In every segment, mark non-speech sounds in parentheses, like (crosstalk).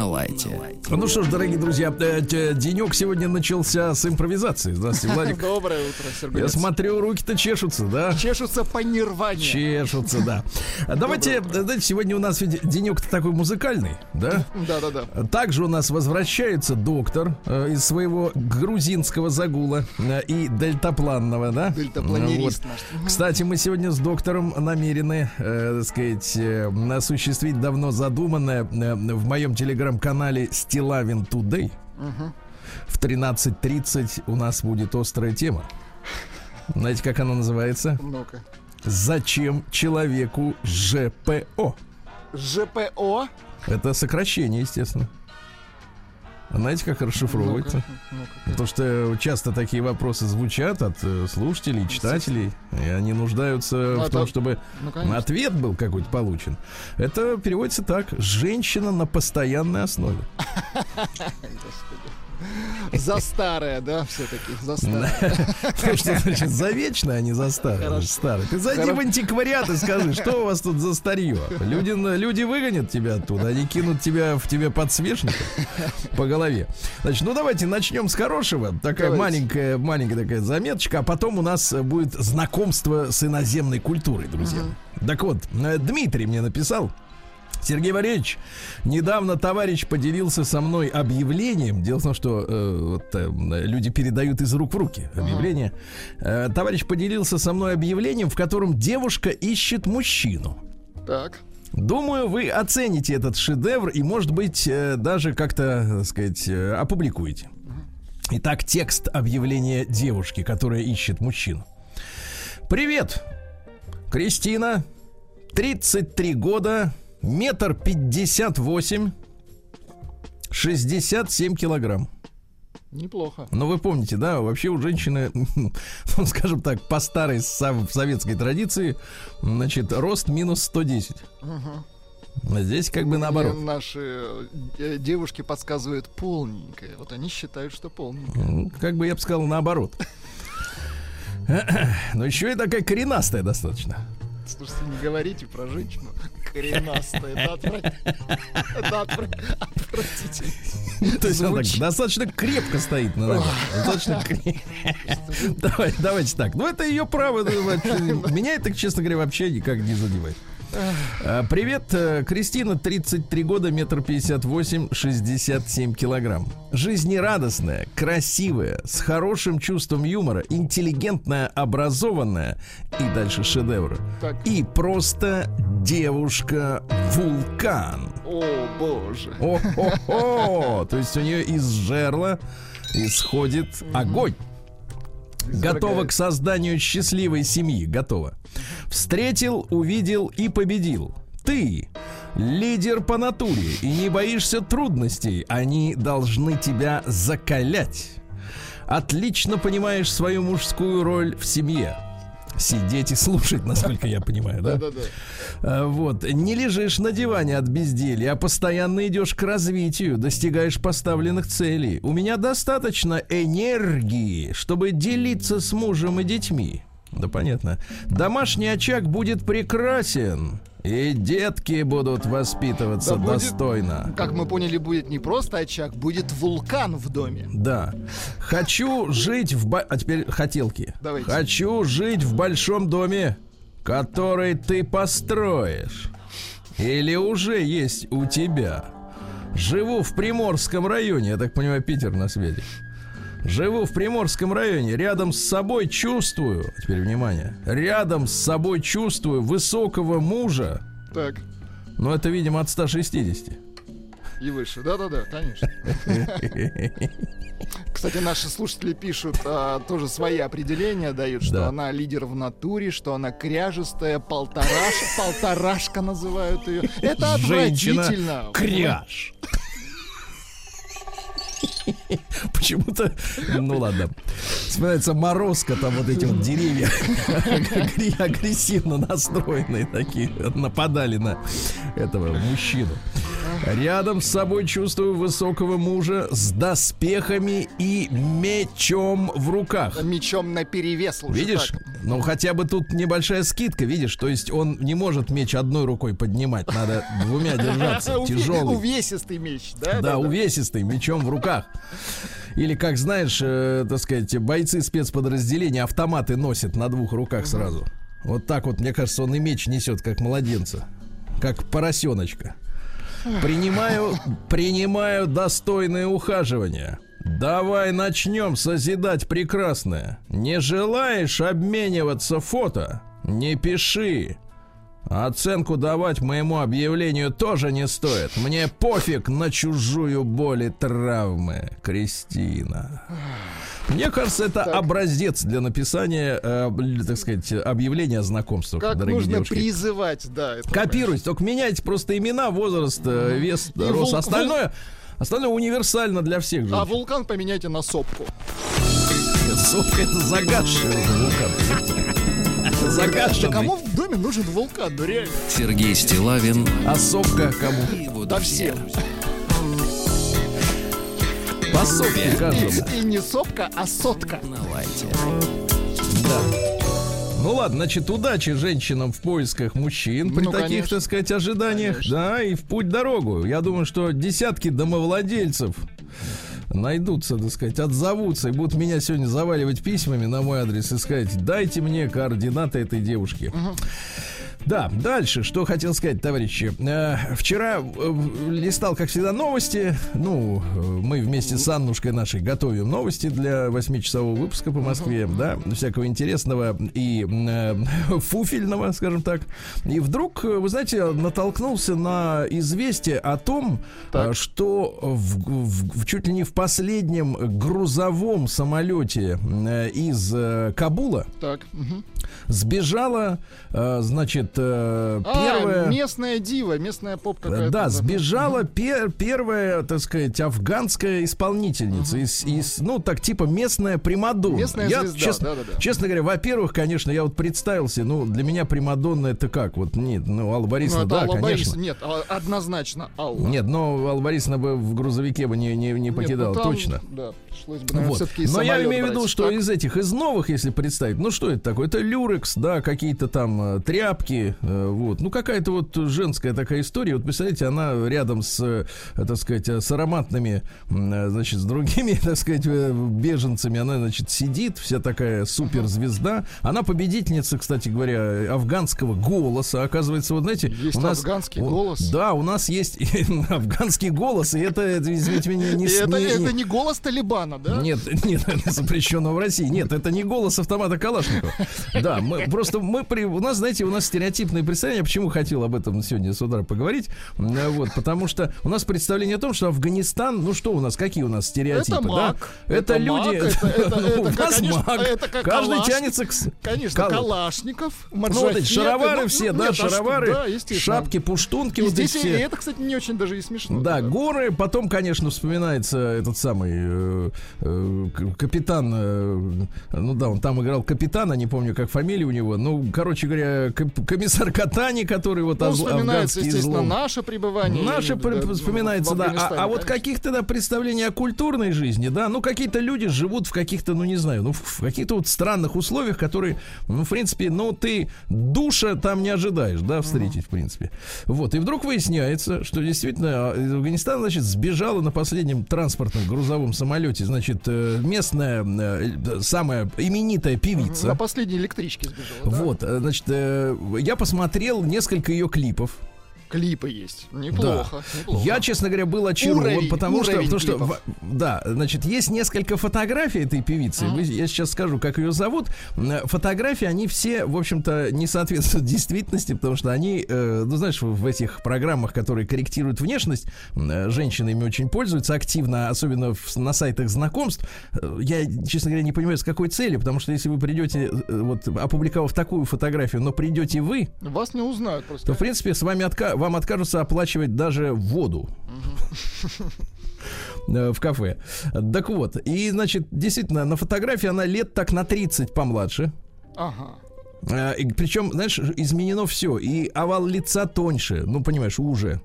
На лайте. Ну что ж, дорогие друзья, э, денек сегодня начался с импровизации. Здравствуйте, (laughs) Владик. Доброе утро, Сергей. Я смотрю, руки-то чешутся, да? Чешутся по нирване. Чешутся, да. (laughs) Давайте, знаете, сегодня у нас ведь денек-то такой музыкальный, да? Да, да, да. Также у нас возвращается доктор э, из своего грузинского загула э, и дельтапланного, да? Дельтапланерист вот. наш. Кстати, мы сегодня с доктором намерены, э, так сказать, осуществить давно задуманное в моем телефоне телеграм-канале Стилавин. Угу. В 13.30 у нас будет острая тема. Знаете, как она называется? Ну-ка. Зачем человеку ЖПО? ЖПО? Это сокращение, естественно. Знаете, как расшифровывается? Ну-ка, ну-ка. Потому что часто такие вопросы звучат от э, слушателей, читателей, и они нуждаются ну, в это... том, чтобы ну, ответ был какой-то получен. Это переводится так: женщина на постоянной основе. (laughs) За старое, да, все-таки, за старое. Что значит за вечное, а не за старое? Старое. Ты зайди в антиквариат и скажи, что у вас тут за старье? Люди, люди выгонят тебя оттуда, они кинут тебя в тебе подсвечник по голове. Значит, ну давайте начнем с хорошего. Такая маленькая, маленькая такая заметочка, а потом у нас будет знакомство с иноземной культурой, друзья. Так вот, э, Дмитрий мне написал. Сергей Валерьевич, недавно товарищ поделился со мной объявлением. Дело в том, что э, вот, э, люди передают из рук в руки объявление. Э, товарищ поделился со мной объявлением, в котором девушка ищет мужчину. Так. Думаю, вы оцените этот шедевр и, может быть, э, даже как-то, так сказать, э, опубликуете. Итак, текст объявления девушки, которая ищет мужчину. Привет, Кристина, 33 года, Метр пятьдесят восемь, шестьдесят семь килограмм. Неплохо. Но вы помните, да, вообще у женщины, (laughs) ну, скажем так, по старой советской традиции, значит, рост минус 110. Угу. Здесь как бы наоборот. Мне наши э, девушки подсказывают полненькая. Вот они считают, что полненькая. Ну, как бы я бы сказал наоборот. (laughs) Но еще и такая коренастая достаточно. Слушайте, не говорите про женщину коренастая. Это отвратительно. То есть она так достаточно крепко стоит на ногах. Достаточно Давай, давайте так. Ну, это ее право. Меня это, честно говоря, вообще никак не задевает. А, привет, э, Кристина, 33 года, метр пятьдесят восемь, 67 килограмм. Жизнерадостная, красивая, с хорошим чувством юмора, интеллигентная, образованная и дальше шедевр. Так. И просто девушка-вулкан. О, боже. О-хо-хо! То есть у нее из жерла исходит огонь. Готова к созданию счастливой семьи. Готова. Встретил, увидел и победил. Ты лидер по натуре и не боишься трудностей. Они должны тебя закалять. Отлично понимаешь свою мужскую роль в семье сидеть и слушать, насколько я понимаю, да? Да, да, да. Вот. Не лежишь на диване от безделья, а постоянно идешь к развитию, достигаешь поставленных целей. У меня достаточно энергии, чтобы делиться с мужем и детьми. Да понятно. Домашний очаг будет прекрасен. И детки будут воспитываться да будет, достойно. Как мы поняли, будет не просто очаг, будет вулкан в доме. Да. Хочу жить в... Бо... А теперь хотелки. Давайте. Хочу жить в большом доме, который ты построишь. Или уже есть у тебя. Живу в Приморском районе, я так понимаю, Питер на свете. Живу в Приморском районе. Рядом с собой чувствую, теперь внимание, рядом с собой чувствую высокого мужа. Так. Но это, видимо, от 160. И выше. Да-да-да, конечно. (laughs) Кстати, наши слушатели пишут, а, тоже свои определения дают, что да. она лидер в натуре, что она кряжестая, полтораш, полторашка называют ее. Это Женщина отвратительно. кряж. Почему-то, ну ладно. Вспоминается морозка, там вот эти вот деревья агрессивно настроенные такие нападали на этого мужчину. Рядом с собой чувствую высокого мужа с доспехами и мечом в руках. Мечом на перевес. Видишь? Так. Ну хотя бы тут небольшая скидка, видишь? То есть он не может меч одной рукой поднимать, надо двумя держаться. (laughs) Тяжелый. Увесистый меч, да? Да, увесистый, мечом в руках. Или, как знаешь, э, так сказать, бойцы спецподразделения автоматы носят на двух руках сразу. Вот так вот, мне кажется, он и меч несет, как младенца. Как поросеночка. Принимаю, принимаю достойное ухаживание. Давай начнем созидать прекрасное. Не желаешь обмениваться фото? Не пиши. Оценку давать моему объявлению тоже не стоит. Мне пофиг на чужую боль и травмы. Кристина. Мне кажется, это так. образец для написания, э, так сказать, объявления о знакомствах, как дорогие нужно девушки. призывать, да. Копируйте, только меняйте просто имена, возраст, э, вес, и рост. Вул... Остальное, остальное универсально для всех женщин. А вулкан поменяйте на сопку. Сопка это загадший вулкан. Загадший. Кому в доме нужен вулкан? Ну реально. Сергей Стилавин. А сопка кому? Его да всем. По сотке каждому. И не сопка, а сотка. Давайте. Да. Ну ладно, значит, удачи женщинам в поисках мужчин при ну, таких, конечно. так сказать, ожиданиях. Конечно. Да, и в путь дорогу. Я думаю, что десятки домовладельцев найдутся, так сказать, отзовутся и будут меня сегодня заваливать письмами на мой адрес и сказать, дайте мне координаты этой девушки. Угу. Да, дальше, что хотел сказать, товарищи. Э, вчера э, листал, как всегда, новости. Ну, э, мы вместе с Аннушкой нашей готовим новости для 8-часового выпуска по Москве, да, всякого интересного и э, фуфельного, скажем так. И вдруг, вы знаете, натолкнулся на известие о том, так. что в, в, в, чуть ли не в последнем грузовом самолете из Кабула так. Угу. сбежала, значит, значит, э, первая... А, местная дива, местная поп какая-то. Да, сбежала пер, первая, так сказать, афганская исполнительница. Uh-huh. Из, из, ну, так, типа местная примадонна. Местная я, звезда, честно, да, да, да. честно говоря, во-первых, конечно, я вот представился, ну, для меня примадонна это как? Вот, нет, ну, Алла Борисовна, ну, да, Алла конечно. Борис, нет, а, однозначно Алла. Нет, но Алла Борисовна бы в грузовике бы не, не, не покидала, нет, ну, там, точно. Да, пришлось бы, наверное, вот. Но я имею в виду, что так. из этих, из новых, если представить, ну, что это такое? Это люрекс, да, какие-то там э, тряпки, э, вот, ну, какая-то вот женская такая история. Вот, представляете, она рядом с, э, так сказать, с ароматными, значит, с другими, (laughs) так сказать, беженцами. Она, значит, сидит, вся такая суперзвезда. Она победительница, кстати говоря, афганского голоса. Оказывается, вот знаете... Есть у нас, афганский голос? Да, у нас есть (laughs) афганский голос, и это, извините меня, не... Это, не, это не голос Талибана, да? Нет, (laughs) нет, запрещенного в России. Нет, это не голос автомата Калашникова. Да, мы просто мы при... У нас, знаете, у нас стереотипные представления, почему хотел об этом сегодня с утра поговорить? Вот, потому что у нас представление о том, что Афганистан, ну что у нас, какие у нас стереотипы, это маг, да? Это, это люди, это, это, это, (laughs) у нас конечно, маг, это как каждый калаш, тянется к... Конечно, Кал... Калашников, Ну вот эти шаровары ну, все, да, нет, шаровары, а что, да, шапки, пуштунки. И вот здесь эти и это, кстати, не очень даже и смешно. Да, да, горы, потом, конечно, вспоминается этот самый э, капитан, э, ну да, он там играл капитана, не помню, как фамилия у него, ну, короче говоря, комиссар Катани, который вот ну, вспоминается, естественно, излом. наше пребывание. Наше да, вспоминается, да. А, а вот каких-то да, представления о культурной жизни, да, ну какие-то люди живут в каких-то, ну не знаю, ну в каких-то вот странных условиях, которые, ну в принципе, ну ты душа там не ожидаешь, да, встретить, uh-huh. в принципе. Вот, и вдруг выясняется, что действительно из Афганистана, значит, сбежала на последнем транспортном грузовом самолете, значит, э, местная э, самая именитая певица. На последней электричке сбежала. Вот, да? значит, э, я посмотрел несколько ее клипов клипы есть. Неплохо, да. неплохо. Я, честно говоря, был очарован, уровень, потому уровень что, потому что, да, значит, есть несколько фотографий этой певицы. Mm-hmm. Я сейчас скажу, как ее зовут. Фотографии, они все, в общем-то, не соответствуют действительности, потому что они, э, ну, знаешь, в этих программах, которые корректируют внешность, э, женщины ими очень пользуются активно, особенно в, на сайтах знакомств. Э, я, честно говоря, не понимаю, с какой целью, потому что если вы придете, э, вот, опубликовав такую фотографию, но придете вы, вас не узнают просто. То, в принципе, с вами отка вам откажутся оплачивать даже воду. э, в кафе. Так вот, и, значит, действительно, на фотографии она лет так на 30 помладше. Ага. Э, Причем, знаешь, изменено все. И овал лица тоньше. Ну, понимаешь, уже.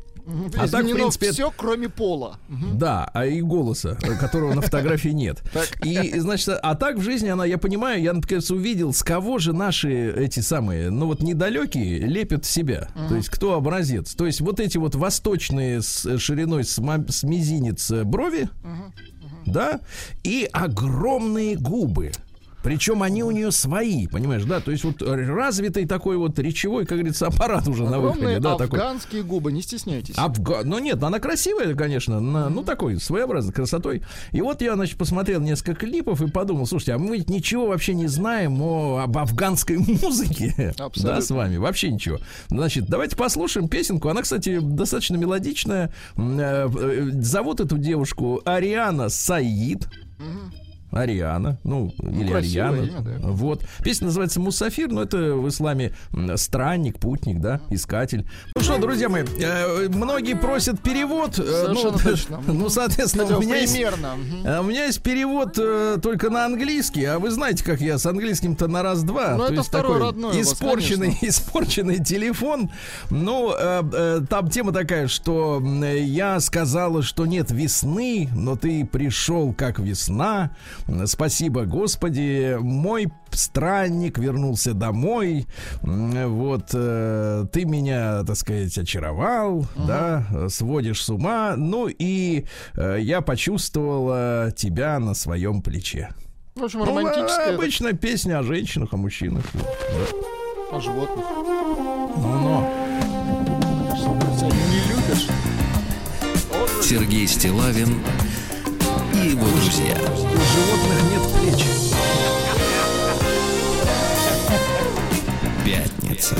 А так, в принципе, все, кроме пола. Да, а и голоса, которого на фотографии нет. (laughs) И, значит, а так в жизни она, я понимаю, я, например, увидел, с кого же наши эти самые, ну вот недалекие лепят себя. То есть кто образец. То есть вот эти вот восточные с шириной с, с мизинец брови, да, и огромные губы. Причем они у нее свои, понимаешь, да? То есть вот развитый такой вот речевой, как говорится, аппарат уже Огромные на выходе. Да, афганские такой. губы, не стесняйтесь. Афга... Ну нет, она красивая, конечно, на, ну такой своеобразной красотой. И вот я, значит, посмотрел несколько клипов и подумал, слушайте, а мы ведь ничего вообще не знаем о, об афганской (laughs) музыке. Абсолютно. Да, с вами, вообще ничего. Значит, давайте послушаем песенку. Она, кстати, достаточно мелодичная. Э, э, зовут эту девушку Ариана Саид. Угу. Ариана, ну, ну или Ариана. Имя, да. Вот. Песня называется Мусафир, но это в исламе странник, путник, да, искатель. Ну что, друзья мои, э, многие просят перевод. Э, ну, (laughs) точно. ну, соответственно, у меня, примерно. есть, э, у меня есть перевод э, только на английский, а вы знаете, как я с английским-то на раз-два. Ну, То это есть второй родной испорченный, вас, (laughs) испорченный телефон. Ну, э, э, там тема такая, что я сказала, что нет весны, но ты пришел как весна. Спасибо, Господи, мой странник вернулся домой. Вот э, ты меня, так сказать, очаровал, угу. да, сводишь с ума. Ну и э, я почувствовала тебя на своем плече. В общем, ну, романтическая. Ну, обычная песня о женщинах, о мужчинах. Да. О животных. Ну, но. Не любишь? Сергей Стилавин и его друзья. У животных нет плеч. Пятница.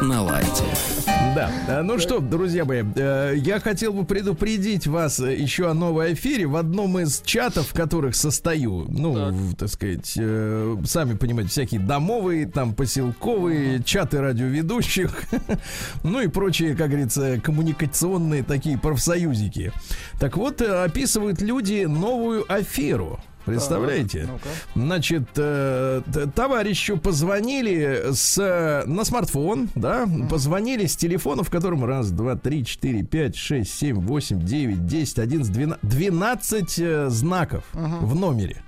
На лайте. Да. Э, ну что, друзья мои, э, я хотел бы предупредить вас еще о новой эфире. В одном из чатов, в которых состою, ну, так, сказать, э, сами понимаете, всякие домовые, там, поселковые, чаты радиоведущих, (laughs) ну и прочие, как говорится, коммуникационные такие профсоюзики. Так вот, описывают люди новую аферу. Представляете? ну Значит, э, товарищу позвонили с, на смартфон, да, mm. позвонили с телефона, в котором раз, два, три, четыре, пять, шесть, семь, восемь, девять, десять, одиннадцать, двенадцать, двенадцать э, знаков uh-huh. в номере.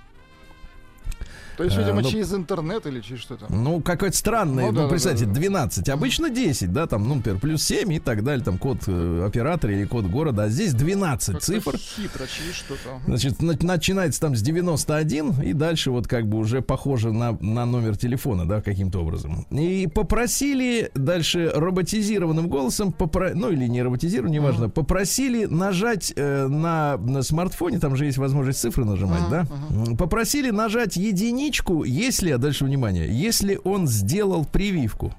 То есть, видимо, а, ну, через интернет или через что-то? Ну, какое-то странное, ну, ну да, представьте, да, да. 12. Обычно 10, да, там, ну, например, плюс 7 и так далее, там, код э, оператора или код города, а здесь 12 как цифр. хитро, через что-то. Значит, на, начинается там с 91 и дальше вот как бы уже похоже на, на номер телефона, да, каким-то образом. И попросили дальше роботизированным голосом, попро... ну, или не роботизированным, неважно, uh-huh. попросили нажать э, на, на смартфоне, там же есть возможность цифры нажимать, uh-huh, да, uh-huh. попросили нажать единицу единичку, если, а дальше внимание, если он сделал прививку.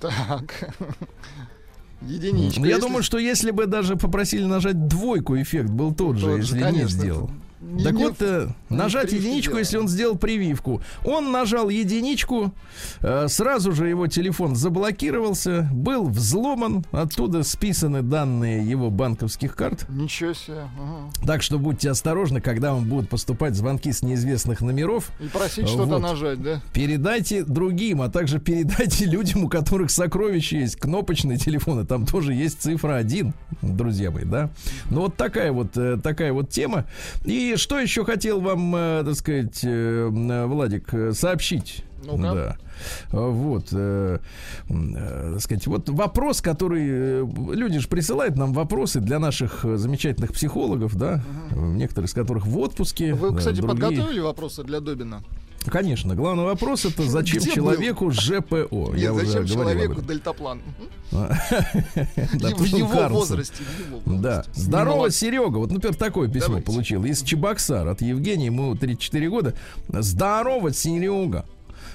Так. (laughs) Единичка. Я если... думаю, что если бы даже попросили нажать двойку, эффект был тот, тот же, если конечно, не сделал. Не, так не, вот, э, нажать единичку, делал. если он сделал прививку. Он нажал единичку, э, сразу же его телефон заблокировался, был взломан, оттуда списаны данные его банковских карт. Ничего себе. Ага. Так что будьте осторожны, когда вам будут поступать звонки с неизвестных номеров. И просить вот. что-то нажать, да? Передайте другим, а также передайте (laughs) людям, у которых сокровища есть, кнопочные телефоны, там тоже есть цифра 1, друзья мои, да? Ну вот такая вот, э, такая вот тема. И что еще хотел вам, э, так сказать, э, Владик, э, сообщить? ну Да. Вот, э, э, так сказать, вот вопрос, который люди же присылают нам вопросы для наших замечательных психологов, да, угу. некоторые из которых в отпуске. Вы, кстати, другие... подготовили вопросы для Добина? Конечно. Главный вопрос это зачем Где человеку был? ЖПО? Нет, Я зачем уже человеку дельтаплан? (laughs) В его возрасте. Да. Здорово, Серега. Вот, например, такое письмо получил из Чебоксар от Евгения, ему 34 года. Здорово, Серега.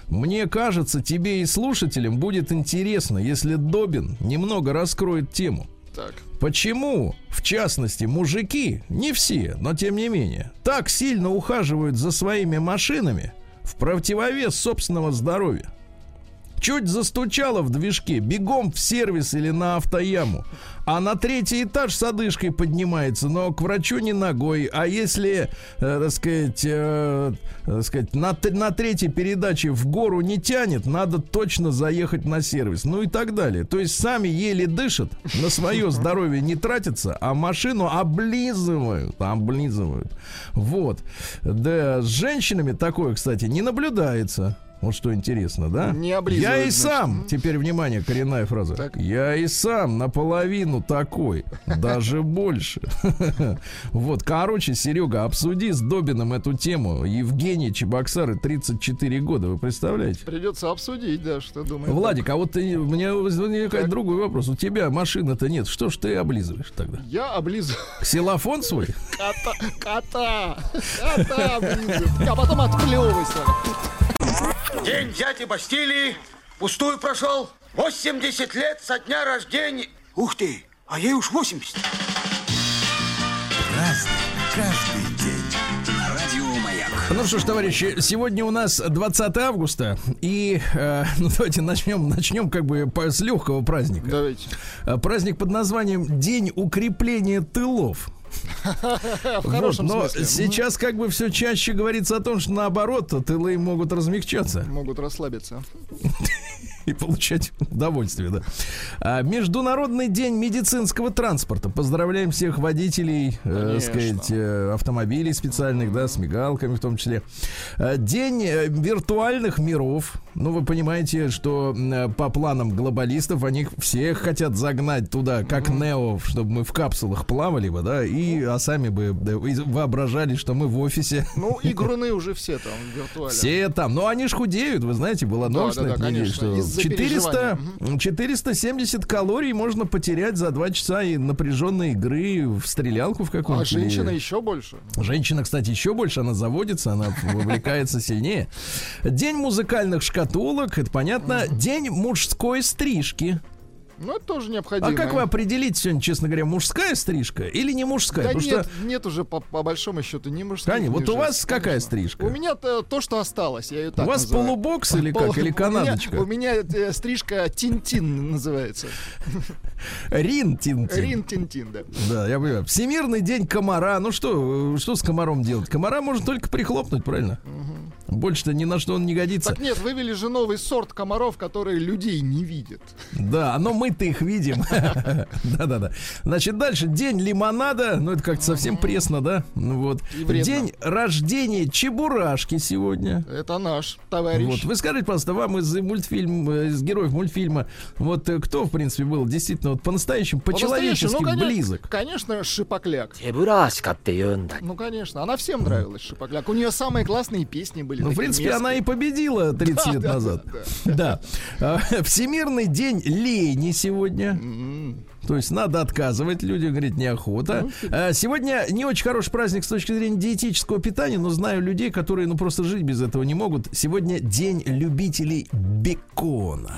Мне кажется, тебе и слушателям будет интересно, если Добин немного раскроет тему. Так. Почему, в частности, мужики, не все, но тем не менее, так сильно ухаживают за своими машинами в противовес собственного здоровья? Чуть застучало в движке, бегом в сервис или на автояму. А на третий этаж с одышкой поднимается, но к врачу не ногой. А если, э, так сказать, э, так сказать на, на третьей передаче в гору не тянет, надо точно заехать на сервис. Ну и так далее. То есть сами еле дышат, на свое здоровье не тратятся, а машину облизывают. Облизывают. Вот. Да, с женщинами такое, кстати, не наблюдается. Вот что интересно, да? Не Я и сам, теперь внимание, коренная фраза. Так. Я и сам наполовину такой, даже больше. (laughs) Вот, короче, Серега, обсуди с Добином эту тему. Евгений Чебоксары, 34 года, вы представляете? Придется обсудить, да, что думаешь. Владик, а вот ты, у меня возникает другой вопрос. У тебя машины-то нет, что ж ты облизываешь тогда? Я облизываю. Ксилофон свой? Кота, кота, кота облизываю. А потом отплевывайся. День дяди Бастилии пустую прошел. 80 лет со дня рождения. Ух ты, а ей уж 80. Разный, каждый день. Радио Маяк. Ну что ж, товарищи, сегодня у нас 20 августа, и э, (laughs) ну, давайте начнем, начнем как бы по, с легкого праздника. Давайте. Праздник под названием День укрепления тылов. (laughs) В хорошем но смысле. сейчас как бы все чаще говорится о том, что наоборот, тылы могут размягчаться Могут расслабиться. (laughs) (laughs) и получать удовольствие, да. А, Международный день медицинского транспорта. Поздравляем всех водителей, э, сказать, э, автомобилей специальных, да, с мигалками в том числе. А, День э, виртуальных миров. Ну, вы понимаете, что э, по планам глобалистов они всех хотят загнать туда, как Нео, чтобы мы в капсулах плавали бы, да, и а сами бы да, и воображали, что мы в офисе. Ну, игруны (laughs) уже все там виртуально. Все там. Но они ж худеют, вы знаете, была новость да, на да, неделе, конечно, что 400, переживания. 470 калорий можно потерять за 2 часа и напряженной игры в стрелялку в какую-нибудь. А женщина или- еще больше. Женщина, кстати, еще больше, она заводится, она вовлекается сильнее. День музыкальных шкатулок, это понятно. День мужской стрижки. Ну, это тоже необходимо. А как вы определите сегодня, честно говоря, мужская стрижка или не мужская? Да Потому нет, что, нет уже по, по большому счету ни мужских, Таня, ни вот у вас женских, какая конечно. стрижка? У меня-то то, что осталось, я ее у так вас называю. полубокс или Полу- как? Или у меня- канадочка? У меня, э, стрижка Тинтин называется. Рин Тинтин. Рин Тинтин, да. Да, я понимаю. Всемирный день комара. Ну что, э, что с комаром делать? Комара можно только прихлопнуть, правильно? Больше-то ни на что он не годится. Так нет, вывели же новый сорт комаров, которые людей не видят. Да, но мы-то их видим. (laughs) Да-да-да. Значит, дальше. День лимонада. Ну, это как-то совсем пресно, да? Ну вот. День рождения Чебурашки сегодня. Это наш товарищ. Вот. Вы скажите, пожалуйста, вам из мультфильма, из героев мультфильма, вот э, кто, в принципе, был действительно вот по-настоящему, по-человечески ну, близок? Конечно, Шипокляк. Чебурашка ты, Ну, конечно. Она всем нравилась, Шипокляк. У нее самые классные песни были. Ну, в принципе, она и победила 30 лет назад. Да. А, (laughs) Всемирный день лени сегодня. То есть надо отказывать, люди говорят, неохота. А, Сегодня не очень хороший праздник с точки зрения диетического питания, но знаю людей, которые ну просто жить без этого не могут. Сегодня день любителей бекона.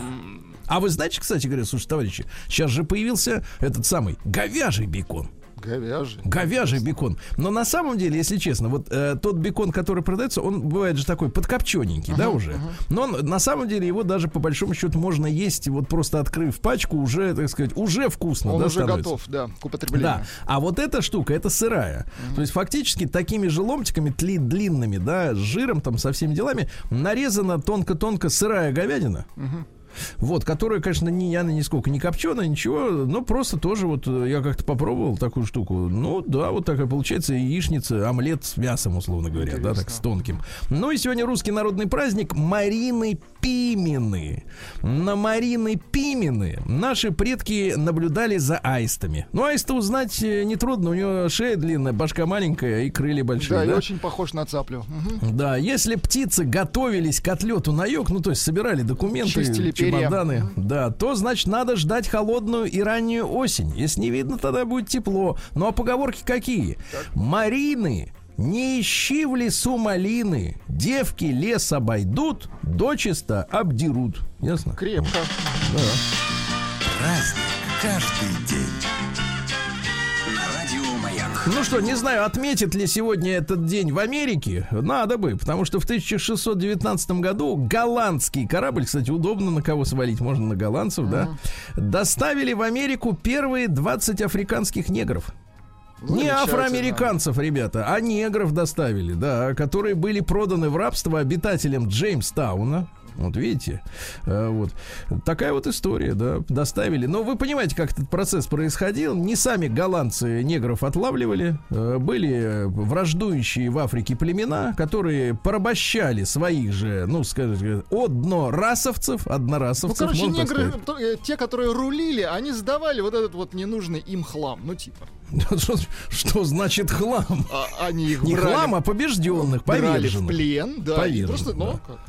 А вы знаете, кстати говоря, слушайте, товарищи, сейчас же появился этот самый говяжий бекон. Говяжий. Говяжий бекон. Но на самом деле, если честно, вот э, тот бекон, который продается, он бывает же такой подкопчененький, да, уже. Но он, на самом деле его даже по большому счету можно есть, вот просто открыв пачку, уже, так сказать, уже вкусно, Он да, уже становится. готов, да, к употреблению. Да, а вот эта штука, это сырая. То есть фактически такими же ломтиками, тли, длинными, да, с жиром, там, со всеми делами, нарезана тонко-тонко сырая говядина. Вот, которая, конечно, не, она нисколько не копченая, ничего, но просто тоже вот э, я как-то попробовал такую штуку. Ну, да, вот такая получается яичница, омлет с мясом, условно говоря, да, так с тонким. Ну и сегодня русский народный праздник Марины Пимены. На Марины Пимены наши предки наблюдали за аистами. Ну, аиста узнать э, нетрудно, у него шея длинная, башка маленькая и крылья большие. Да, и да? очень похож на цаплю. Мгм. Да, если птицы готовились к отлету на юг, ну то есть собирали документы, Чистили. Чемоданы, да, то значит надо ждать холодную и раннюю осень. Если не видно, тогда будет тепло. Ну а поговорки какие? Марины, не ищи в лесу малины, девки лес обойдут, дочисто обдерут. Ясно? Крепко. Праздник каждый день. Ну что, не знаю, отметит ли сегодня этот день в Америке. Надо бы, потому что в 1619 году голландский корабль, кстати, удобно на кого свалить, можно на голландцев, да, доставили в Америку первые 20 африканских негров. Не Замечательно. афроамериканцев, ребята, а негров доставили, да, которые были проданы в рабство обитателям Джеймстауна. Вот видите, Э, вот такая вот история, да, доставили. Но вы понимаете, как этот процесс происходил. Не сами голландцы негров отлавливали, Э, были враждующие в Африке племена, которые порабощали своих же, ну, скажем, однорасовцев, Ну, однорасовцев, короче, можно так негры, сказать. э, те, которые рулили, они сдавали вот этот вот ненужный им хлам. Ну, типа. (laughs) Что, что значит хлам? А, они их Не брали, хлам, а побежденных, брали в поверженных. плен, да. Поверженных, просто, ну, да. как?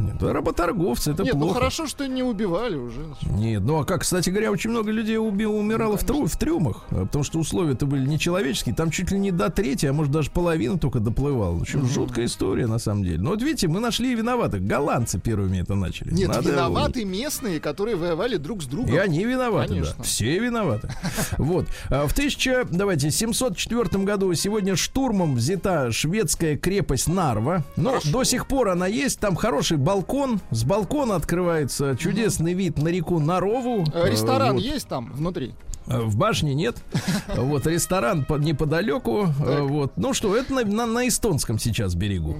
Нет, работорговцы, это Нет, ну плохо. хорошо, что не убивали уже. Нет, ну а как, кстати говоря, очень много людей уби- умирало в, тру- в трюмах, э, потому что условия-то были нечеловеческие. Там чуть ли не до трети, а может даже половина только доплывала. В общем, жуткая история на самом деле. Но вот видите, мы нашли виноватых. Голландцы первыми это начали. Нет, Надо- виноваты местные, которые воевали друг с другом. И они виноваты, Конечно. да. Все виноваты. (laughs) Вот. А В 1000, давайте, 704 году сегодня штурмом взята шведская крепость Нарва. Но до сих пор она есть. Там хороший балкон. С балкона открывается чудесный вид на реку Нарову. Э, Ресторан Вот. есть там внутри? Э, В башне нет. (laughs) Вот ресторан по- неподалеку. Э, Вот. Ну что, это на, на- на эстонском сейчас берегу.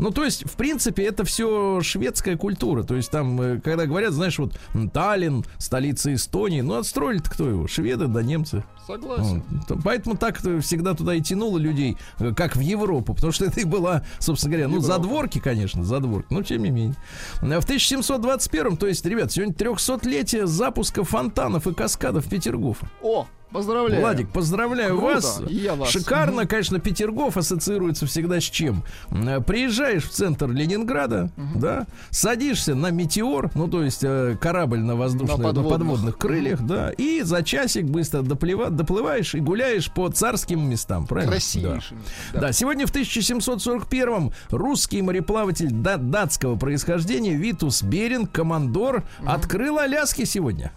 Ну, то есть, в принципе, это все шведская культура. То есть, там, э, когда говорят, знаешь, вот Таллин, столица Эстонии, ну, отстроили-то кто его? Шведы да немцы. Согласен. Вот. То- Поэтому так всегда туда и тянуло людей, э, как в Европу, потому что (laughs) это и была, собственно говоря, ну, Европа. задворки, конечно, задворки, но тем не менее. Э, В 1721, то есть, ребят, сегодня 300-летие запуска фонтанов и каскадов Петергофа. О, поздравляю. Владик, поздравляю Круто, вас. я вас. Шикарно, конечно, Петергоф ассоциируется всегда с чем? Э, Приезжаешь в центр Ленинграда, да, садишься на метеор, ну то есть э, корабль на воздушных, На на подводных, подводных. крыльях, да, и за часик быстро доплыва- доплываешь и гуляешь по царским местам, правильно? Красивейшими. Да. Да, сегодня в 1741-м русский мореплаватель да- датского происхождения Витус Беринг, командор, открыл Аляски сегодня.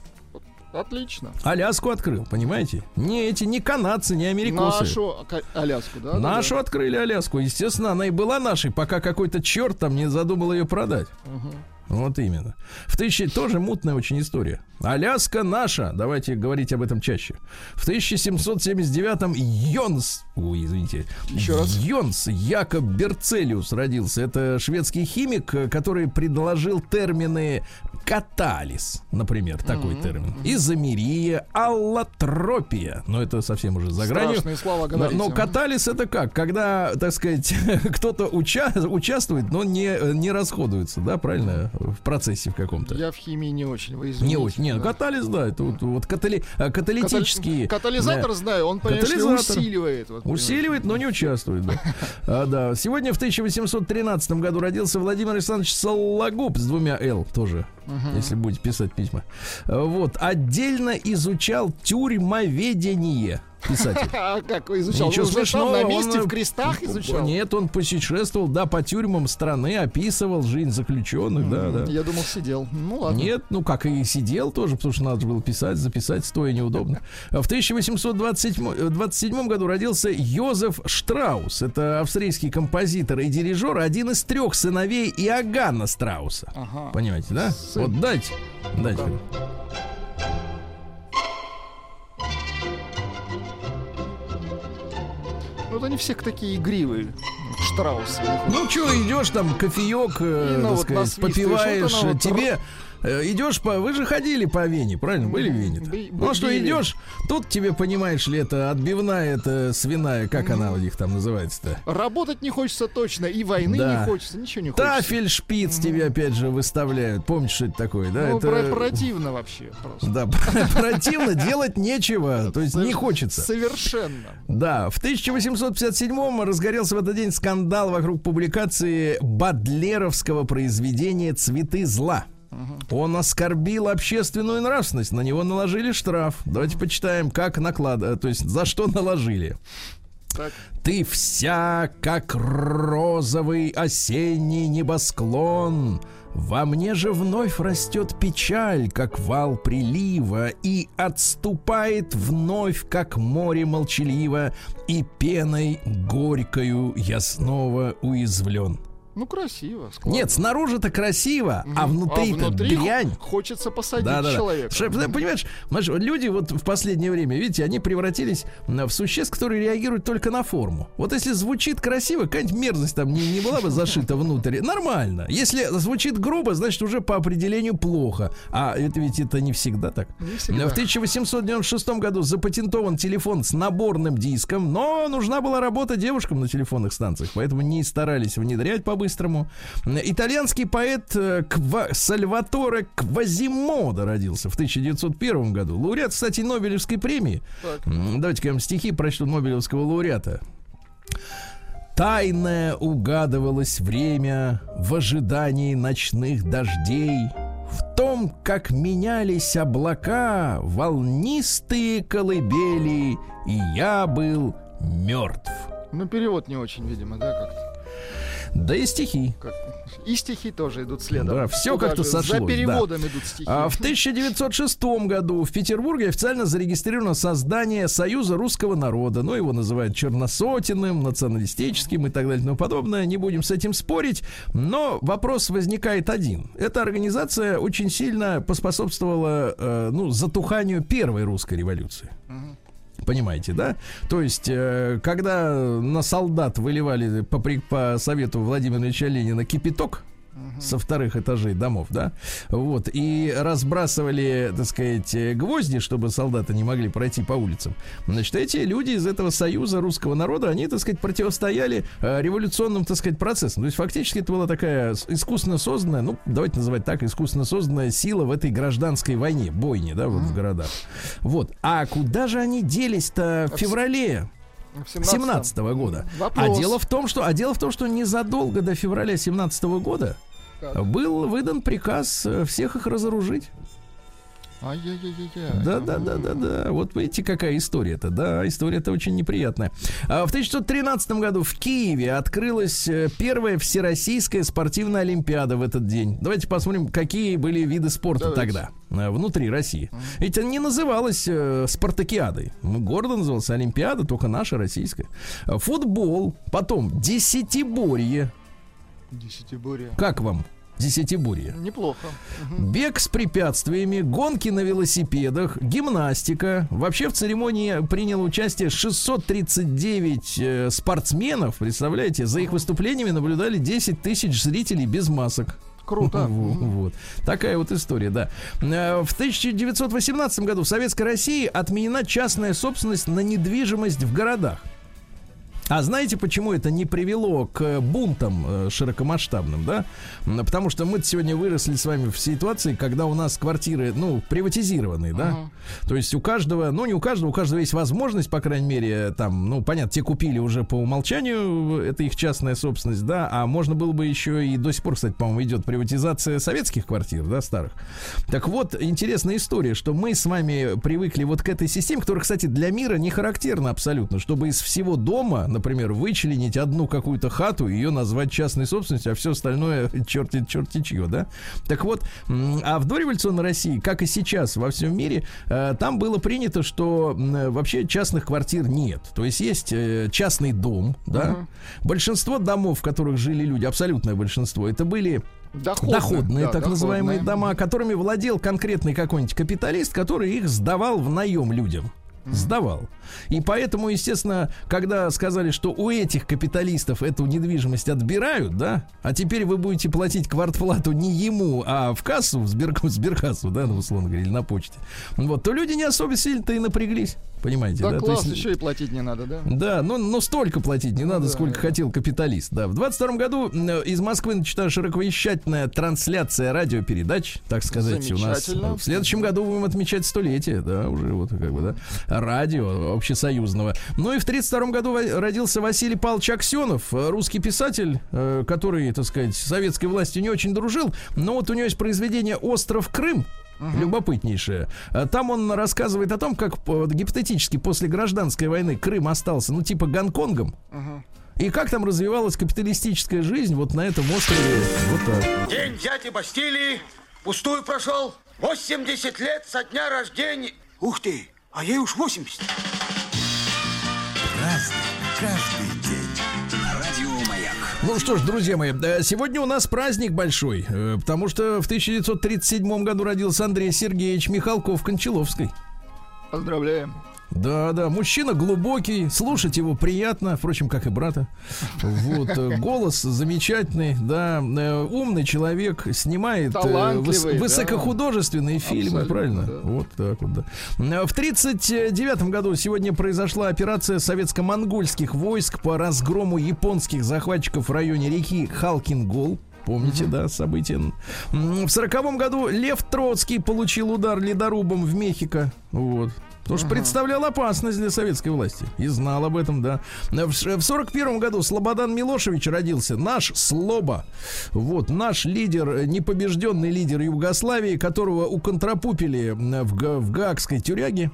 Отлично. Аляску открыл, понимаете? Не эти, не канадцы, не америкосы. Нашу Аляску, да? да, Нашу да. открыли Аляску. Естественно, она и была нашей, пока какой-то черт там не задумал ее продать. Вот именно. В тысячи тоже мутная очень история. Аляска наша. Давайте говорить об этом чаще. В 1779-м Йонс, ой, извините, Еще раз. Йонс Якоб Берцелиус родился. Это шведский химик, э, который предложил термины каталис, например, такой термин. Изомерия, аллотропия. Но это совсем уже за гранью. Страшные слова Но, но каталис это как? Когда, так сказать, (laughs) кто-то уча- участвует, но не, не расходуется, да, правильно, в процессе в каком-то. Я в химии не очень, вы извините. Не очень. Не, да. катализ, да, это вот, вот катали- э, каталитические. Катали- Катализатор да, знаю, он, конечно, усиливает. вот, Усиливает, но не участвует. Да. (laughs) А, да. Сегодня в 1813 году родился Владимир Александрович Сологуб с двумя «Л» тоже, если будете писать письма. Вот. Отдельно изучал тюрьмоведение писатель. (laughs) А как изучал? Ничего смешного. на месте он, в крестах э, изучал? Нет, он путешествовал, да, по тюрьмам страны, описывал жизнь заключенных, да, да. Я думал, сидел. Ну ладно. Нет, ну как и сидел тоже, потому что надо было писать, записать, стоя неудобно. В 1827 году родился Йозеф Штраус. Это австрийский композитор и дирижер, один из трех сыновей Иоганна Страуса. Понимаете, да? Вот дайте. Дайте. Вот они все такие игривые. Штраусы. Ну что, идешь там, кофеек, э, ну, так вот сказать, попиваешь, вот вот тебе э, идешь по... Вы же ходили по Вене, правильно? Были в Вене? Ну а что, идешь, тут тебе, понимаешь ли, это отбивная, это свиная, как она у них там называется-то? Работать не хочется точно, и войны Да. не хочется, ничего не хочется. Тафель шпиц тебе опять же выставляют. Помнишь, что это такое, да? Ну, это... про- противно вообще просто. Да, (laughs) противно, делать нечего. То есть не хочется. Совершенно. Да, в 1857-м разгорелся в этот день скандал вокруг публикации Бадлеровского произведения «Цветы зла». Он оскорбил общественную нравственность, на него наложили штраф. Давайте почитаем, как наклад, э, то есть за что наложили. Так. Ты вся, как розовый осенний небосклон, Во мне же вновь растет печаль, как вал прилива, И отступает вновь, как море молчаливо, И пеной горькою я снова уязвлен. Ну, красиво. Складно. Нет, снаружи-то красиво, а внутри-то а внутри дрянь. Хочется посадить Да, да, да. человека. Что, Понимаешь, вот люди вот в последнее время, видите, они превратились в существ, которые реагируют только на форму. Вот если звучит красиво, какая-нибудь мерзость там не, не была бы зашита внутрь, нормально. Если звучит грубо, значит уже по определению плохо. А это ведь это не всегда так. Не всегда. В 1896 году запатентован телефон с наборным диском, но нужна была работа девушкам на телефонных станциях, поэтому не старались внедрять по-быстрому. Итальянский поэт э, Ква- Сальваторе Квазимодо родился в 1901 году. Лауреат, кстати, Нобелевской премии. Так. Давайте-ка я вам стихи прочту Нобелевского лауреата. Тайное угадывалось время в ожидании ночных дождей. В том, как менялись облака, волнистые колыбели, и я был мертв. Ну, перевод не очень, видимо, да, как-то. Да и стихи. Как... И стихи тоже идут следом. Да, всё Туда как-то сошлось, За переводом идут стихи. А в 1906 году в Петербурге официально зарегистрировано создание Союза русского народа. Ну, его называют черносотенным, националистическим и так далее и тому подобное. Не будем с этим спорить. Но вопрос возникает один. Эта организация очень сильно поспособствовала э, ну, затуханию первой русской революции. Понимаете, да? То есть, э, когда на солдат выливали по, по совету Владимира Ильича Ленина кипяток, со вторых этажей домов, да, вот, и разбрасывали, так сказать, гвозди, чтобы солдаты не могли пройти по улицам. Значит, эти люди из этого союза русского народа, они, так сказать, противостояли э, революционным, так сказать, процессам. То есть, фактически, это была такая искусственно созданная, ну, давайте называть так, искусственно созданная сила в этой гражданской войне, бойне, да, вот в городах. Вот. А куда же они делись-то в феврале? В 17 17 года. Вопрос. А дело в том, что, а дело в том, что незадолго до февраля 17 года Так. был выдан приказ э, всех их разоружить. Да, да, да, да, да. Вот видите, какая история-то. Да, история-то очень неприятная. А в 1913 году в Киеве открылась э, первая всероссийская спортивная олимпиада в этот день. Давайте посмотрим, какие были виды спорта Давайте. тогда э, внутри России. Ведь она не называлась э, спартакиадой. Ну, Гордо называлась Олимпиада, только наша российская. Футбол, потом десятиборье. Десятиборье. Как вам десятиборье? Неплохо. Бег с препятствиями, гонки на велосипедах, гимнастика. Вообще в церемонии приняло участие 639 э, спортсменов. Представляете, за их выступлениями наблюдали 10 тысяч зрителей без масок. Круто. (laughs) Во- Вот. Такая вот история, да. Э, В 1918 году в Советской России отменена частная собственность на недвижимость в городах. А знаете, почему это не привело к бунтам э, широкомасштабным, да? Потому что мы сегодня выросли с вами в ситуации, когда у нас квартиры, ну, приватизированные, да? Ага. То есть у каждого, ну, не у каждого, у каждого есть возможность, по крайней мере, там, ну, понятно, те купили уже по умолчанию, это их частная собственность, да, а можно было бы еще и до сих пор, кстати, по-моему, идет приватизация советских квартир, да, старых. Так вот, интересная история, что мы с вами привыкли вот к этой системе, которая, кстати, для мира не характерна абсолютно, чтобы из всего дома, например, вычленить одну какую-то хату, ее назвать частной собственностью, а все остальное (laughs) черти, черти чье, да? Так вот, а в дореволюционной России, как и сейчас во всем мире, э, там было принято, что вообще частных квартир нет. То есть есть э, частный дом, да? Большинство домов, в которых жили люди, абсолютное большинство, это были Доходные, доходные, да, так называемые доходные. дома, которыми владел конкретный какой-нибудь капиталист, который их сдавал в наем людям. Сдавал. И поэтому, естественно, когда сказали, что у этих капиталистов эту недвижимость отбирают, да, а теперь вы будете платить квартплату не ему, а в кассу, в, сбер, сберкассу, да, ну, условно говоря, или на почте, вот, то люди не особо сильно-то и напряглись. Понимаете, Да, да? То класс, есть- еще и платить не надо, да? да, ну, но столько платить не надо, да, сколько да. хотел капиталист. Да. В 22 году из Москвы начата широковещательная трансляция радиопередач, так сказать, у нас. В следующем году будем отмечать столетие, да, уже вот как бы, да, радио общесоюзного. Ну и в 32 году родился Василий Павлович Аксенов, э, русский писатель, э, который, так сказать, советской властью не очень дружил, но вот у него есть произведение «Остров Крым», Любопытнейшее. А Там он рассказывает о том, как э, гипотетически после гражданской войны Крым остался, ну, типа Гонконгом. И как там развивалась капиталистическая жизнь вот на этом острове. Вот так. День дяди Бастилии пустую прошел. 80 лет со дня рождения. Ух ты, а ей уж 80. Разный, каждый. Ну что ж, друзья мои, э, сегодня у нас праздник большой, э, потому что в 1937 году родился Андрей Сергеевич Михалков Кончаловской. Поздравляем. Да, да, мужчина глубокий, слушать его приятно, впрочем, как и брата. Вот, э, голос замечательный, да, э, умный человек, снимает э, выс- Талантливый, да. высокохудожественные фильмы, Абсолютно, правильно? да. Вот так вот, да. В 1939 году сегодня произошла операция советско-монгольских войск по разгрому японских захватчиков в районе реки Халкингол. Помните, да, события. В сороковом году Лев Троцкий получил удар ледорубом в Мехико. Вот. Потому что представлял опасность для советской власти. И знал об этом, да. В ш- в сорок первом году Слободан Милошевич родился. Наш Слоба. Вот, наш лидер, э, непобежденный лидер Югославии, которого уконтрапупили в, в Гаагской тюряге.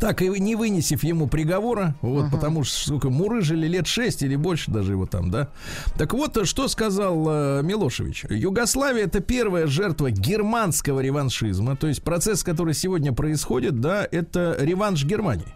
Так и не вынесив ему приговора, вот, потому что, сука, мурыжили лет 6 или больше даже его там, да. Так вот, что сказал э, Милошевич. Югославия это первая жертва германского реваншизма, то есть процесс, который сегодня происходит, да, это реванш Германии.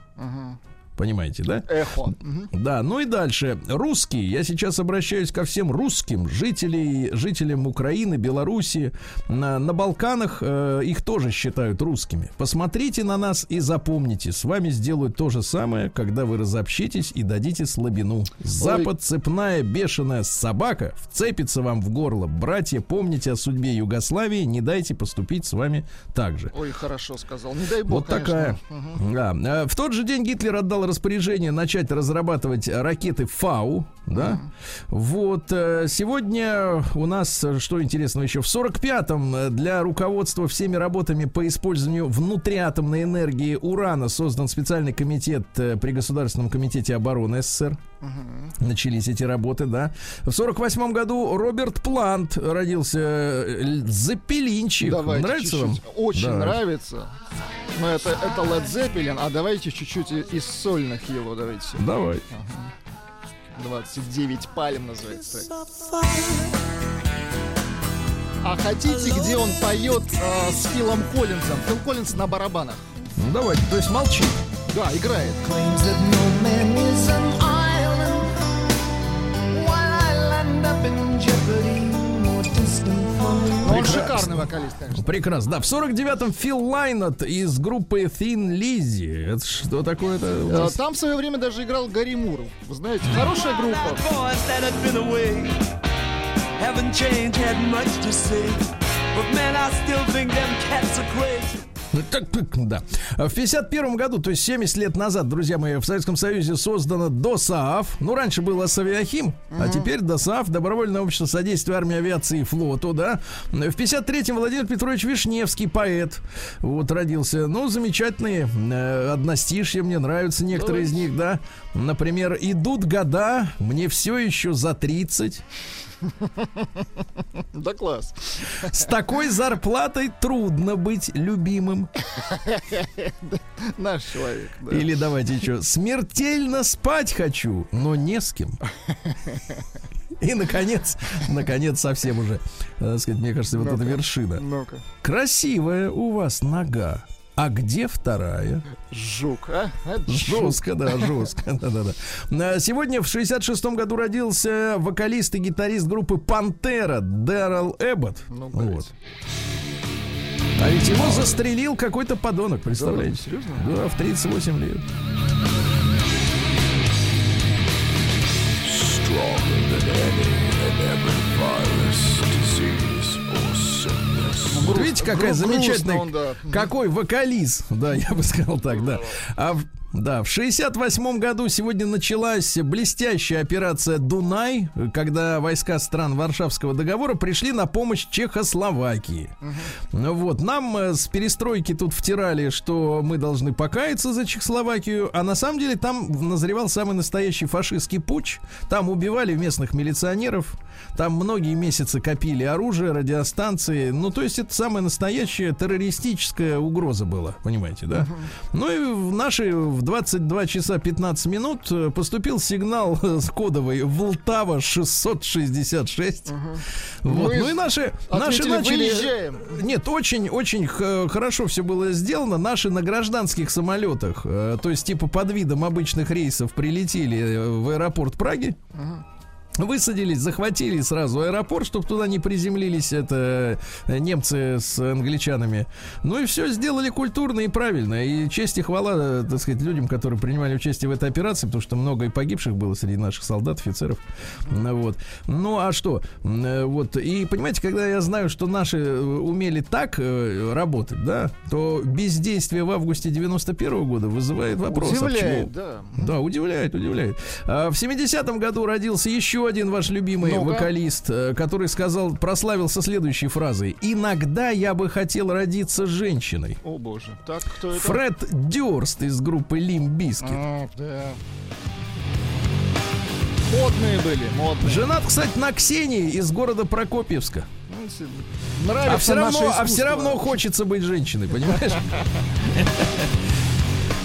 Понимаете, да? Эхо. Да, ну и дальше. Русские. Я сейчас обращаюсь ко всем русским жителей, жителям Украины, Белоруссии. На, на Балканах э, их тоже считают русскими. Посмотрите на нас и запомните. С вами сделают то же самое, когда вы разобщитесь и дадите слабину. Запад, цепная, бешеная собака вцепится вам в горло. Братья, помните о судьбе Югославии. Не дайте поступить с вами так же. Ой, хорошо сказал. Не дай бог, Вот такая. конечно. Да. Э, В тот же день Гитлер отдал распоряжение начать разрабатывать ракеты Фау. Да. Вот э, сегодня у нас, э, что интересного еще, в 45-м э, для руководства всеми работами по использованию внутриатомной энергии урана создан специальный комитет при Государственном комитете обороны СССР. Начались эти работы, да. В 48 году Роберт Плант родился э, Запелинчик. Давайте Нравится вам? чуть-чуть. Очень Да. нравится. Но это, это Led Zeppelin, а давайте чуть-чуть из сольных его давайте. Давай. 29 пальм называется трек. А хотите, где он поет э, с Филом Коллинзом? Фил Коллинз на барабанах. Ну, давайте, то есть молчи. Да, играет. Шикарный вокалист, конечно. Прекрасно. Да, в 49-м Фил Лайнет из группы Thin Lizzy. Это что такое-то? нас? Там в свое время даже играл Гарри Мур. Вы знаете, хорошая группа. boys that had been away haven't changed, had much to say. But man, I still think them cats are crazy. Ну, Да. В 51 году, то есть 70 лет назад, друзья мои, в Советском Союзе создано ДОСААФ. Ну, раньше было Савиахим, а теперь ДОСААФ, Добровольное общество содействия армии, авиации и флоту, да. В 53-м Владимир Петрович Вишневский, поэт, вот родился. Ну, замечательные э, одностишья, мне нравятся некоторые из них, да. Например, «Идут года, мне все еще за 30». (laughs) Да класс. С такой зарплатой трудно быть любимым. Наш человек. да. Или давайте еще. Смертельно спать хочу, но не с кем. (laughs) И, наконец, наконец, совсем уже, э, так сказать, мне кажется, вот эта Ну-ка. вершина. Ну-ка. Красивая у вас нога. А где вторая? Жук, а? Это жук. Жестко, да, жестко. Да, да, да. Сегодня в 66-м году родился вокалист и гитарист группы Пантера Дэрил Эббот. Ну. Вот. А ведь его застрелил какой-то подонок, представляете? Да, серьезно? Да, в 38 лет. Вот Грустно, видите, какая замечательная, он, да. какой вокалист, да, я бы сказал так, да. А да, в 68 году сегодня началась блестящая операция «Дунай», когда войска стран Варшавского договора пришли на помощь Чехословакии. Ну Вот, нам э, с перестройки тут втирали, что мы должны покаяться за Чехословакию, а на самом деле там назревал самый настоящий фашистский путч. Там убивали местных милиционеров, там многие месяцы копили оружие, радиостанции. Ну, то есть это самая настоящая террористическая угроза была, понимаете, да? Ну и в наши в 22 часа 15 минут э, поступил сигнал э, с кодовой Волтава 666. Вот. Мы Ну и наши, наши ответили, начали... «Выезжаем». Нет, очень, очень х- хорошо все было сделано. Наши на гражданских самолетах, э, то есть типа под видом обычных рейсов прилетели в аэропорт Праги. Высадились, захватили сразу аэропорт, чтобы туда не приземлились это э, немцы с англичанами. Ну и все сделали культурно и правильно. И честь и хвала, э, так сказать, людям, которые принимали участие в этой операции, потому что много и погибших было среди наших солдат, офицеров. Ну, Вот. Ну а что? Э, Вот. И понимаете, когда я знаю, что наши умели так работать, да, то бездействие в августе 91 года вызывает вопрос. а почему? Удивляет, да. Да, удивляет, удивляет. А, В 70-м году родился еще один ваш любимый Ну-ка. вокалист, э, который сказал, прославился следующей фразой. Иногда я бы хотел родиться женщиной. О боже. Так, кто это? Фред Дёрст из группы Limp Bizkit. А, да. Модные были, модные. Женат, кстати, на Ксении из города Прокопьевска. Ну, Нравится А все равно, а все равно хочется быть женщиной, понимаешь? (laughs)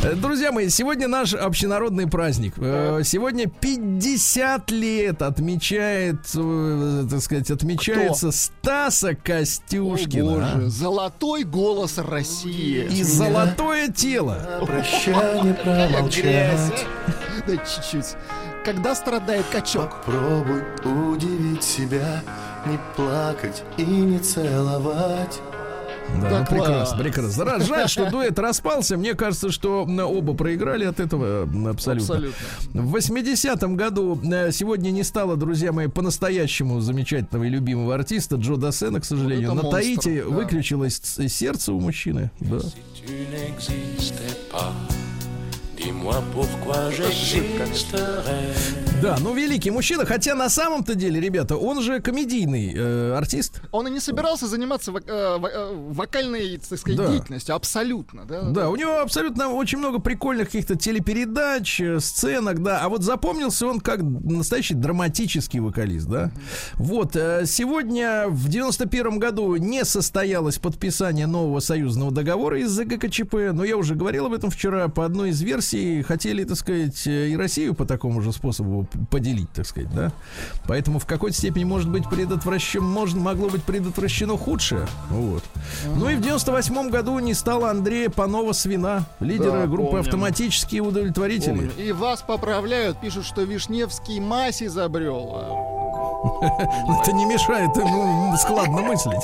Э, Друзья мои, сегодня наш общенародный праздник. Э, Сегодня 50 лет отмечает, э, так сказать, отмечается Стаса О Костюшкина. боже, золотой голос России. И золотое тело. Прощание (laughs) промолчать а? Да чуть-чуть. Когда страдает качок? Попробуй удивить себя Не плакать и не целовать Да, Да ну, прекрасно, прекрасно. Ра- Жаль, что дуэт распался. Мне кажется, что оба проиграли от этого абсолютно. Абсолютно. В 80-м году э, сегодня не стало, друзья мои, по-настоящему замечательного и любимого артиста Джо Дассена, к сожалению. это На монстр, Таити да. выключилось сердце у мужчины. Да. Dis-moi pourquoi j'existerais да, ну великий мужчина, хотя на самом-то деле, ребята, он же комедийный э, артист. Он и не собирался заниматься вок- э, э, вокальной, так сказать, Да. деятельностью. Абсолютно, да? Да, у него абсолютно очень много прикольных каких-то телепередач, э, сценок, да. А вот запомнился он как настоящий драматический вокалист, да. Вот, э, сегодня в 91 году не состоялось подписание нового союзного договора из-за ГКЧП, но я уже говорил об этом вчера. По одной из версий хотели, так сказать, э, и Россию по такому же способу поделить, так сказать, да. Поэтому в какой-то степени может быть предотвращено, можно, могло быть предотвращено худшее. Вот. Ну и в 98 году не стало Андрея Панова Свина, лидера Да, группы помним. «Автоматические удовлетворители». Помню. И вас поправляют, пишут, что Вишневский мазь изобрел. (laughs) Это не мешает ему складно мыслить.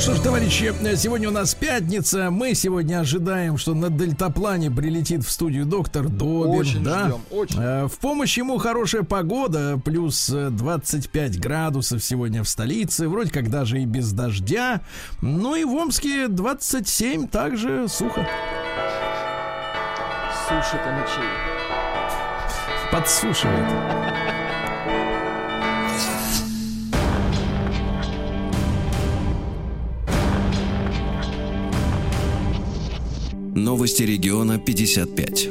Что ж, товарищи, сегодня у нас пятница. Мы сегодня ожидаем, что на дельтаплане прилетит в студию доктор Добин. Очень да? ждем, очень. Э, В помощь ему хорошая погода, плюс э, 25 градусов сегодня в столице, вроде как даже и без дождя. Ну и в Омске 27, также сухо. Суши-то ночей. Подсушивает. Новости региона 55.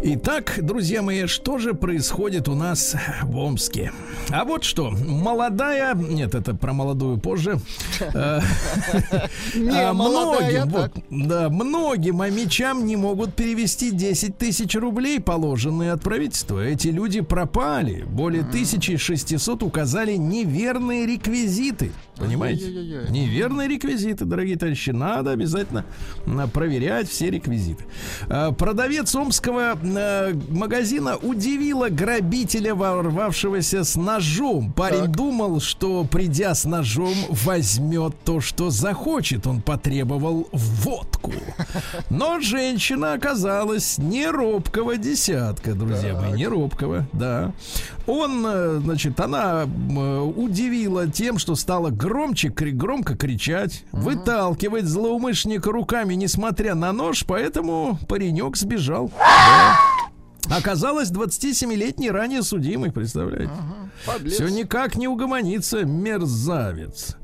Итак, друзья мои, что же происходит у нас в Омске? А вот что, молодая, нет, это про молодую позже. (laughs) Э, (laughs) Не, а, молодая, Многим, так. вот, да, многим амичам не могут перевести 10 тысяч рублей, положенные от правительства. Эти люди пропали. Более 1600 указали неверные реквизиты. Понимаете? Неверные реквизиты, дорогие товарищи. Надо обязательно проверять все реквизиты. А, Продавец омского а, магазина удивила грабителя, ворвавшегося с ножом. Парень Так. думал, что придя с ножом, возьмет то, что захочет. Он потребовал водку. Но женщина оказалась не робкого десятка, друзья мои, не робкого, да. Он, э, значит, она м, удивила тем, что стала громче, громко кричать, выталкивать злоумышленника руками, несмотря на нож, поэтому паренек сбежал. (gasps) Да. Оказалось, 27-летний ранее судимый, представляете? Подлец. Все никак не угомонится, мерзавец.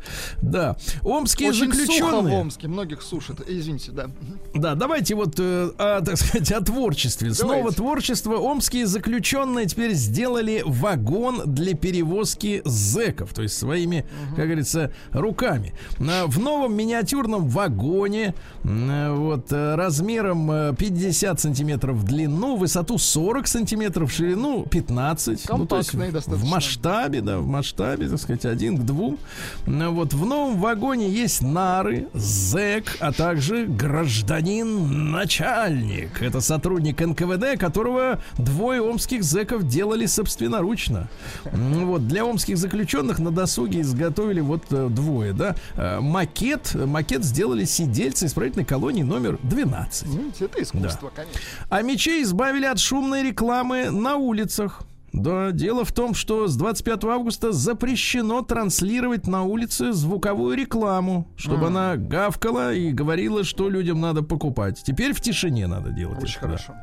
Да. Омские Очень сухо в заключенные. Омске, многих сушат. Э, Извините, да. Да, давайте вот, э, о, так сказать, о творчестве. Снова Давайте. творчество. Омские заключенные теперь сделали вагон для перевозки зэков, то есть своими, как говорится, руками. В новом миниатюрном вагоне м, вот э, размером э, 50 сантиметров в длину, высоту 40 сантиметров, ширину 15. Ну, то есть в- достаточно. В масштабе, да, в масштабе, так сказать, один к двум. Ну, Вот в новом вагоне есть нары, зэк, а также гражданин начальник. Это сотрудник НКВД, которого двое омских зэков делали собственноручно. М, Вот для омских заключенных на досуге изготовили вот э, двое, да, э, макет, макет сделали сидельцы исправительной колонии номер 12. Видите, это искусство, конечно. А мечей избавили от шумной рекламы на улицах. Да, дело в том, что с 25 августа запрещено транслировать на улице звуковую рекламу, чтобы она гавкала и говорила, что людям надо покупать. Теперь в тишине надо делать. Очень это, да. хорошо.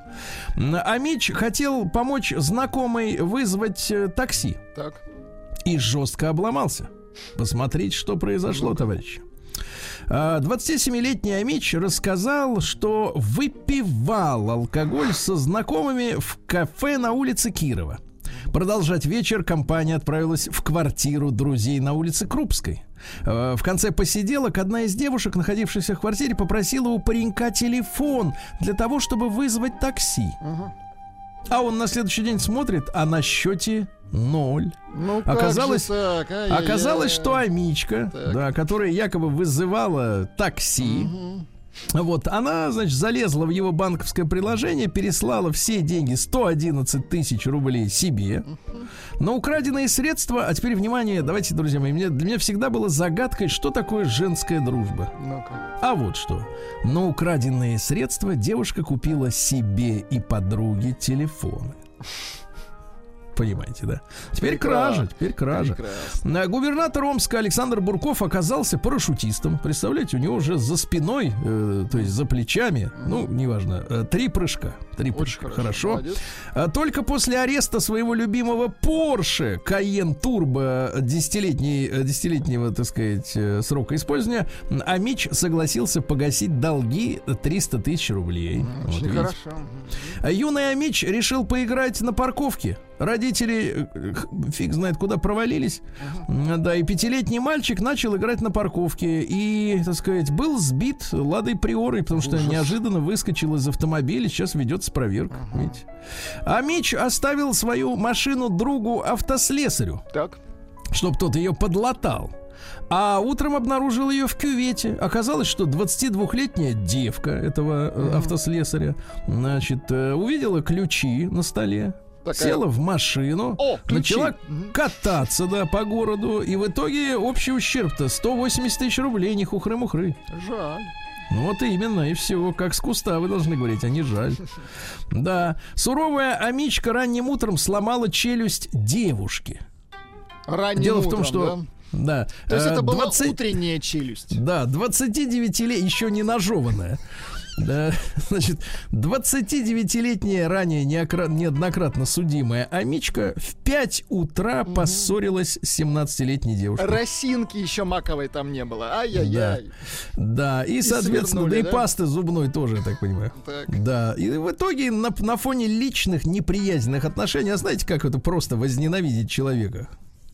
М, А Мич хотел помочь знакомой вызвать э, такси Так. и жестко обломался. Посмотрите, что произошло, товарищи. А, 27-летний Амич рассказал, что выпивал алкоголь со знакомыми в кафе на улице Кирова. Продолжать вечер компания отправилась в квартиру друзей на улице Крупской. Э, В конце посиделок одна из девушек, находившихся в квартире, попросила у паренька телефон для того, чтобы вызвать такси. А он на следующий день смотрит, а на счете ноль. Ну, Оказалось- так? Оказалось, что Амичка, Так. да, которая якобы вызывала такси, вот, она, значит, залезла в его банковское приложение, переслала все деньги, 111 тысяч рублей себе. Но украденные средства, а теперь, внимание, давайте, друзья мои, мне, для меня всегда было загадкой, что такое женская дружба. А вот что. На украденные средства девушка купила себе и подруге телефоны. Понимаете, да? Теперь кража, теперь кража. Прекрасно. Губернатор Омска Александр Бурков оказался парашютистом. Представляете, у него уже за спиной, э, то есть за плечами, ну, неважно, э, три прыжка. Три Очень прыжка. хорошо. Хорошо. Молодец. А Только после ареста своего любимого Porsche Cayenne Turbo десятилетнего, так сказать, э, срока использования, Амич согласился погасить долги 300 тысяч рублей. Вот Очень видите. хорошо. А Юный Амич решил поиграть на парковке. Родители э, фиг знает куда провалились. Да, и пятилетний мальчик начал играть на парковке и, так сказать, был сбит ладой приорой, потому что неожиданно выскочил из автомобиля. Сейчас ведется проверка. Видите? А Мич оставил свою машину другу автослесарю, Так. чтобы тот ее подлатал. А утром обнаружил ее в кювете. Оказалось, что 22-летняя девка этого э, автослесаря, значит, э, увидела ключи на столе, Такая- села в машину, О, ключи. начала кататься, да, по городу, и в итоге общий ущерб-то 180 тысяч рублей, не хухры-мухры. Жаль. Ну вот именно, и все, как с куста вы должны говорить, а не жаль. (laughs) Да, суровая амичка ранним утром сломала челюсть девушки. Ранним Дело в утром, том, что... Да. да? То есть э, это была 20 утренняя челюсть. Да, 29 лет, еще не нажеванная. Да, (laughs) значит, 29-летняя, ранее неоднократно судимая Амичка в 5 утра поссорилась с 17-летней девушкой. Росинки еще маковой там не было. Ай-яй-яй. Да, и, соответственно, свернули, да и да? пасты зубной тоже, я так понимаю. Так. Да, и в итоге на, на фоне личных неприязненных отношений, а знаете, как это просто возненавидеть человека?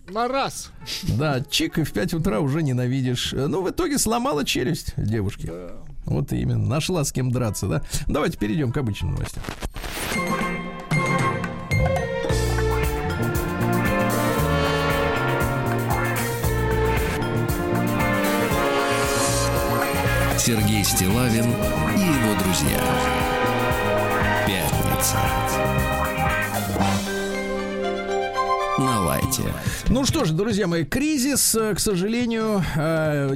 На раз. Да, чик, и в 5 утра уже ненавидишь. Э, Ну, в итоге сломала челюсть девушки. Вот именно, нашла с кем драться, да? Давайте перейдем к обычным новостям. Сергей Стилавин и его друзья. Пятница. На лайте. Ну что ж, друзья мои, кризис, э, к сожалению, э,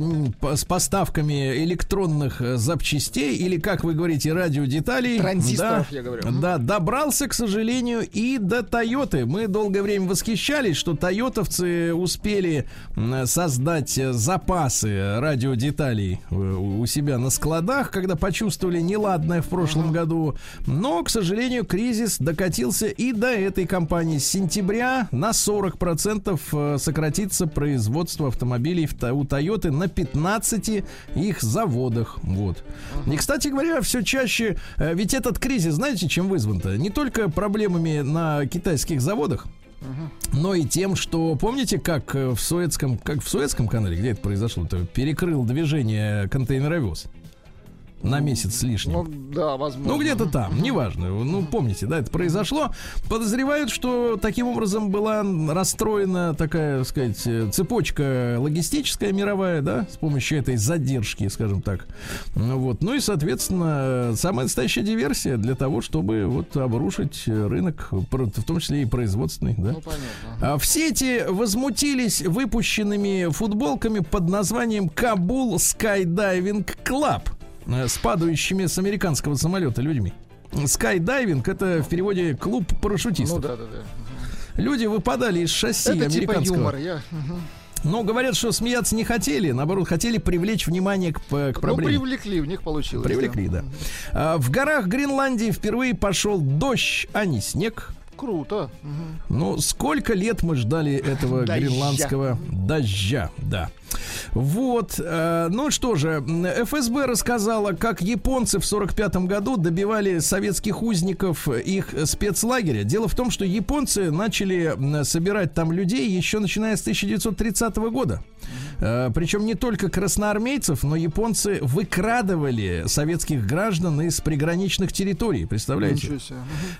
с поставками электронных э, запчастей или, как вы говорите, радиодеталей. Транзисторов, да, я говорю. Да, добрался, к сожалению, и до Тойоты. Мы долгое время восхищались, что тойотовцы успели создать запасы радиодеталей у у себя на складах, когда почувствовали неладное в прошлом году. Но, к сожалению, кризис докатился и до этой компании. С сентября на 40% 10% э, сократится производство автомобилей у Тойоты на 15 их заводах. Вот. И, кстати говоря, все чаще... э, Ведь этот кризис, знаете, чем вызван-то? Не только проблемами на китайских заводах, но и тем, что помните, как э, в Суэцком, как в Суэцком канале, где это произошло, то перекрыл движение контейнеровоз на месяц с лишним. Ну, да, возможно. Ну, где-то там, неважно. Ну, помните, да, это произошло. Подозревают, что таким образом была расстроена такая, так сказать, э, цепочка логистическая мировая, да, с помощью этой задержки, скажем так. Ну, Вот. Ну и, соответственно, самая настоящая диверсия для того, чтобы вот обрушить рынок, в том числе и производственный, да. Ну, понятно. А В сети возмутились выпущенными футболками под названием Kabul Skydiving Club с падающими с американского самолета людьми. Skydiving это в переводе клуб парашютистов. Ну, да, да, да. Люди выпадали из шасси Это типа американского. юмор. Я... Но говорят, что смеяться не хотели, наоборот, хотели привлечь внимание к, п- к Ну, проблеме. привлекли, в них получилось. Привлекли, да. А, В горах Гренландии впервые пошел дождь, а не снег. Круто. Ну, сколько лет мы ждали этого Дождя. гренландского дождя, да. Вот, э, ну что же, ФСБ рассказала, как японцы в 45 году добивали советских узников их спецлагеря. Дело в том, что японцы начали собирать там людей еще начиная с 1930 года. Э, Причем не только красноармейцев, но японцы выкрадывали советских граждан из приграничных территорий. Представляете?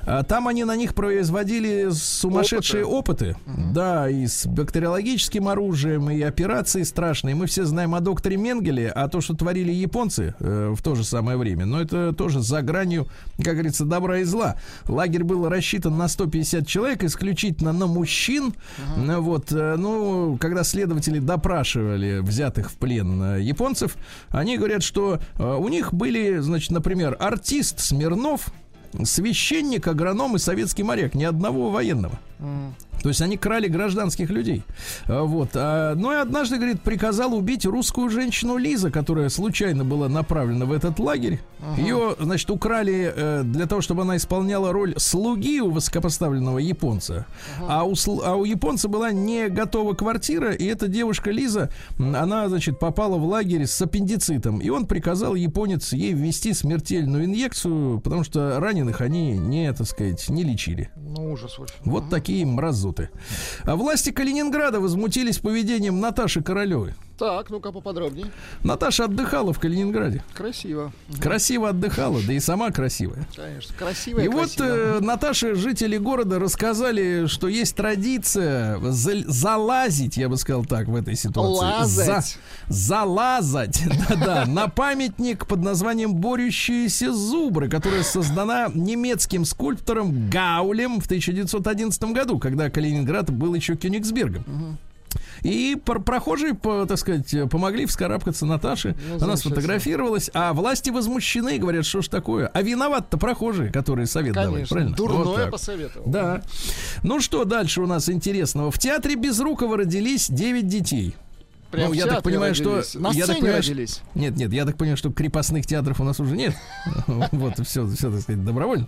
А Там они на них производили сумасшедшие опыты. Да, и с бактериологическим оружием, и операции страшные. Мы все знаем о докторе Менгеле, а то, что творили японцы э, в то же самое время, но это тоже за гранью, как говорится, добра и зла. Лагерь был рассчитан на 150 человек, исключительно на мужчин. Ну, Вот, э, ну, когда следователи допрашивали взятых в плен э, японцев, они говорят, что э, у них были, значит, например, артист Смирнов, священник, агроном и советский моряк, ни одного военного. То есть они крали гражданских людей. А, Вот. А, Ну и однажды, говорит, приказал убить русскую женщину Лиза, которая случайно была направлена в этот лагерь. Ее, значит, украли э, для того, чтобы она исполняла роль слуги у высокопоставленного японца. А, у, а у японца была не готова квартира, и эта девушка Лиза, она, значит, попала в лагерь с аппендицитом. И он приказал японец ей ввести смертельную инъекцию, потому что раненых они не, так сказать, не лечили. Ну, ужас очень. Вот такие мразоты. А власти Калининграда возмутились поведением Наташи Королевой. Так, ну-ка поподробнее. Наташа отдыхала в Калининграде. Красиво. Красиво отдыхала, да и сама красивая. Конечно. Красиво И вот э, Наташе жители города рассказали, что есть традиция зал- залазить, я бы сказал так, в этой ситуации. Лазать. залазать, (laughs) да-да, на памятник под названием «Борющиеся зубры», которая создана немецким скульптором Гаулем в 1911 году, когда Калининград был еще Кёнигсбергом. И пр- прохожие, так сказать, помогли вскарабкаться Наташе. Ну, Она сфотографировалась, а власти возмущены, говорят, что ж такое. А виноват-то прохожие, которые совет давали, Конечно. правильно? Вот Дурное так. посоветовал. Да. Ну что дальше у нас интересного? В театре Безрукова родились 9 детей. Прям ну, я так понимаю, родились. что... На я так понимаю, родились. Нет, нет, я так понимаю, что крепостных театров у нас уже нет. (laughs) Вот, все, все, так сказать, добровольно.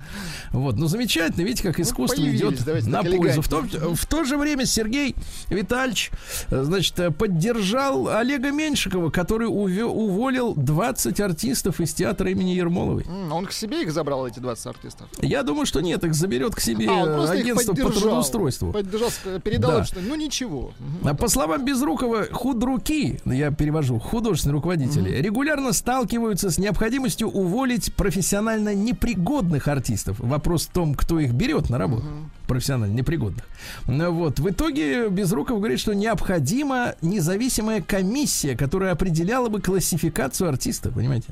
Вот, ну, замечательно, видите, как искусство появились, идет на пользу. В то, в то же время Сергей Витальевич, э, значит, э, поддержал Олега Меньшикова, который уволил 20 артистов из театра имени Ермоловой. Он к себе их забрал, эти 20 артистов. Я думаю, что нет, их заберет к себе А, э, агентство по трудоустройству. Поддержал, передал Да. что ну ничего. По словам Безрукова, худруки, я перевожу, художественные руководители, регулярно сталкиваются с необходимостью уволить профессионально непригодных артистов. Вопрос в том, кто их берет на работу. Профессионально непригодных. Вот. В итоге Безруков говорит, что необходима независимая комиссия, которая определяла бы классификацию артиста, понимаете?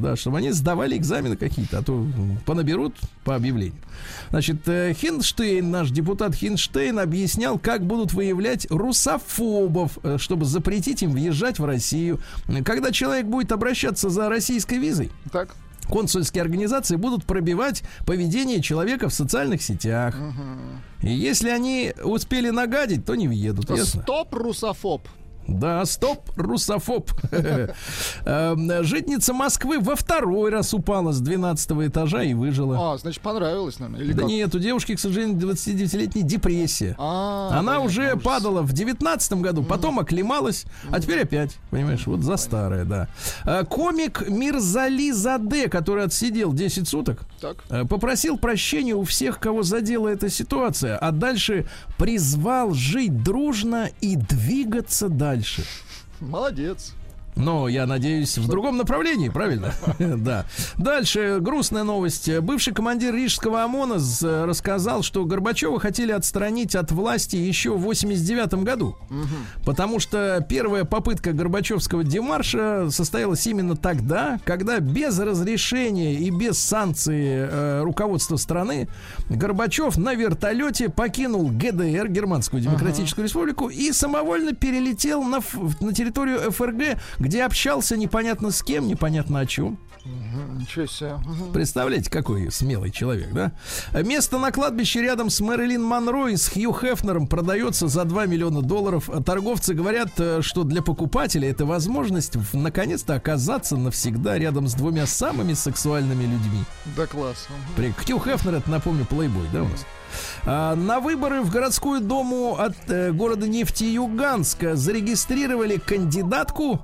Да, чтобы они сдавали экзамены какие-то, а то понаберут по объявлению. Значит, э, Хинштейн, наш депутат Хинштейн, объяснял, как будут выявлять русофобов, э, чтобы запретить им въезжать в Россию. Когда человек будет обращаться за российской визой, Так. консульские организации будут пробивать поведение человека в социальных сетях. И если они успели нагадить, то не въедут, ясно? Стоп, русофоб. Да, стоп, русофоб. (laughs) Эм, Житница Москвы во второй раз упала с 12 этажа и выжила. А, значит, понравилось. Или Да как? нет, у девушки, к сожалению, 29-летняя депрессия. А, Она понятно, уже ужас. падала в девятнадцатом году, потом оклемалась, а теперь опять, понимаешь, вот за старое, да. А, Комик Мирзали Заде, который отсидел 10 суток, Так. э, попросил прощения у всех, кого задела эта ситуация, а дальше призвал жить дружно и двигаться дальше. Молодец. Но я надеюсь, в другом направлении, правильно? (laughs) Да. Дальше грустная новость. Бывший командир Рижского ОМОНа з- рассказал, что Горбачева хотели отстранить от власти еще в 89 году. Потому что первая попытка Горбачевского демарша состоялась именно тогда, когда без разрешения и без санкции э, руководства страны Горбачев на вертолете покинул ГДР, Германскую Демократическую Республику, и самовольно перелетел на, на территорию ФРГ, где общался непонятно с кем, непонятно о чем. Ничего себе. Представляете, какой смелый человек, да? Место на кладбище рядом с Мэрилин Монро и с Хью Хефнером продается за 2 миллиона долларов. Торговцы говорят, э, что для покупателя это возможность наконец-то оказаться навсегда рядом с двумя самыми сексуальными людьми. Да класс. Мгм. При- Хью Хефнер, это, напомню, плейбой, да, у нас? А, на выборы в городскую думу от э, города Нефтеюганска зарегистрировали кандидатку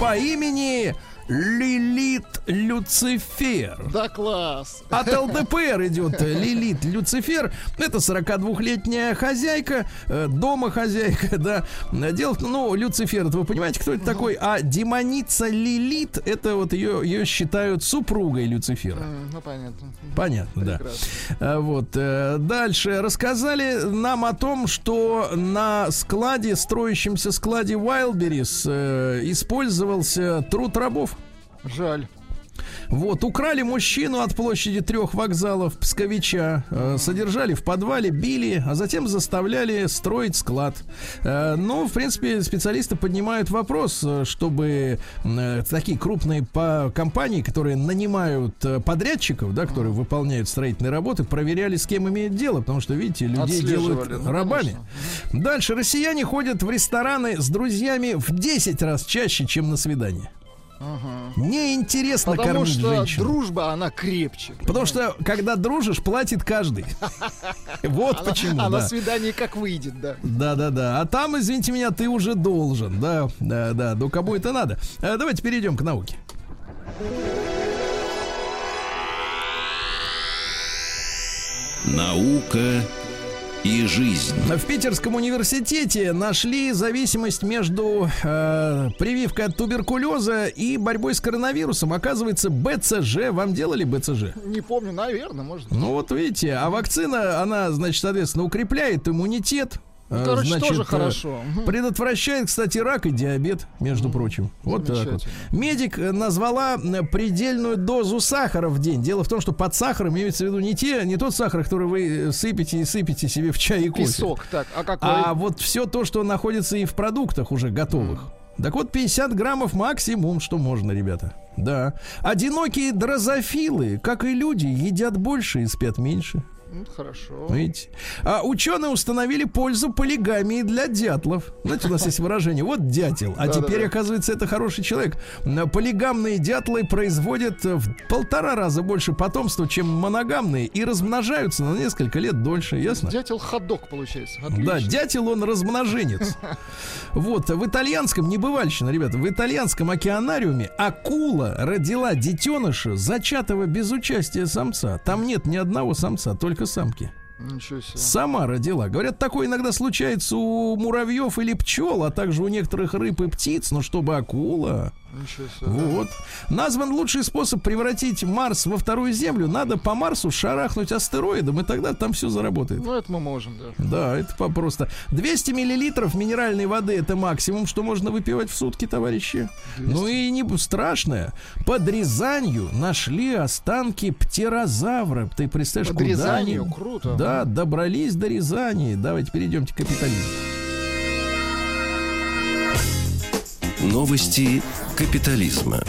по имени Лилит Люцифер. Да класс. От ЛДПР идет э, Лилит Люцифер. Это 42-летняя хозяйка, э, дома хозяйка, (laughs) да. Дело в том, ну, Люцифер, это вы понимаете, кто это такой? А демоница Лилит, это вот ее, ее считают супругой Люцифера. Ну, понятно. Понятно, да. Прекрасно. А, Вот. э, Дальше. Рассказали нам о том, что на складе, строящемся складе Wildberries, использовался труд рабов. Жаль. Вот, украли мужчину от площади трех вокзалов Псковича, э, содержали в подвале, били, а затем заставляли строить склад. Э, ну, в принципе, специалисты поднимают вопрос, э, чтобы э, такие крупные по- компании, которые нанимают э, подрядчиков, да, которые выполняют строительные работы, проверяли, с кем имеют дело, потому что, видите, людей делают ну, рабами. Дальше. Россияне ходят в рестораны с друзьями в 10 раз чаще, чем на свидание. Неинтересно Потому кормить что женщину. дружба, она крепче. Потому что, когда дружишь, платит каждый. (laughs) Вот почему, а на да. свидании как выйдет, да. Да, да, да. А там, извините меня, ты уже должен. Да, да, да. Ну, кому это надо? Э, Давайте перейдем к науке. Наука и жизнь. В Питерском университете нашли зависимость между э, прививкой от туберкулеза и борьбой с коронавирусом. Оказывается, БЦЖ. Вам делали БЦЖ? Не помню, наверное, может. Ну вот видите, а вакцина, она, значит, соответственно, укрепляет иммунитет. Э, короче, значит, тоже э, хорошо. Предотвращает, кстати, рак и диабет, между прочим. Вот так вот. Медик э, назвала э, предельную дозу сахара в день. Дело в том, что под сахаром имеется в виду не, те, не тот сахар, который вы сыпете и сыпете себе в чай и кофе. Песок. Так, а какой? А вот все то, что находится и в продуктах уже готовых. Так вот, 50 граммов максимум, что можно, ребята. Да. Одинокие дрозофилы, как и люди, едят больше и спят меньше. Ну, хорошо. Видите? А ученые установили пользу полигамии для дятлов. Знаете, у нас есть выражение, вот дятел, а теперь, оказывается, это хороший человек. Полигамные дятлы производят в полтора раза больше потомства, чем моногамные, и размножаются на несколько лет дольше, ясно? Дятел ходок получается. Отлично. Да, дятел он размноженец. (laughs) Вот, в итальянском, небывальщина, ребята, в итальянском океанариуме акула родила детеныша, зачатого без участия самца. Там нет ни одного самца, только самки. Ничего себе. Сама родила. Говорят, такое иногда случается у муравьев или пчел, а также у некоторых рыб и птиц, но чтобы акула. Ничего себе. Вот. Назван лучший способ превратить Марс во вторую Землю. Надо по Марсу шарахнуть астероидом, и тогда там все заработает. Ну, это мы можем, да. Да, это по- просто. 200 миллилитров минеральной воды это максимум, что можно выпивать в сутки, товарищи. Ну и не страшное. Под Рязанью нашли останки птерозавра. Ты представляешь, Под куда Рязанью? они- Круто. Да, добрались до Рязани. Давайте перейдемте к капитализму. Новости капитализма.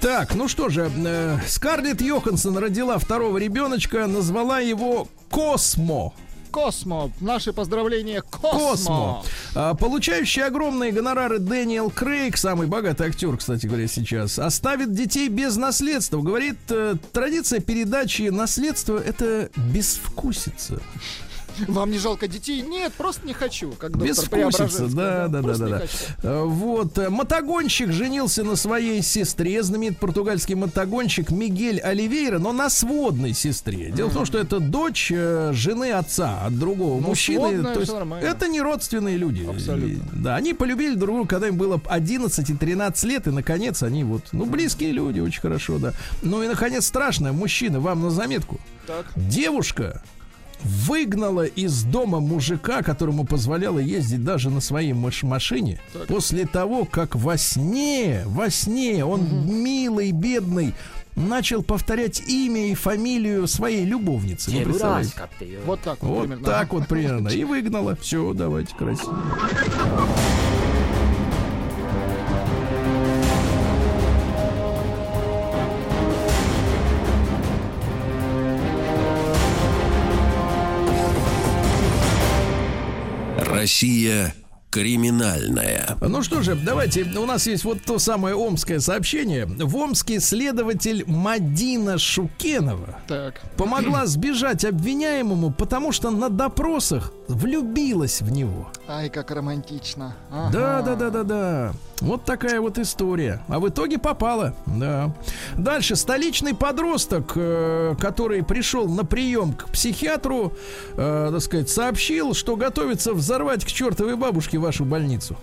Так, ну что же, э, Скарлетт Йоханссон родила второго ребеночка, назвала его Космо. Космо. Наши поздравления Космо. Космо. А, получающий огромные гонорары Дэниел Крейг, самый богатый актер, кстати говоря, сейчас, оставит детей без наследства. Говорит, э, традиция передачи наследства это безвкусица. Вам не жалко детей? Нет, просто не хочу. Как Преображенская, да, да, да, да, да. хочу. Э, Вот, э, мотогонщик женился на своей сестре, знаменит португальский мотогонщик Мигель Оливейра, но на сводной сестре. Дело в том, что это дочь э, жены отца от другого Ну, мужчины. сводная, То есть нормально. это не родственные люди. Абсолютно. Да, они полюбили друг друга, когда им было 11 и 13 лет, и, наконец, они вот, ну, близкие люди, очень хорошо, да. Ну и, наконец, страшное, мужчина, вам на заметку. Так. Девушка выгнала из дома мужика, которому позволяла ездить даже на своей маш- машине, после того, как во сне, во сне он милый, бедный, начал повторять имя и фамилию своей любовницы. Вы представляете? Вот так вот, Вот примерно. так вот примерно. И выгнала. Все, давайте красиво. Россия криминальная. Ну что же, давайте, у нас есть вот то самое омское сообщение. В Омске следователь Мадина Шукенова Так. помогла сбежать обвиняемому, потому что на допросах влюбилась в него. Ай, как романтично. Ага. Да, да, да, да, да. Вот такая вот история. А в итоге попала. Да. Дальше столичный подросток, э, который пришел на прием к психиатру, э, так сказать, сообщил, что готовится взорвать к чертовой бабушке вашу больницу.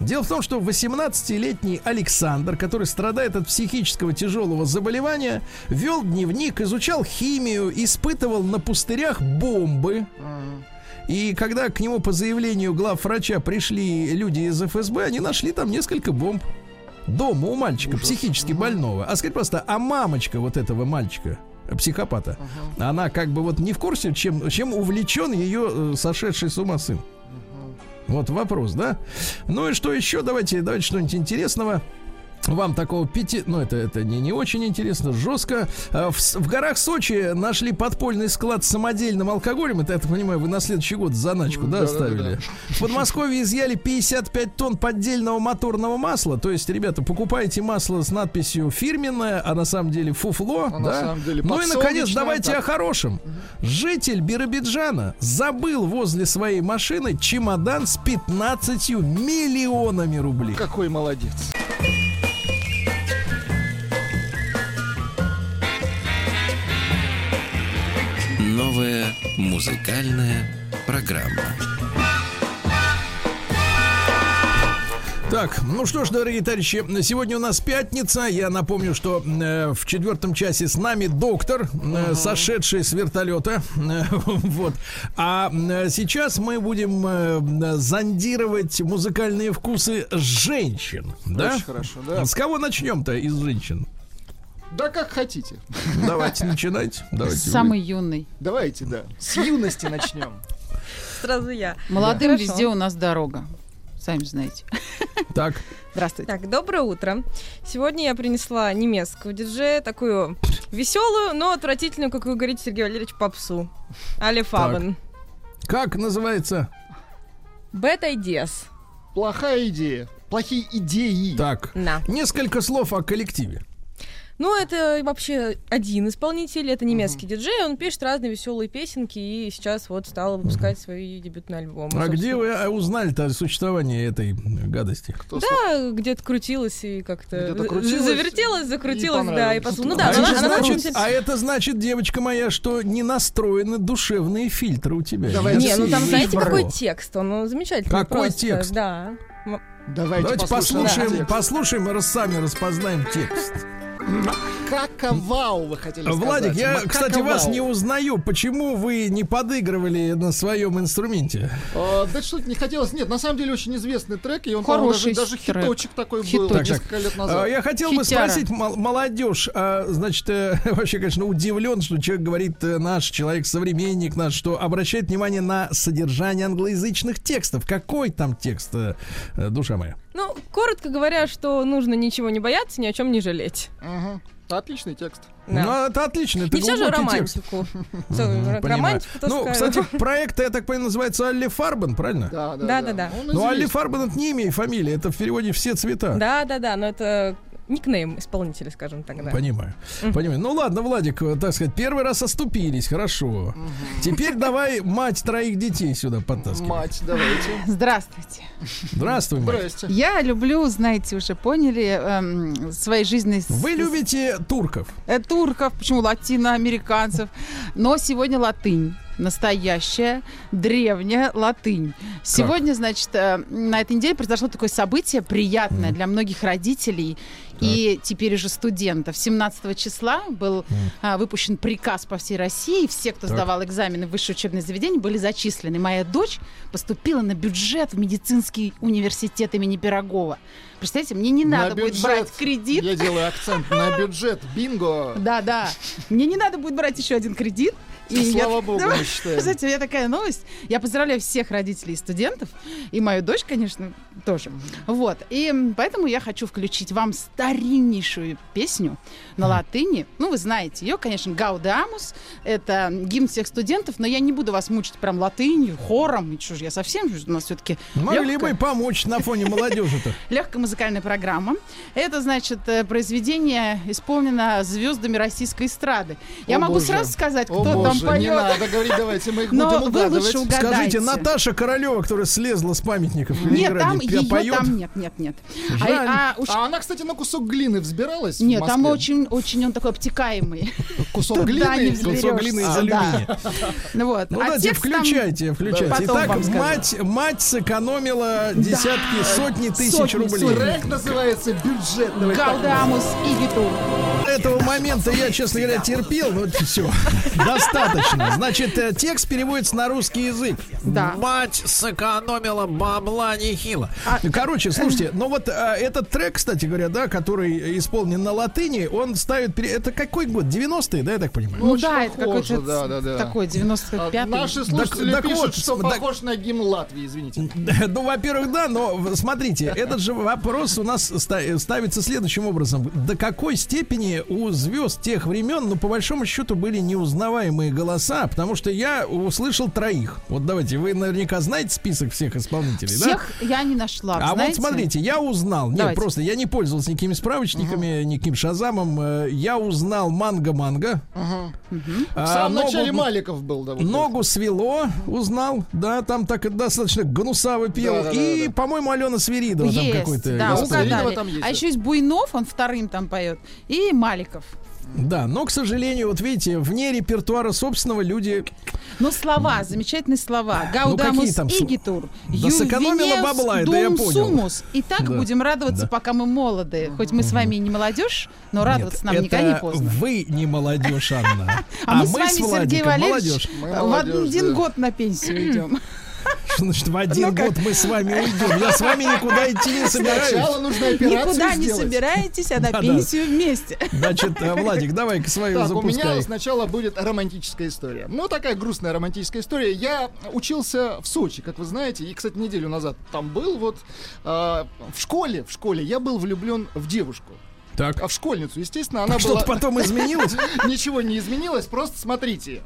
Дело в том, что 18-летний Александр, который страдает от психического тяжелого заболевания, вел дневник, изучал химию, испытывал на пустырях бомбы. И когда к нему по заявлению главврача пришли люди из ФСБ, они нашли там несколько бомб. Дома у мальчика, психически больного. А скажи просто, а мамочка вот этого мальчика, психопата, она как бы вот не в курсе, чем, чем увлечен ее э, сошедший с ума сын. Вот вопрос, да? Ну и что еще? Давайте, давайте что-нибудь интересного. Вам такого пяти... Ну, это, это не, не очень интересно, жестко. А, В, в горах Сочи нашли подпольный склад с самодельным алкоголем. Это, я так понимаю, вы на следующий год заначку, да, оставили? В Подмосковье изъяли 55 тонн поддельного моторного масла. То есть, ребята, покупаете масло с надписью фирменное, а на самом деле фуфло. А на да? самом деле ну и, наконец, давайте да. о хорошем. Житель Биробиджана забыл возле своей машины чемодан с 15 миллионами рублей. Какой молодец. Новая музыкальная программа. Так, ну что ж, дорогие товарищи, сегодня у нас пятница. Я напомню, что э, в четвертом часе с нами доктор, э, сошедший с вертолета. Э, (laughs) вот. А э, сейчас мы будем э, зондировать музыкальные вкусы женщин. Да? Очень хорошо, да. С кого начнем-то из женщин? Да как хотите. Давайте начинайте. Давайте. вы. Самый юный. Давайте, да. С юности начнем. Сразу я. Молодым Хорошо. везде у нас дорога. Сами знаете. Так, Здравствуйте. Так, доброе утро. Сегодня я принесла немецкого диджея, такую веселую, но отвратительную, как вы говорите, Сергей Валерьевич, попсу. Али Фабен. как называется? Bad Ideas. Плохая идея. Плохие идеи. Так, На. несколько слов о коллективе. Ну, это вообще один исполнитель, это немецкий диджей, он пишет разные веселые песенки и сейчас вот стал выпускать свои дебютные альбомы. А где вы э, узнали-то о существовании этой гадости? Кто Да, где-то крутилась и как-то Где-то за- крутилась завертелась, и да, и послушала. Ну а, да, это она, она значит, очень- а это значит, девочка моя, что не настроены душевные фильтры у тебя. Давайте Не, ну там знаете, какой Браво. текст? Он ну, замечательный. Какой просто, текст? Да. Давайте, Давайте послушаем послушаем, текст. послушаем и раз сами распознаем текст. Каковау, вы хотели сказать. Владик, я, Макака кстати, вас не узнаю. Почему вы не подыгрывали на своем инструменте? А, да что-то не хотелось. Нет, на самом деле очень известный трек, и он, даже, Хороший даже трек. хиточек такой был Хиточек. несколько лет назад. А, Я хотел бы Хитяра. спросить мол- молодежь, а, значит, э, (laughs) вообще, конечно, удивлен, что человек говорит, э, наш человек, современник наш, что обращает внимание на содержание англоязычных текстов. Какой там текст, э, э, душа моя? Ну, коротко говоря, что нужно ничего не бояться, ни о чем не жалеть. Мгм. Отличный текст. Да. Ну, это отлично, это Не все же романтику. (laughs) Понимаю. Романтику Ну, кстати, (laughs) проект, я так понимаю, называется Алли Фарбен, правильно? Да, да, Да-да-да. Он Ну, Алли. Фарбен это не имя и фамилия, это в переводе все цвета. Да, да, да, но это никнейм исполнителя, скажем так, да. Понимаю. Понимаю. Ну ладно, Владик, э, так сказать, первый раз оступились, хорошо. Теперь давай мать троих детей сюда подтаскивай. Мать, давайте. Здравствуйте. Здравствуй, мать. Здрасте. Я люблю, знаете, уже поняли, эм, своей жизни... Вы любите турков? э, турков, почему латиноамериканцев, но сегодня латынь. Настоящая, древняя латынь. Сегодня, значит, э, на этой неделе произошло такое событие приятное для многих родителей и теперь уже студентов. 17 числа был а, выпущен приказ по всей России. Все, кто Так. сдавал экзамены в высшее учебное заведение, были зачислены. Моя дочь поступила на бюджет в медицинский университет имени Пирогова. Представляете, мне не На надо будет бюджет. брать кредит. Я делаю акцент на (laughs) бюджет. Бинго. Да, да. Мне не надо будет брать еще один кредит. Слава я- (laughs) богу, мы считаем. Знаете, у меня такая новость. Я поздравляю всех родителей и студентов, и мою дочь, конечно, тоже. Вот. И поэтому я хочу включить вам стариннейшую песню на латыни. Ну, вы знаете ее, конечно, «Гаудамус». Это гимн всех студентов, но я не буду вас мучить прям латынью, хором. И что же, я совсем, у нас все-таки Могли бы помочь на фоне молодежи-то. (laughs) Легкая музыкальная программа. Это, значит, э, произведение исполнено звездами российской эстрады. Я О, могу боже. сразу сказать, О, кто боже, там поет. Не надо говорить, давайте мы их Но будем вы угадывать. лучше угадайте. Скажите, Наташа Королева, которая слезла с памятников в Нет, там ее поет? там нет, нет, нет. А- Жаль. а уж- А она, кстати, на кусок глины взбиралась Нет, там очень, очень он такой обтекаемый. Кусок глины? Кусок глины из Да. алюминия. Ну вот. Ну А давайте, включайте, включайте. Итак, мать, мать сэкономила десятки, сотни тысяч рублей. Трек называется «Бюджет». Давай так. Гаудамус и Гитур. Этого момента я, честно говоря, терпел, но все, достаточно. Значит, э, текст переводится на русский язык. Да. Мать сэкономила бабла нехило. А- Короче, слушайте, ну вот э, этот трек, кстати говоря, да, который исполнен на латыни, он ставит... Это какой год? 90-е, да, я так понимаю? Ну очень да, это похоже, какой-то да, да, да. такой А 95-й. Наши слушатели так пишут, вот, что так- похож на гимн Латвии, извините. (laughs) Ну, во-первых, да, но смотрите, этот же вопрос у нас ста- ставится следующим образом. До какой степени у звезд тех времен, ну, по большому счету, были неузнаваемые голоса, потому что я услышал троих. Вот давайте, вы наверняка знаете список всех исполнителей, да? Всех я не нашла, А знаете? вот смотрите, я узнал, нет, Давайте. просто я не пользовался никакими справочниками, никаким шазамом. э, Я узнал манго-манго. В А, самом ногу- начале Маликов был, да. вот Ногу свело, узнал, да, там так и достаточно гнусаво пел. Да, да, да, и, да. по-моему, Алена Свиридова там Есть, какой-то. Да, угадали. там есть, а еще есть Буйнов, он вторым там поет, и Маликов. Да, но, к сожалению, вот видите, вне репертуара собственного люди... Ну, слова, замечательные слова. какие Гаудамус там слова? игитур. Да сэкономила бабла, это я понял. сумус. И так Да. будем радоваться, Да. пока мы молоды. Хоть мы с вами и не молодежь, но радоваться нам это никогда не поздно. вы не молодежь, Анна. (laughs) А, мы с вами, Сергей Валерьевич, в один год на пенсию идем. (laughs) Что значит, в один Ну год мы с вами уйдем? Я с вами никуда идти не собираюсь. Сначала нужно операцию Никуда не собираетесь, а на пенсию вместе. Значит, э, Владик, давай-ка свою Так, у меня запускай. сначала будет романтическая история. Ну, такая грустная романтическая история. Я учился в Сочи, как вы знаете, и, кстати, неделю назад там был. Вот а, в школе, в школе я был влюблен в девушку. Так. А в школьницу, естественно, она Что-то была... потом (laughs) изменилось? Ничего не изменилось, просто смотрите.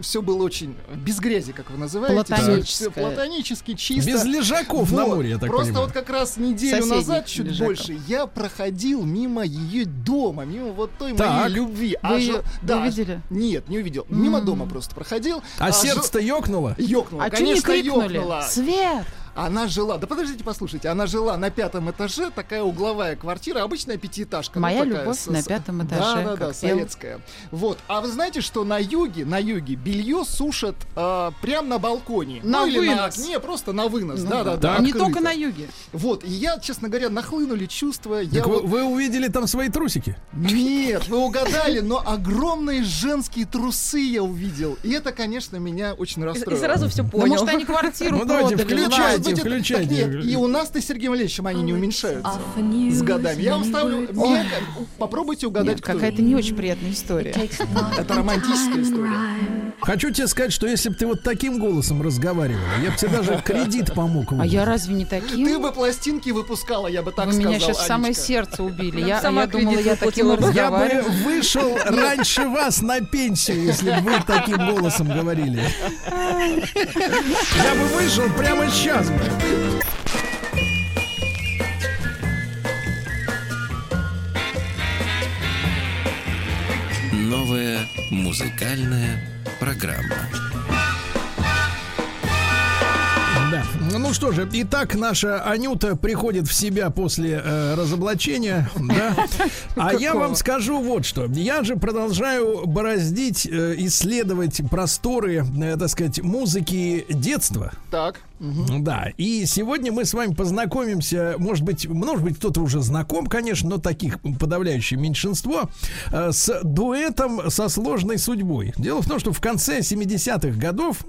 Все было очень без грязи, как вы называете. Платоническое. Платонически, чисто. Без лежаков на Вот. море, я так Просто понимаю. вот как раз неделю Соседних назад, чуть лежаков. больше, я проходил мимо ее дома, мимо вот той Так. моей любви. Вы же- её увидели? Нет, не увидел. Мимо дома просто проходил. А же- сердце-то ёкнуло? Ёкнуло, А не конечно, крикнули? ёкнуло. Свет! Она жила, да подождите, послушайте, она жила на пятом этаже, такая угловая квартира, обычная пятиэтажка. ну, Моя такая, любовь с- на пятом Да, этаже, да, да, как пел. советская. Вот, а вы знаете, что на юге, на юге белье сушат а, прямо на балконе. На ну или на вынос. окне, просто на вынос, Ну да, да, да. да. Не открыто. только на юге. Вот, и я, честно говоря, нахлынули чувства. Я Так вы, вот- вы увидели там свои трусики? Нет, вы угадали, но огромные женские трусы я увидел. И это, конечно, меня очень расстроило. и сразу все Ну, понял. может, они квартиру Ну, давайте, продали. включайте. Может быть, это- включайте. так нет, и у нас-то с Сергеем Валерьевичем они не уменьшаются с годами. Я вам ставлю... мне- попробуйте угадать, Нет, какая-то это. не очень приятная история. Это романтическая история. Хочу тебе сказать, что если бы ты вот таким голосом разговаривала, я бы тебе даже кредит помог. А выдать. я разве не таким? Ты бы пластинки выпускала, я бы так Вы сказал, меня сейчас в самое Анечка. сердце убили. Я Я, думала, я таким бы. Я бы разговариваю. вышел раньше вас на пенсию, если бы вы таким голосом говорили. (laughs) Я бы вышел прямо сейчас. Новая музыкальная программа. Ну что же, итак, наша Анюта приходит в себя после э, разоблачения, да. А я вам скажу вот что. Я же продолжаю бороздить, э, исследовать просторы, э, так сказать, музыки детства. Так. Да, и сегодня мы с вами познакомимся, может быть, может быть, кто-то уже знаком, конечно, но таких подавляющее меньшинство, э, с дуэтом со сложной судьбой. Дело в том, что в конце 70-х годов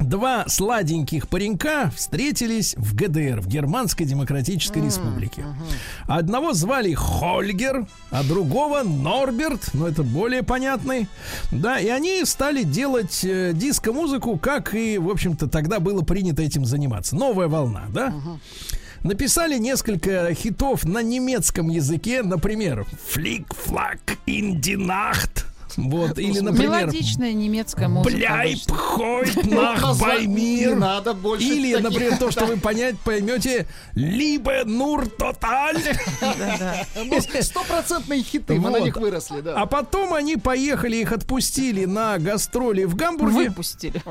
Два сладеньких паренька встретились в ГДР, в Германской Демократической Республике. Одного звали Хольгер, а другого Норберт, но это более понятный. Да, и они стали делать э, диско-музыку, как и, в общем-то, тогда было принято этим заниматься. Новая волна, да? Написали несколько хитов на немецком языке, например, «Флик-флак инди-нахт», вот, или, например, Мелодичная немецкая музыка. Бляйп обычно. хойт (laughs) Ну, нах назвать бай Не мир. надо больше Или, например, то, что вы понять поймете, либо нур тоталь. (laughs) Ну, Стопроцентные хиты, мы на них выросли, да. А потом они поехали, их отпустили на гастроли в Гамбурге. Выпустили.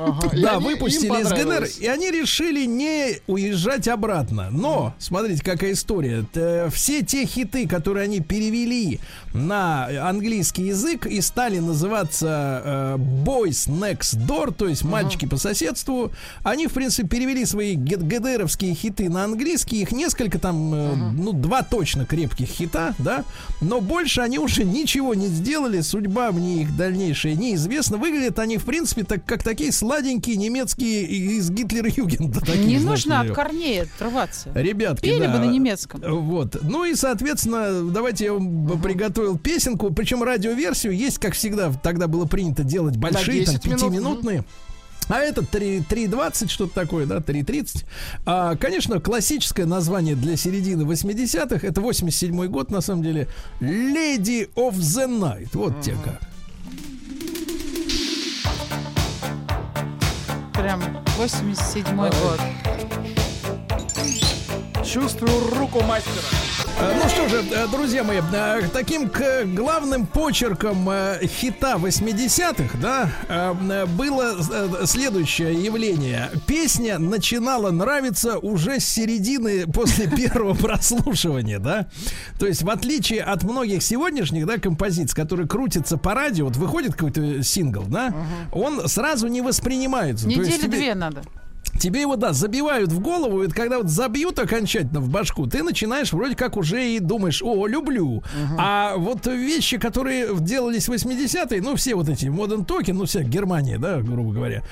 Да, выпустили из понравилось. и они решили не уезжать обратно. Но, смотрите, какая история. Т- Все те хиты, которые они перевели на английский язык и стали называться э, Boys Next Door, то есть мальчики по соседству, они, в принципе, перевели свои ГДРовские хиты на английский. Их несколько там, э, ну, два точно крепких хита, да, но больше они уже ничего не сделали. Судьба мне их дальнейшая неизвестна. Выглядят они, в принципе, так, как такие сладенькие немецкие из Гитлер-Югенда. такие, Не нужно от корней отрываться. Ребятки, Пели да. бы на немецком. Вот. Ну и, соответственно, давайте я вам б- приготовил песенку. Причем радиоверсию есть, как всегда, тогда было принято делать большие, там, 10 минут, пятиминутные. А это 3 3.20, что-то такое, да, 3.30. А, конечно, классическое название для середины 80-х, это 87 год, на самом деле, Lady of the Night. Вот те как. Прям 87-й год. Чувствую руку мастера. Э, Ну что же, э, друзья мои, э, таким к главным почерком хита 80-х, да, было следующее явление. Песня начинала нравиться уже с середины после (laughs) первого прослушивания, да. То есть, в отличие от многих сегодняшних, да, композиций, которые крутятся по радио, вот выходит какой-то сингл, да, он сразу не воспринимается. Недели две надо. Тебе его, да, забивают в голову, и когда вот забьют окончательно в башку, ты начинаешь вроде как уже и думаешь, о, люблю. А вот вещи, которые делались в 80-е, ну, все вот эти Modern Talking, ну, вся Германия, да, грубо говоря,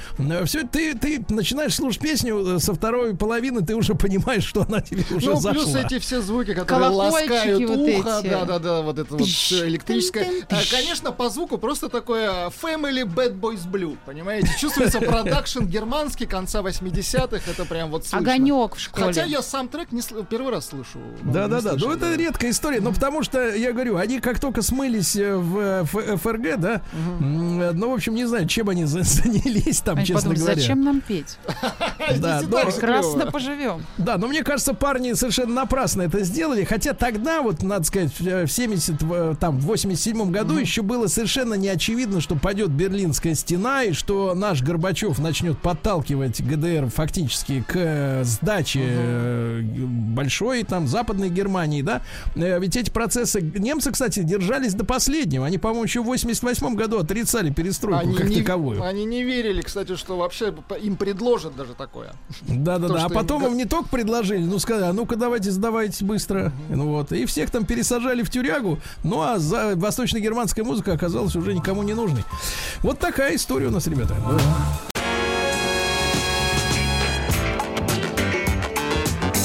все, ты, ты начинаешь слушать песню э, со второй половины, ты уже понимаешь, что она тебе уже Ну, зашла. плюс эти все звуки, которые Колокольчики ласкают вот ухо, да-да-да, вот это вот электрическое. А, Конечно, по звуку просто такое Family Bad Boys Blue, понимаете? Чувствуется продакшн германский конца 80-х, это прям вот слышно. Огонек в школе. Хотя я сам трек не сл- первый раз слышу. Ну, Да, не да, да. слышал, Ну, это редкая история. Ну, потому что, я говорю, они как только смылись э, в э, Ф- ФРГ, да, м, э, ну, в общем, не знаю, чем они за- (laughs) занялись там, Они честно подумали, говоря. зачем нам петь? (laughs) Да, но- Прекрасно поживем. Да, но мне кажется, парни совершенно напрасно это сделали, хотя тогда, вот, надо сказать, в 70, в, там, в 87 году еще было совершенно не очевидно, что пойдет Берлинская стена и что наш Горбачев начнет подталкивать ГДР фактически к э, сдаче э, большой, там, Западной Германии, да, Э, ведь эти процессы, немцы, кстати, держались до последнего, они, по-моему, еще в 88 году отрицали перестройку Они как не, таковую. они не верили, кстати, что вообще им предложат даже такое. Да, да, То, да. А им потом им не только предложили, ну сказали, а ну-ка давайте сдавайтесь быстро. Ну вот. И всех там пересажали в тюрягу. Ну а за восточно-германская музыка оказалась уже никому не нужной. Вот такая история у нас, ребята.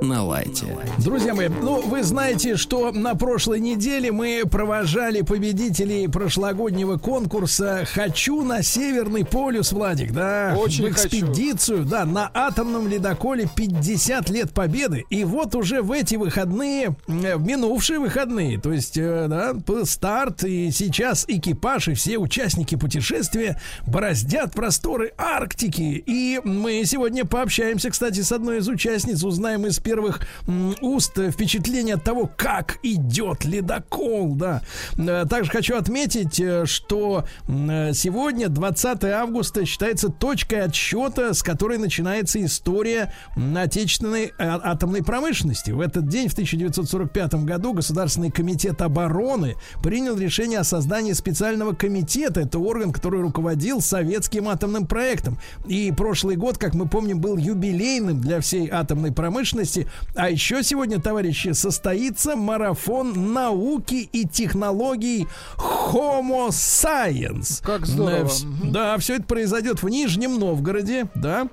На лайте. Друзья мои, ну вы знаете, что на прошлой неделе мы провожали победителей прошлогоднего конкурса «Хочу на Северный полюс», Владик, да? Очень в экспедицию, да, на атомном ледоколе 50 лет победы. И вот уже в эти выходные, э, в минувшие выходные, то есть, э, да, старт, и сейчас экипаж и все участники путешествия бороздят просторы Арктики. И мы сегодня пообщаемся, кстати, с одной из участниц, узнаем из первых уст впечатление от того, как идет ледокол, да. Э, Также хочу отметить, э, что э, сегодня, 20 августа, считается точкой отсчета, с которой начинается история отечественной атомной промышленности. В этот день, в 1945 году, Государственный комитет обороны принял решение о создании специального комитета. Это орган, который руководил советским атомным проектом. И прошлый год, как мы помним, был юбилейным для всей атомной промышленности. А еще сегодня, товарищи, состоится марафон науки и технологий Homo Science. Как здорово. Э, Да, все это произойдет в Нижнем Новгороде, да.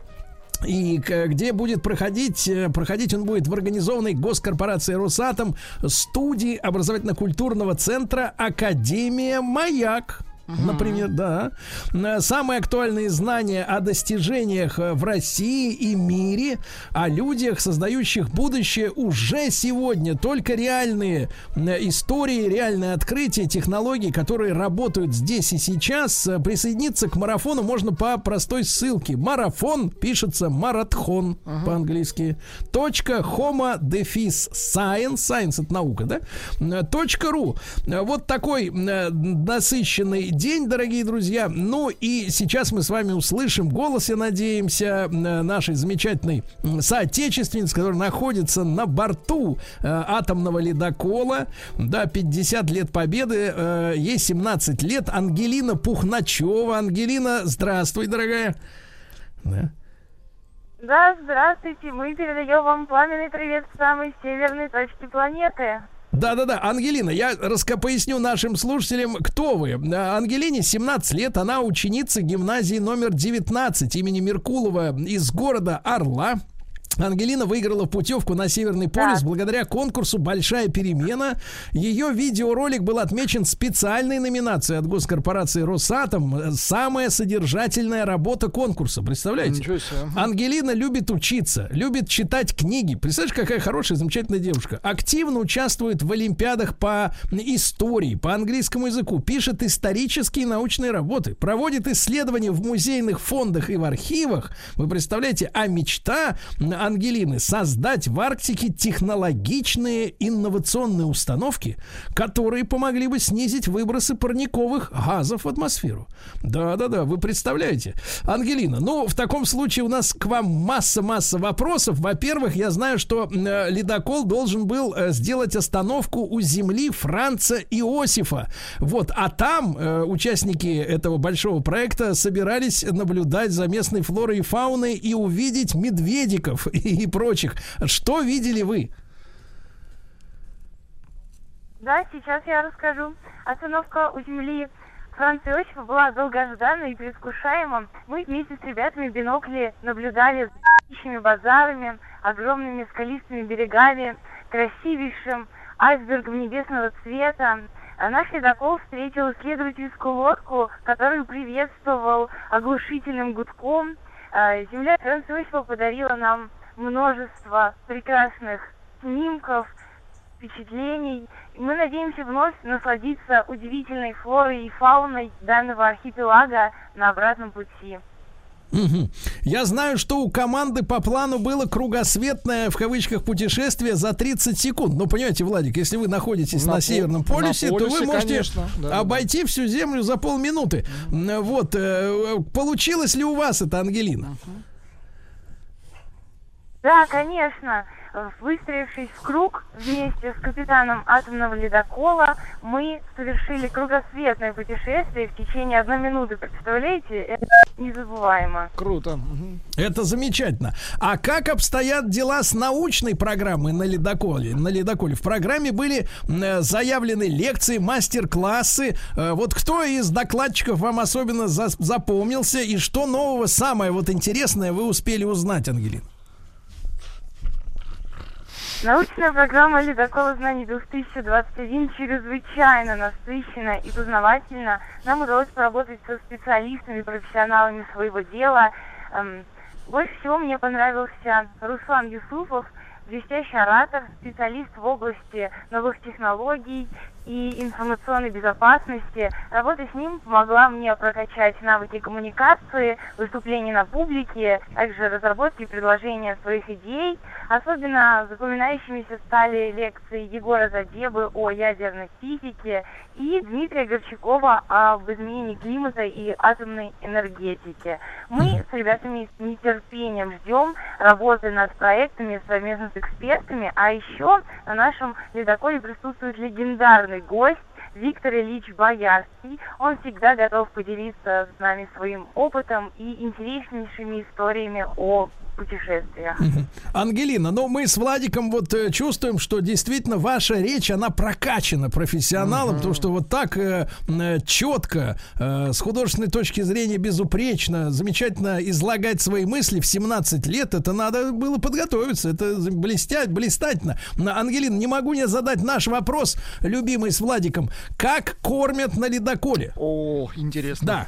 И где будет проходить, э, проходить он будет в организованной госкорпорацией Росатом студии образовательно-культурного центра Академия Маяк. Например, да. Э, Самые актуальные знания о достижениях э, в России и мире, о людях, создающих будущее уже сегодня. Только реальные э, истории, реальные открытия, технологии, которые работают здесь и сейчас. Присоединиться к марафону можно по простой ссылке. Марафон пишется маратхон по-английски. Точка homo дефис science. Science это наука, да? Точка ру. Вот такой насыщенный день, дорогие друзья. Ну и сейчас мы с вами услышим голос, я надеемся, э, нашей замечательной соотечественницы, которая находится на борту э, атомного ледокола. Да, 50 лет победы, э, ей 17 лет. Ангелина Пухначева. Ангелина, здравствуй, дорогая. Да. Да, здравствуйте. Мы передаем вам пламенный привет с самой северной точки планеты. Да-да-да, Ангелина, я раска поясню нашим слушателям, кто вы. А, Ангелине 17 лет, она ученица гимназии номер 19 имени Меркулова из города Орла. Ангелина выиграла путевку на Северный полюс благодаря конкурсу «Большая перемена». Ее видеоролик был отмечен специальной номинацией от госкорпорации «Росатом». Самая содержательная работа конкурса. Представляете? Ничего себе. Ангелина любит учиться, любит читать книги. Представляешь, какая хорошая, замечательная девушка. Активно участвует в олимпиадах по истории, по английскому языку, пишет исторические и научные работы, проводит исследования в музейных фондах и в архивах. Вы представляете, а мечта Ангелины создать в Арктике технологичные инновационные установки, которые помогли бы снизить выбросы парниковых газов в атмосферу. Да-да-да, вы представляете. Ангелина, ну, в таком случае у нас к вам масса-масса вопросов. Во-первых, я знаю, что э, ледокол должен был э, сделать остановку у земли Франца Иосифа. Вот, а там э, участники этого большого проекта собирались наблюдать за местной флорой и фауной и увидеть медведиков и прочих. Что видели вы? Да, сейчас я расскажу. Остановка у земли Франца Иосифа была долгожданной и предвкушаема. Мы вместе с ребятами в бинокли наблюдали за птичьими базарами, огромными скалистыми берегами, красивейшим айсбергом небесного цвета. А наш ледокол встретил исследовательскую лодку, которую приветствовал оглушительным гудком. А, Земля Франца Иосифа подарила нам множество прекрасных снимков, впечатлений. И мы надеемся вновь насладиться удивительной флорой и фауной данного архипелага на обратном пути. Я знаю, что у команды по плану было кругосветное в кавычках путешествие за 30 секунд. Ну, понимаете, Владик, если вы находитесь на, На Северном на полюсе, то полюсе, вы можете конечно, да, да, обойти всю Землю за полминуты. М, Вот. э, Получилось ли у вас это, Ангелина? Да, конечно. Выстроившись в круг вместе с капитаном атомного ледокола, мы совершили кругосветное путешествие в течение одной минуты. Представляете? Это незабываемо. Круто. Это замечательно. А как обстоят дела с научной программой на ледоколе? На ледоколе в программе были э, заявлены лекции, мастер-классы. Э, Вот кто из докладчиков вам особенно за- запомнился и что нового, самое вот интересное вы успели узнать, Ангелина? Научная программа «Ледокол знаний 2021» чрезвычайно насыщена и познавательна. Нам удалось поработать со специалистами, профессионалами своего дела. Эм, Больше всего мне понравился Руслан Юсуфов, блестящий оратор, специалист в области новых технологий и информационной безопасности. Работа с ним помогла мне прокачать навыки коммуникации, выступлений на публике, также разработки и предложения своих идей. Особенно запоминающимися стали лекции Егора Задебы о ядерной физике и Дмитрия Горчакова об изменении климата и атомной энергетике. Мы с ребятами с нетерпением ждем работы над проектами совместно с экспертами, а еще на нашем ледоколе присутствует легендарный гость Виктор Ильич Боярский. Он всегда готов поделиться с нами своим опытом и интереснейшими историями о путешествиях. Ангелина, ну мы с Владиком вот э, чувствуем, что действительно ваша речь, она прокачана профессионалом, потому что вот так э, э, четко, э, с художественной точки зрения безупречно, замечательно излагать свои мысли в 17 лет, это надо было подготовиться, это блестять, блистательно. Но, Ангелина, не могу не задать наш вопрос, любимый с Владиком. Как кормят на ледоколе? О, интересно. Да.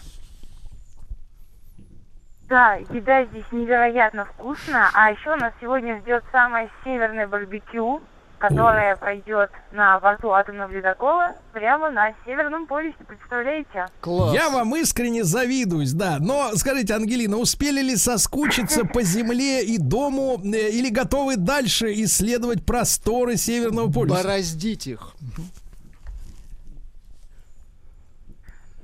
Да, еда здесь невероятно вкусная, а еще нас сегодня ждет самое северное барбекю, которое пройдет на борту атомного ледокола прямо на Северном полюсе, представляете? Класс. Я вам искренне завидуюсь, да. Но скажите, Ангелина, успели ли соскучиться по земле и дому э, или готовы дальше исследовать просторы Северного полюса? Бороздить их.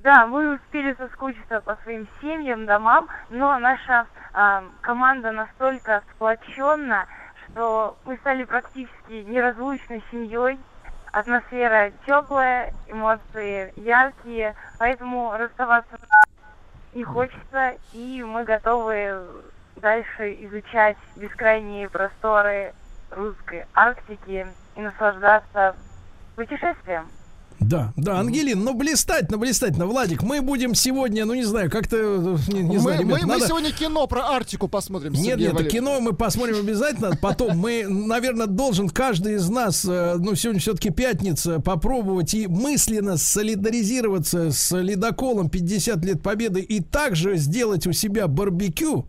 Да, мы успели соскучиться по своим семьям, домам, но наша а, команда настолько сплоченна, что мы стали практически неразлучной семьей. Атмосфера теплая, эмоции яркие, поэтому расставаться не хочется, и мы готовы дальше изучать бескрайние просторы русской Арктики и наслаждаться путешествием. Да, да, Ангелин, ну блистательно, блистательно. Владик, мы будем сегодня, ну не знаю, как-то, э, не, не мы, знаю, ребят, мы- мы надо- сегодня кино про Арктику посмотрим. Нет, Сергей нет, Валерьевич. кино мы посмотрим обязательно. Потом мы, наверное, должен каждый из нас, э, ну, сегодня все-таки пятница, попробовать и мысленно солидаризироваться с ледоколом 50 лет победы и также сделать у себя барбекю.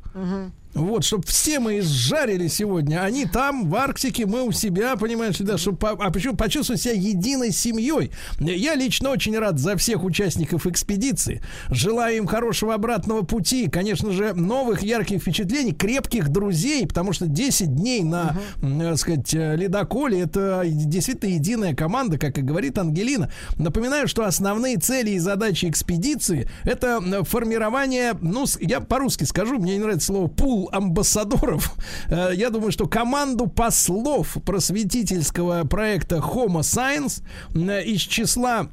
Вот, чтобы все мы изжарили сегодня. Они там, в Арктике, мы у себя, понимаешь да, чтобы по- а почему почувствовать себя единой семьей. Я лично очень рад за всех участников экспедиции. Желаю им хорошего обратного пути. Конечно же, новых ярких впечатлений, крепких друзей, потому что 10 дней на, м, так сказать, э, ледоколе это действительно единая команда, как и говорит Ангелина. Напоминаю, что основные цели и задачи экспедиции это м, формирование, ну, я по-русски скажу, мне не нравится слово пул амбассадоров. Э, Я думаю, что команду послов просветительского проекта Homo Science м, из числа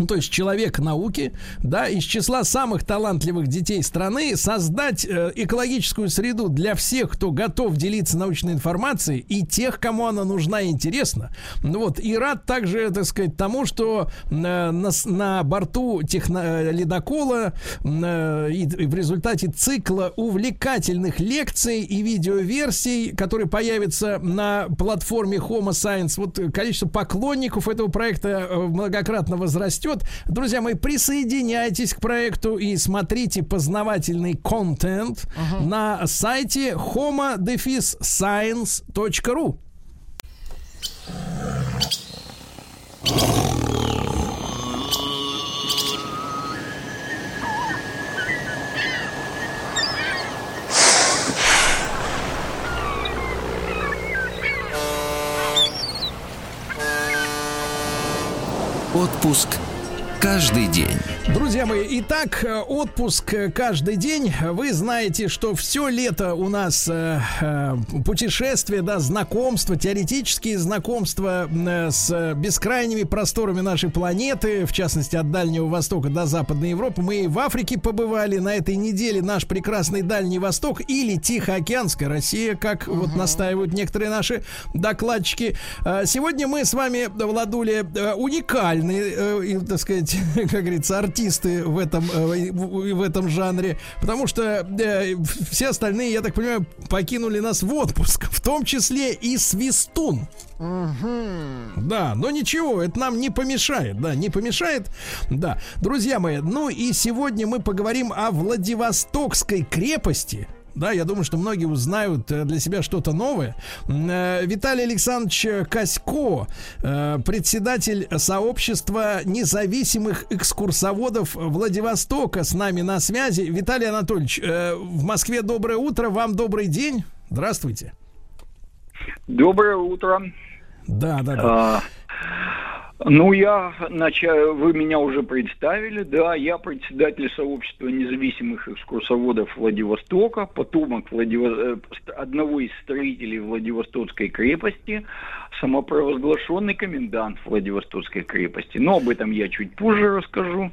ну, то есть человек науки, да, из числа самых талантливых детей страны создать э, экологическую среду для всех, кто готов делиться научной информацией и тех, кому она нужна и интересна. Ну Вот, и рад также, так сказать, тому, что э, на, на борту техно- э, ледокола э, и, и в результате цикла увлекательных лекций и видеоверсий, которые появятся на платформе Homo Science, вот количество поклонников этого проекта э, многократно возрастет. Друзья мои, присоединяйтесь к проекту и смотрите познавательный контент на сайте homo-science.ru. Отпуск каждый день. Друзья мои, итак, э, отпуск э, каждый день. Вы знаете, что все лето у нас э, э, путешествия, да, знакомства, теоретические знакомства э, с бескрайними просторами нашей планеты, в частности, от Дальнего Востока до Западной Европы. Мы и в Африке побывали. На этой неделе наш прекрасный Дальний Восток или Тихоокеанская Россия, как вот настаивают некоторые наши докладчики. Сегодня мы с вами, Владуля, уникальный, э, так сказать, (laughs) как говорится, артисты в этом, э, в, этом жанре, потому что э, все остальные, я так понимаю, покинули нас в отпуск, в том числе и Свистун. Да, но ничего, это нам не помешает, да, не помешает. Да, друзья мои, ну и сегодня мы поговорим о Владивостокской крепости. Да, я думаю, что многие узнают э, для себя что-то новое. Э, Виталий Александрович Косько, э, председатель сообщества независимых экскурсоводов Владивостока, с нами на связи. Виталий Анатольевич, в Москве доброе утро, вам добрый день. Здравствуйте. Доброе утро. Да, да, да. А, ну, я, нача- вы меня уже представили, да, я председатель сообщества независимых экскурсоводов Владивостока, потомок Владиво- э, одного из строителей Владивостокской крепости, самопровозглашенный комендант Владивостокской крепости. Но об этом я чуть позже расскажу.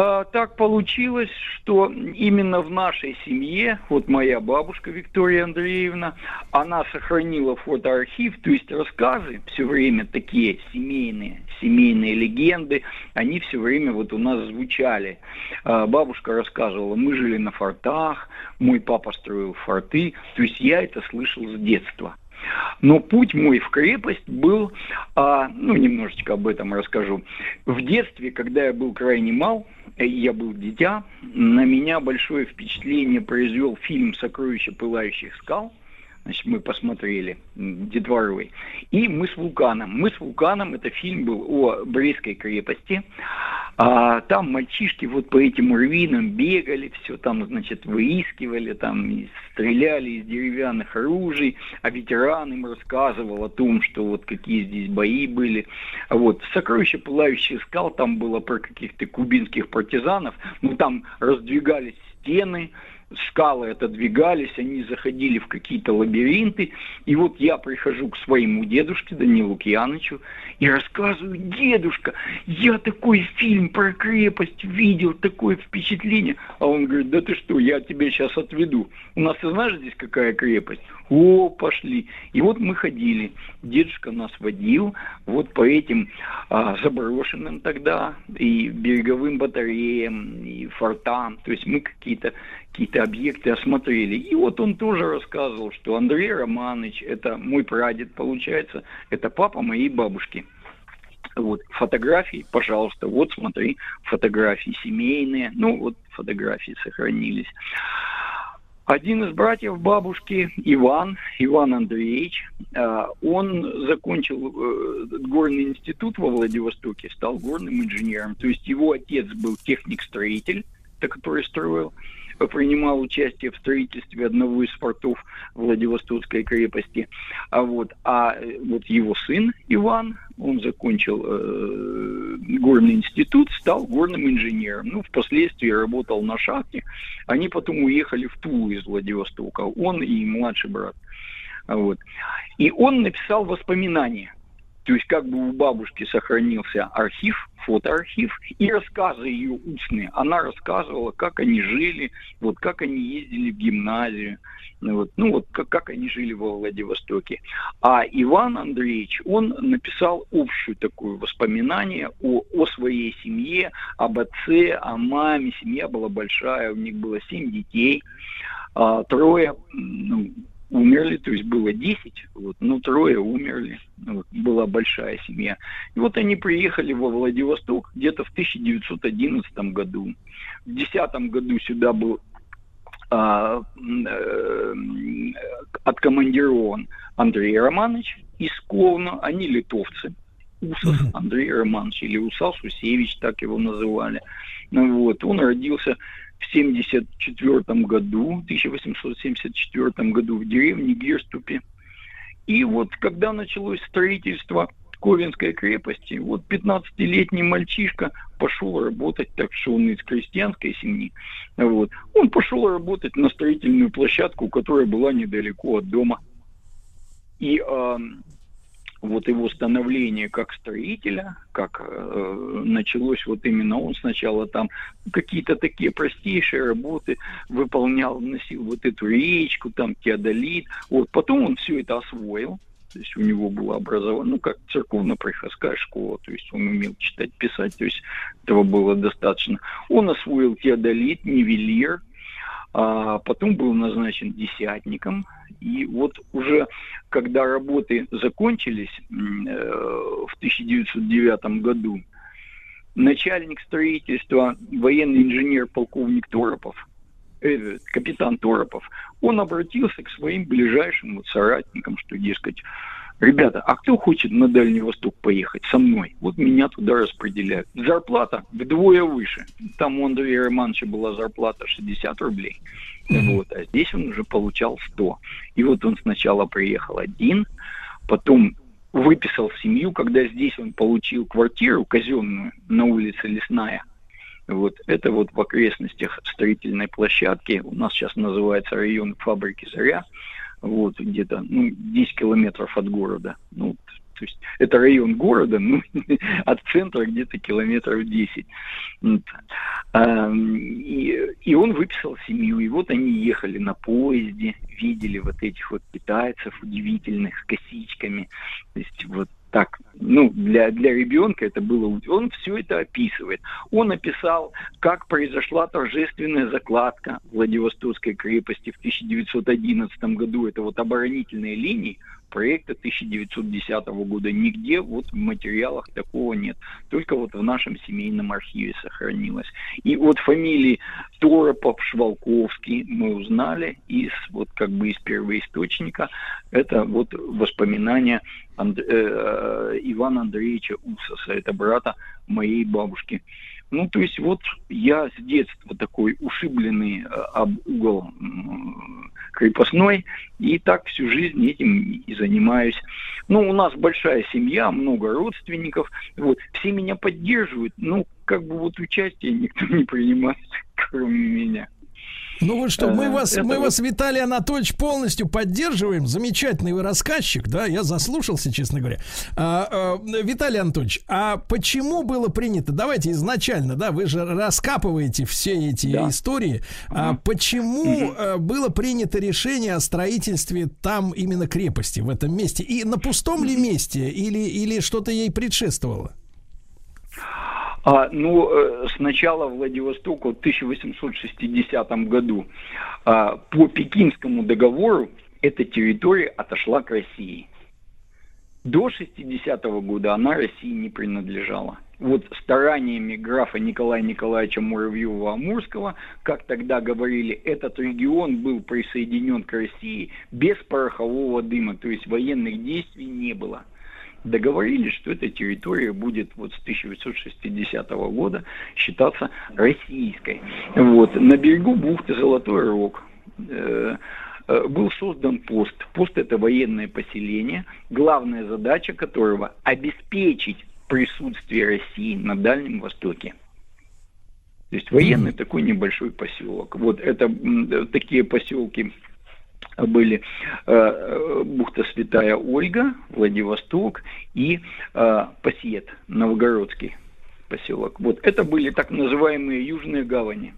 А, так получилось, что именно в нашей семье, вот моя бабушка Виктория Андреевна, она сохранила фотоархив, то есть рассказы все время такие семейные, семейные легенды, они все время вот у нас звучали. А, Бабушка рассказывала, мы жили на фортах, мой папа строил форты, то есть я это слышал с детства. Но путь мой в крепость был, а, ну, немножечко об этом расскажу. В детстве, когда я был крайне мал, э, я был дитя, на меня большое впечатление произвел фильм «Сокровища пылающих скал». Значит, мы посмотрели м, детворой. И «Мы с вулканом». «Мы с вулканом» это фильм был о Брестской крепости. А, там мальчишки вот по этим руинам бегали, все там, значит, выискивали, там и стреляли из деревянных оружий, а ветеран им рассказывал о том, что вот какие здесь бои были. Вот «Сокровище пылающих скал» там было про каких-то кубинских партизанов, ну там раздвигались стены, скалы отодвигались, они заходили в какие-то лабиринты. И вот я прихожу к своему дедушке Данилу Кьянычу и рассказываю, дедушка, я такой фильм про крепость видел, такое впечатление. А он говорит, да ты что, я тебя сейчас отведу. У нас, ты знаешь, здесь какая крепость? О, пошли. И вот мы ходили. Дедушка нас водил вот по этим а, заброшенным тогда и береговым батареям, и фортам. То есть мы какие-то какие-то объекты осмотрели. И вот он тоже рассказывал, что Андрей Романович, это мой прадед, получается, это папа моей бабушки. Вот, фотографии, пожалуйста, вот смотри, фотографии семейные, ну, вот фотографии сохранились. Один из братьев бабушки, Иван, Иван Андреевич, э, он закончил э, горный институт во Владивостоке, стал горным инженером. То есть его отец был техник-строитель, который строил, принимал участие в строительстве одного из фортов Владивостокской крепости. А вот, а вот его сын Иван, он закончил э, горный институт, стал горным инженером. Ну, впоследствии работал на шахте. Они потом уехали в Тулу из Владивостока, он и младший брат. Вот. И он написал воспоминания. То есть как бы у бабушки сохранился архив, фотоархив и рассказы ее устные. Она рассказывала, как они жили, вот как они ездили в гимназию, ну вот, ну вот как, как они жили во Владивостоке. А Иван Андреевич, он написал общую такое воспоминание о, о своей семье, об отце, о маме. Семья была большая, у них было семь детей, а, трое ну, умерли, то есть было 10, вот, но трое умерли, вот, была большая семья. И вот они приехали во Владивосток где-то в 1911 году. В 2010 году сюда был а, э, откомандирован Андрей Романович из Ковна, они литовцы. Усов Андрей Романович или Усал Сусевич, так его называли. Ну, вот, он родился в 1974 году, 1874 году в деревне Герступе. И вот когда началось строительство Ковенской крепости, вот 15-летний мальчишка пошел работать, так что он из крестьянской семьи, вот, он пошел работать на строительную площадку, которая была недалеко от дома. И вот его становление как строителя, как э, началось вот именно он сначала там какие-то такие простейшие работы выполнял, носил вот эту речку, там теодолит, вот потом он все это освоил, То есть у него было образование, ну, как церковно-приходская школа, то есть он умел читать, писать, то есть этого было достаточно. Он освоил теодолит, нивелир, а потом был назначен десятником. И вот уже когда работы закончились э, в 1909 году, начальник строительства, военный инженер полковник Торопов, э, капитан Торопов, он обратился к своим ближайшим вот соратникам, что, дескать, ребята, а кто хочет на Дальний Восток поехать со мной? Вот меня туда распределяют. Зарплата вдвое выше. Там у Андрея Романовича была зарплата 60 рублей. Вот, а здесь он уже получал 100. И вот он сначала приехал один, потом выписал семью, когда здесь он получил квартиру казенную на улице Лесная. Вот это вот в окрестностях строительной площадки, у нас сейчас называется район фабрики «Заря», вот где-то ну, 10 километров от города. Ну, то есть это район города, ну, (laughs) от центра где-то километров 10. Вот. А, и, и он выписал семью, и вот они ехали на поезде, видели вот этих вот китайцев удивительных с косичками. То есть вот так, ну, для, для ребенка это было... Он все это описывает. Он описал, как произошла торжественная закладка Владивостокской крепости в 1911 году. Это вот оборонительные линии проекта 1910 года. Нигде вот в материалах такого нет. Только вот в нашем семейном архиве сохранилось. И вот фамилии Торопов, Швалковский мы узнали из вот как бы из первоисточника. Это вот воспоминания Анд- э, Ивана Андреевича Усоса, это брата моей бабушки. Ну, то есть вот я с детства такой ушибленный э, об угол крепостной, и так всю жизнь этим и занимаюсь. Ну, у нас большая семья, много родственников, вот, все меня поддерживают, ну, как бы вот участие никто (laughs) не принимает, кроме меня. Ну вот что, мы Э, вас, это мы вас, Виталий Анатольевич, полностью поддерживаем. Замечательный вы рассказчик, да, я заслушался, честно говоря. А, а, Виталий Анатольевич, а почему было принято, давайте изначально, да, вы же раскапываете все эти Да. истории, а почему э, было принято решение о строительстве там именно крепости, в этом месте? И на пустом ли месте или, или что-то ей предшествовало? А, ну, э, сначала Владивосток в 1860 году а, по Пекинскому договору эта территория отошла к России. До 60 года она России не принадлежала. Вот стараниями графа Николая Николаевича Муравьева-Амурского, как тогда говорили, этот регион был присоединен к России без порохового дыма, то есть военных действий не было договорились, что эта территория будет вот с 1960 года считаться российской. Вот. На берегу бухты Золотой Рог э, э, был создан пост. Пост это военное поселение, главная задача которого обеспечить присутствие России на Дальнем Востоке. То есть военный такой небольшой поселок. Вот это э, такие поселки были э, бухта Святая Ольга, Владивосток и э, Пассиет, Новгородский поселок. Вот это были так называемые южные гавани.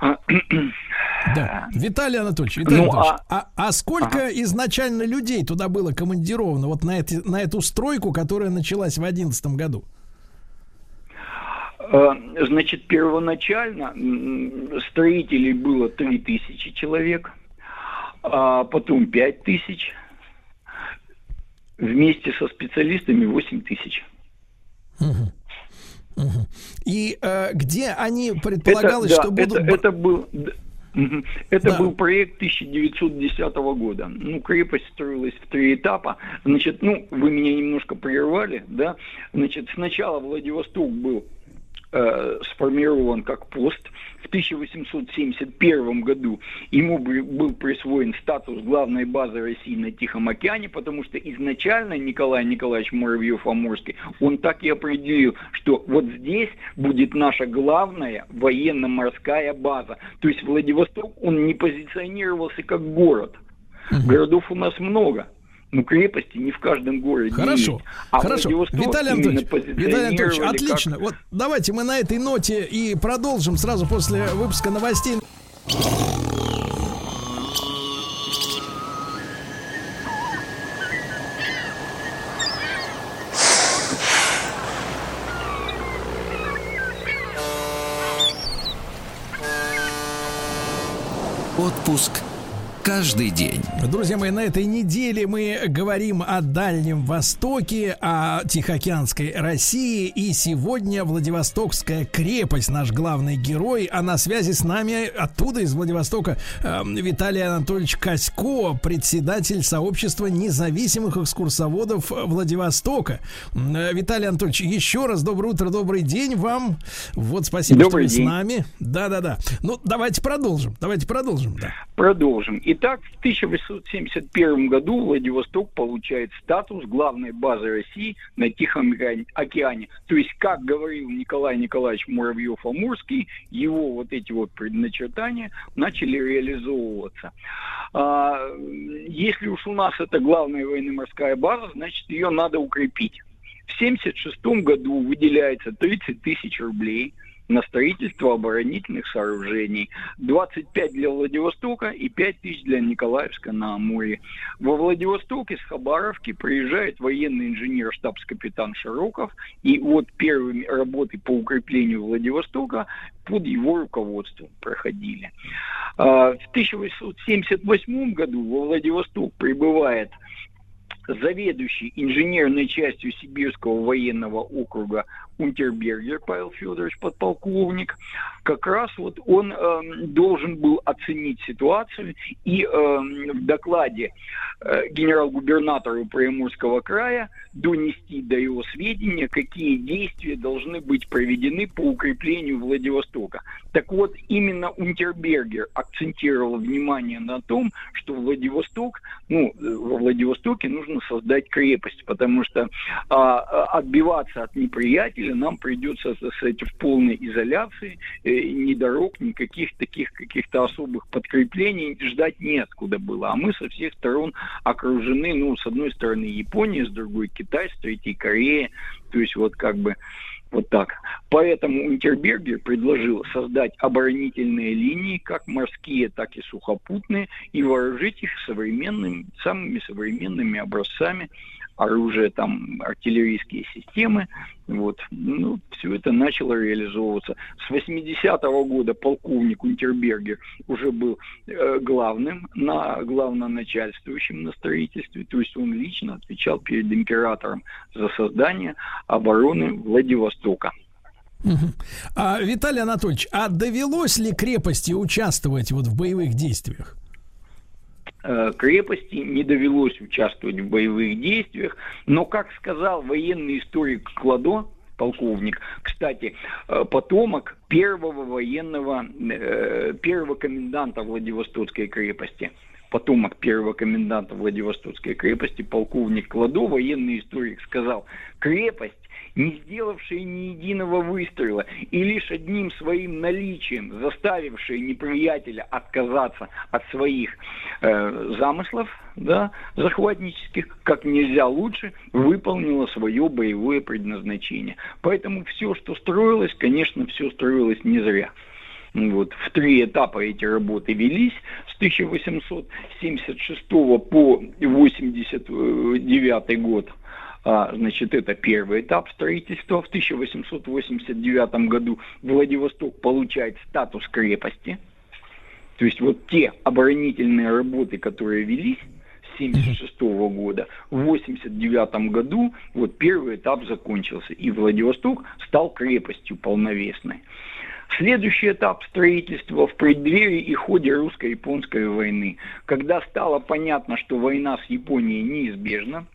А, (clears throat) Да. Виталий Анатольевич, Виталий Ну, Анатольевич, а, а сколько изначально людей туда было командировано вот на, эти, на эту стройку, которая началась в 2011 году? Э, Значит, первоначально строителей было 3000 человек, а потом 5000, вместе со специалистами 8000. Мгм. Мгм. И э, где они предполагалось, это, что да, будут... это, это был это Да. был проект 1910 года. Ну, крепость строилась в три этапа. Значит, ну, вы меня немножко прервали, да? Значит, сначала Владивосток был э, сформирован как пост. В 1871 году ему бы- был присвоен статус главной базы России на Тихом океане, потому что изначально Николай Николаевич Муравьев-Амурский, он так и определил, что вот здесь будет наша главная военно-морская база. То есть Владивосток, он не позиционировался как город. Городов у нас много ну, крепости не в каждом городе. Хорошо, есть. А хорошо. Виталий Антонович, Виталий Антонович, отлично. Как... Вот давайте мы на этой ноте и продолжим сразу после выпуска новостей. Отпуск каждый день. Друзья мои, на этой неделе мы говорим о Дальнем Востоке, о Тихоокеанской России. И сегодня Владивостокская крепость, наш главный герой. А на связи с нами оттуда, из Владивостока, э, Виталий Анатольевич Косько, председатель сообщества независимых экскурсоводов Владивостока. Э, Виталий Анатольевич, еще раз доброе утро, добрый день вам. Вот спасибо, Добрый что вы день. с нами. Да-да-да. Ну, давайте продолжим. Давайте продолжим. Да. Продолжим. Итак, в 1871 году Владивосток получает статус главной базы России на Тихом океане-. То есть, как говорил Николай Николаевич Муравьев-Амурский, его вот эти вот предначертания начали реализовываться. А, если уж у нас это главная военно-морская база, значит, ее надо укрепить. В 1976 году выделяется 30 тысяч рублей на строительство оборонительных сооружений. 25 для Владивостока и 5 тысяч для Николаевска на Амуре. Во Владивостоке с Хабаровки приезжает военный инженер штабс-капитан Широков. И вот первые работы по укреплению Владивостока под его руководством проходили. А, В 1878 году во Владивосток прибывает заведующий инженерной частью Сибирского военного округа Унтербергер Павел Федорович, подполковник, как раз вот он эм, должен был оценить ситуацию и эм, в докладе э, генерал-губернатору Приморского края донести до его сведения, какие действия должны быть проведены по укреплению Владивостока. Так вот, именно Унтербергер акцентировал внимание на том, что Владивосток, ну, э, во Владивостоке нужно создать крепость, потому что а, отбиваться от неприятеля нам придется, так сказать, в полной изоляции, э, ни дорог, никаких таких каких-то особых подкреплений ждать неоткуда было. А мы со всех сторон окружены, ну, с одной стороны Япония, с другой Китай, с третьей Корея, то есть вот как бы вот так. Поэтому Унтербергер предложил создать оборонительные линии, как морские, так и сухопутные, и вооружить их современными, самыми современными образцами оружия, там, артиллерийские системы. Вот. Ну, все это начало реализовываться. С 80-го года полковник Унтербергер уже был э, главным, на, главноначальствующим на строительстве, то есть он лично отвечал перед императором за создание обороны Владивостока. А, Виталий Анатольевич, а довелось ли крепости участвовать вот в боевых действиях? Э, крепости не довелось участвовать в боевых действиях, но, как сказал военный историк Кладо, полковник, кстати, э, потомок первого военного, э, первого коменданта Владивостокской крепости, потомок первого коменданта Владивостокской крепости, полковник Кладо, военный историк, сказал, крепость не сделавшая ни единого выстрела и лишь одним своим наличием заставившая неприятеля отказаться от своих э, замыслов, да, захватнических, как нельзя лучше, выполнила свое боевое предназначение. Поэтому все, что строилось, конечно, все строилось не зря. Вот, в три этапа эти работы велись с 1876 по 89 год. А, значит, это первый этап строительства. В 1889 году Владивосток получает статус крепости. То есть вот те оборонительные работы, которые велись с 1976 года, в 1989 году вот первый этап закончился, и Владивосток стал крепостью полновесной. Следующий этап строительства в преддверии и ходе русско-японской войны, когда стало понятно, что война с Японией неизбежна,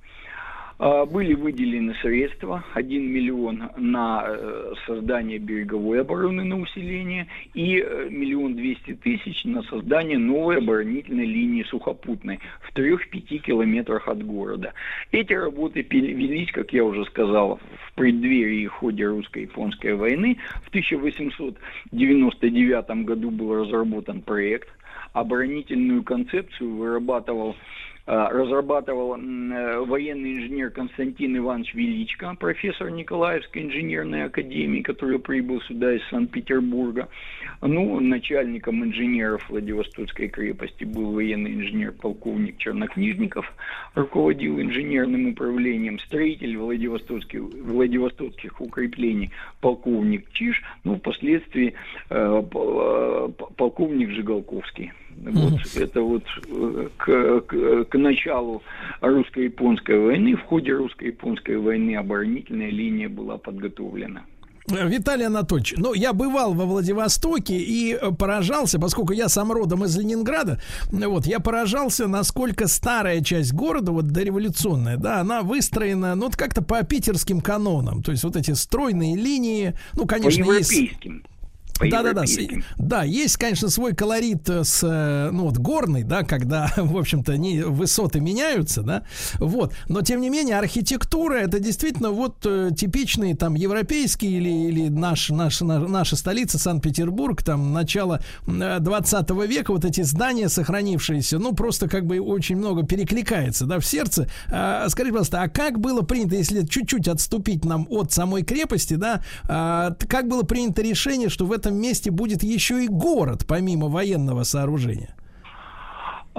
были выделены средства, 1 миллион на э, создание береговой обороны на усиление и э, миллион двести тысяч на создание новой оборонительной линии сухопутной в 3-5 километрах от города. Эти работы велись, как я уже сказал, в преддверии и ходе русско-японской войны. В 1899 году был разработан проект, оборонительную концепцию вырабатывал а, разрабатывал м, э, военный инженер Константин Иванович Величко, профессор Николаевской инженерной академии, который прибыл сюда из Санкт-Петербурга. Ну, начальником инженеров Владивостокской крепости был военный инженер полковник Чернокнижников, руководил инженерным управлением, строитель Владивостокских, Владивостокских укреплений полковник Чиш, ну, впоследствии э, э, полковник в Вот это вот э, к, к- к началу русско-японской войны, в ходе русско-японской войны оборонительная линия была подготовлена. Виталий Анатольевич, ну, я бывал во Владивостоке и э, поражался, поскольку я сам родом из Ленинграда, вот, я поражался, насколько старая часть города, вот, дореволюционная, да, она выстроена, ну, вот как-то по питерским канонам, то есть вот эти стройные линии, ну, конечно, По есть... европейским. По Да, да, да. Да, есть, конечно, свой колорит э, с, э, ну, вот, горный, да, когда, (laughs) в общем-то, не, высоты меняются, да, вот. Но, тем не менее, архитектура это действительно вот э, типичный там европейский или, или наш, наш, на- наша столица Санкт-Петербург, там, начало э, 20 века, вот эти здания сохранившиеся, ну, просто как бы очень много перекликается, да, в сердце. А, скажите, пожалуйста, а как было принято, если чуть-чуть отступить нам от самой крепости, да, а, как было принято решение, что в этом месте будет еще и город, помимо военного сооружения?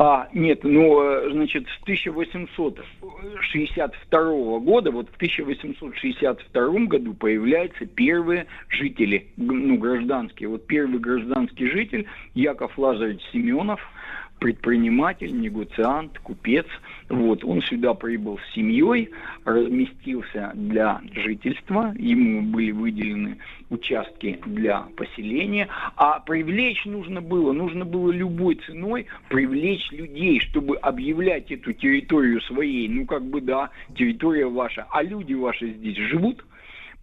А, нет, ну, э, значит, с 1862 года, вот в 1862 году появляются первые жители, ну, гражданские. Вот первый гражданский житель Яков Лазаревич Семенов, предприниматель, негоциант, купец. Вот, он сюда прибыл с семьей, разместился для жительства, ему были выделены участки для поселения, а привлечь нужно было, нужно было любой ценой привлечь людей, чтобы объявлять эту территорию своей, ну как бы да, территория ваша, а люди ваши здесь живут,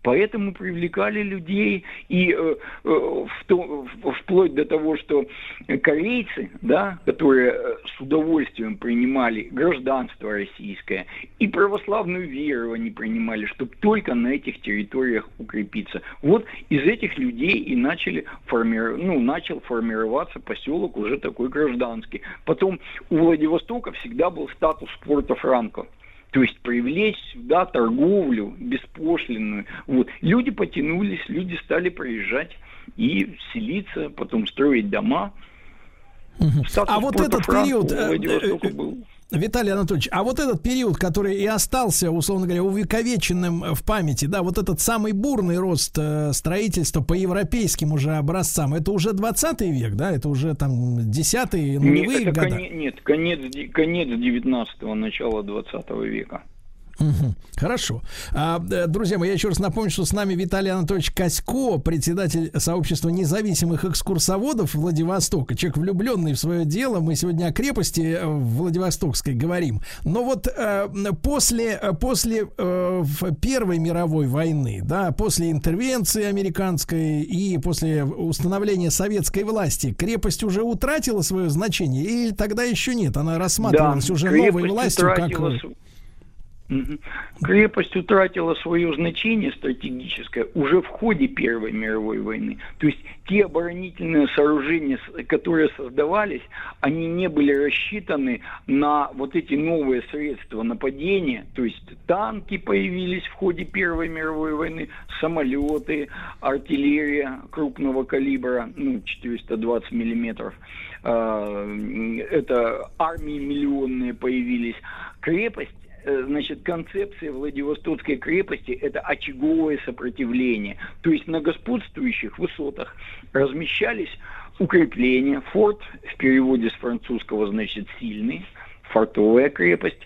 Поэтому привлекали людей и э, э, в то- в- вплоть до того, что корейцы, да, которые э, с удовольствием принимали гражданство российское и православную веру они принимали, чтобы только на этих территориях укрепиться. Вот из этих людей и начали форми- ну, начал формироваться поселок уже такой гражданский. Потом у Владивостока всегда был статус порта Франко. То есть привлечь сюда торговлю беспошлинную. Вот. Люди потянулись, люди стали приезжать и селиться, потом строить дома. Статус А вот этот период, э, Владивостока э, был. Виталий Анатольевич, а вот этот период, который и остался, условно говоря, увековеченным в памяти, да, вот этот самый бурный рост э, строительства по европейским уже образцам, это уже 20 век, да, это уже там 10-е, Нет, нулевые это года? коне- нет, конец, конец 19-го, начало 20 века. Мгм. Хорошо. А, э, друзья мои, я еще раз напомню, что с нами Виталий Анатольевич Косько, председатель сообщества независимых экскурсоводов Владивостока. Человек влюбленный в свое дело. Мы сегодня о крепости э, Владивостокской говорим. Но вот э, после, э, после э, Первой мировой войны, да, после интервенции американской и после установления советской власти, крепость уже утратила свое значение или тогда еще нет? Она рассматривалась уже новой властью как... Крепость утратила свое значение стратегическое уже в ходе Первой мировой войны. То есть те оборонительные сооружения, которые создавались, они не были рассчитаны на вот эти новые средства нападения. То есть танки появились в ходе Первой мировой войны, самолеты, артиллерия крупного калибра, ну, 420 миллиметров. А, Это армии миллионные появились. Крепость значит, концепция Владивостокской крепости – это очаговое сопротивление. То есть на господствующих высотах размещались укрепления, форт в переводе с французского значит сильный, фортовая крепость,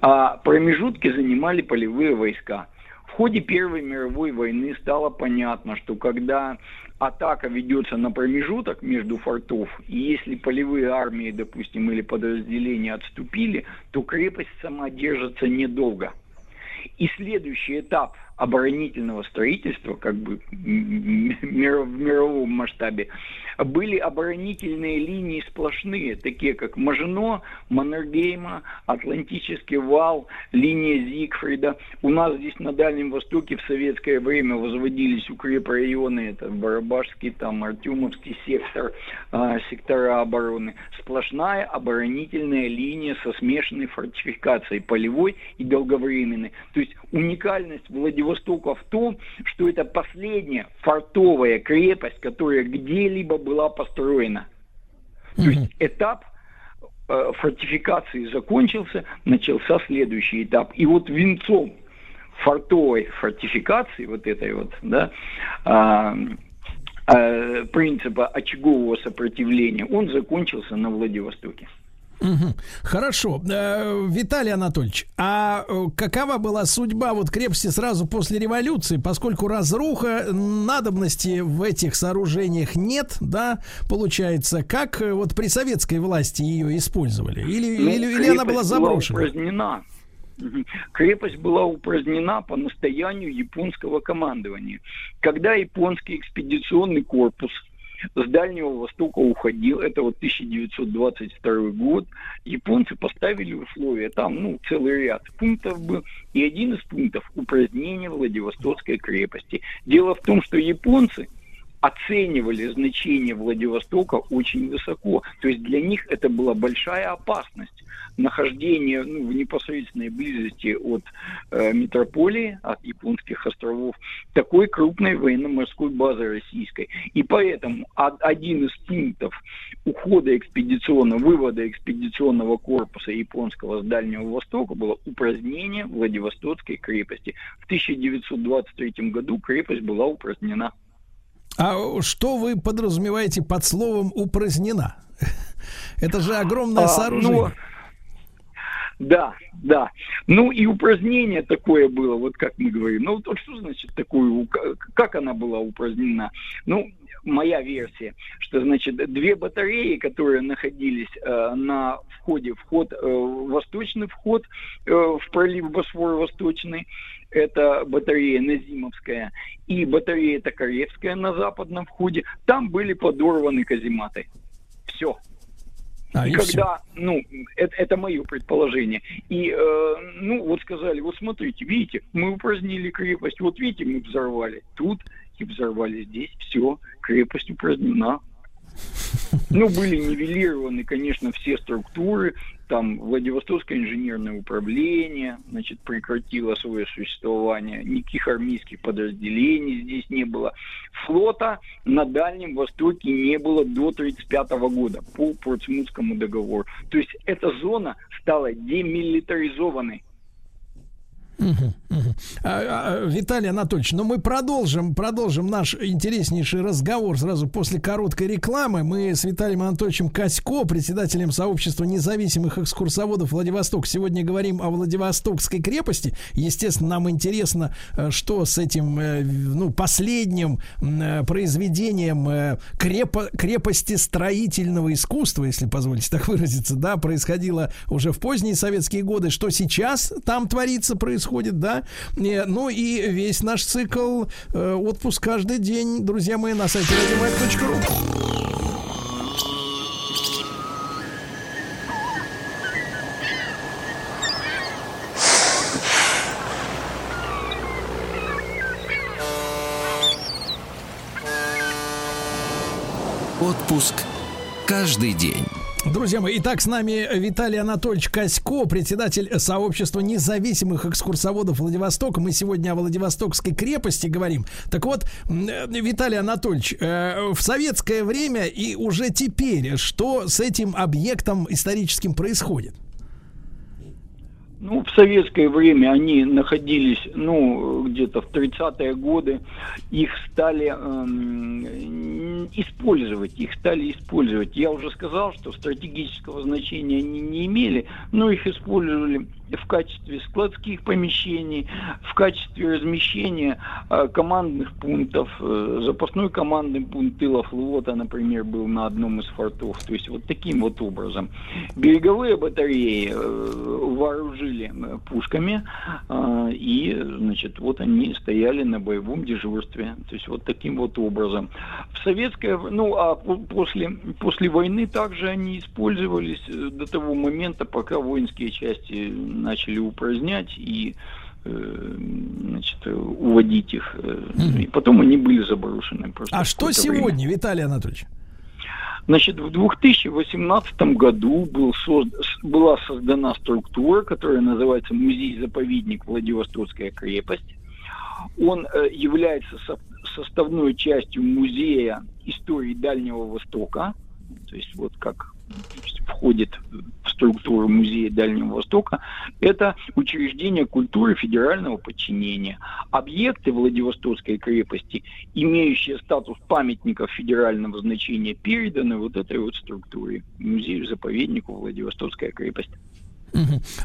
а промежутки занимали полевые войска. В ходе Первой мировой войны стало понятно, что когда атака ведется на промежуток между фортов, и если полевые армии, допустим, или подразделения отступили, то крепость сама держится недолго. И следующий этап оборонительного строительства, как бы мир- в мировом масштабе, были оборонительные линии сплошные, такие как Мажино, Маннергейма, Атлантический вал, линия Зигфрида. У нас здесь на Дальнем Востоке в советское время возводились укрепрайоны, это Барабашский, там Артемовский сектор, а, сектора обороны. Сплошная оборонительная линия со смешанной фортификацией, полевой и долговременной. То есть уникальность Владивостока в том, что это последняя фортовая крепость, которая где-либо была построена. То есть этап э, фортификации закончился, начался следующий этап. И вот венцом фортовой фортификации, вот этой вот, да, э, э, принципа очагового сопротивления, он закончился на Владивостоке. Мгм. Хорошо. Э, Виталий Анатольевич, а э, какова была судьба вот крепости сразу после революции, поскольку разруха, надобности в этих сооружениях нет, да, получается, как э, вот при советской власти ее использовали? Или, Ну, или, или она была заброшена? упразднена. Мгм. Крепость была упразднена по настоянию японского командования. Когда японский экспедиционный корпус с Дальнего Востока уходил, это вот 1922 год, японцы поставили условия, там, ну, целый ряд пунктов был, и один из пунктов – упразднение Владивостокской крепости. Дело в том, что японцы оценивали значение Владивостока очень высоко. То есть для них это была большая опасность нахождение ну, в непосредственной близости от э, метрополии, от японских островов, такой крупной военно-морской базы российской. И поэтому од- один из пунктов ухода экспедиционного, вывода экспедиционного корпуса японского с Дальнего Востока было упразднение Владивостокской крепости. В 1923 году крепость была упразднена. А что вы подразумеваете под словом упразднена? Это же огромное А, сооружение. ну, да, да. Ну и упразднение такое было, вот как мы говорим. Ну вот что значит такое, как она была упразднена? Ну, моя версия, что значит две батареи, которые находились э, на входе, вход, э, восточный вход э, в пролив Босфор Восточный, это батарея Назимовская, и батарея Токаревская на западном входе, там были подорваны казематы. Все. А, и и когда, ну, это, это мое предположение. И, э, ну, вот сказали, вот смотрите, видите, мы упразднили крепость, вот видите, мы взорвали тут и взорвали здесь, все, крепость упразднена. Ну, были нивелированы, конечно, все структуры, там Владивостокское инженерное управление, значит, прекратило свое существование, никаких армейских подразделений здесь не было. Флота на Дальнем Востоке не было до 1935 года по Портсмутскому договору. То есть эта зона стала демилитаризованной. А, а, Виталий Анатольевич, ну мы продолжим, продолжим наш интереснейший разговор сразу после короткой рекламы. Мы с Виталием Анатольевичем Косько, председателем сообщества независимых экскурсоводов Владивосток, сегодня говорим о Владивостокской крепости. Естественно, нам интересно, э, что с этим, э, ну, последним э, произведением крепо- крепости строительного искусства, если позволите так выразиться, да, происходило уже в поздние советские годы, что сейчас там творится, происходит, да. Э, Ну и весь наш цикл э, отпуск каждый день, друзья мои, на сайте радиомаяк.ру. Отпуск каждый день. Друзья мои, итак, с нами Виталий Анатольевич Косько, председатель сообщества независимых экскурсоводов Владивостока. Мы сегодня о Владивостокской крепости говорим. Так вот, э, Виталий Анатольевич, э, в советское время и уже теперь, что с этим объектом историческим происходит? Ну, в советское время они находились, ну, где-то в 30-е годы. Их стали эм, использовать, их стали использовать. Я уже сказал, что стратегического значения они не имели, но их использовали в качестве складских помещений, в качестве размещения э, командных пунктов. Э, запасной командный пункт тыла флота, например, был на одном из фортов. То есть вот таким вот образом. Береговые батареи э, вооружили э, пушками, э, и, значит, вот они стояли на боевом дежурстве. То есть вот таким вот образом. В советское, ну, а по- после, после войны также они использовались э, до того момента, пока воинские части начали упразднять и э, значит, уводить их. И потом они были заброшены. просто А что какое-то время. сегодня, Виталий Анатольевич? Значит, в 2018 году был созд- была создана структура, которая называется Музей-заповедник Владивостокская крепость. Он э, является со- составной частью Музея истории Дальнего Востока. То есть вот как входит структуру Музея Дальнего Востока, это учреждение культуры федерального подчинения. Объекты Владивостокской крепости, имеющие статус памятников федерального значения, переданы вот этой вот структуре, музею-заповеднику Владивостокская крепость.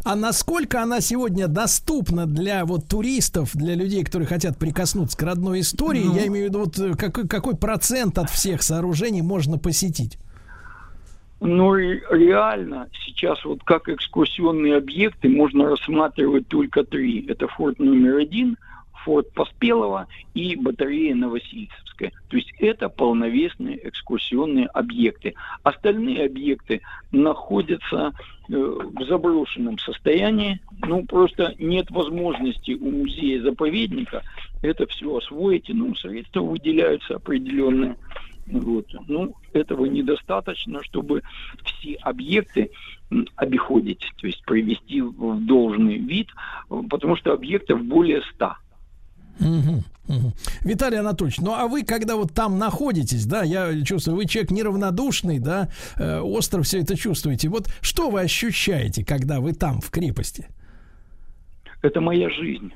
А насколько она сегодня доступна для вот туристов, для людей, которые хотят прикоснуться к родной истории? Ну. Я имею в виду, вот э, какой, какой процент от всех сооружений можно посетить? Но ре- реально сейчас вот как экскурсионные объекты можно рассматривать только три. Это форт номер один, форт Поспелого и батарея Новосильцевская. То есть это полновесные экскурсионные объекты. Остальные объекты находятся э, в заброшенном состоянии. Ну, просто нет возможности у музея-заповедника это все освоить. Ну, средства выделяются определенные. Вот. Ну, этого недостаточно, чтобы все объекты обиходить, то есть привести в должный вид, э, потому что объектов более ста. Виталий Анатольевич, ну а вы, когда вот там находитесь, да, я чувствую, вы человек неравнодушный, да, э, остро все это чувствуете. Вот что вы ощущаете, когда вы там, в крепости? Это моя жизнь.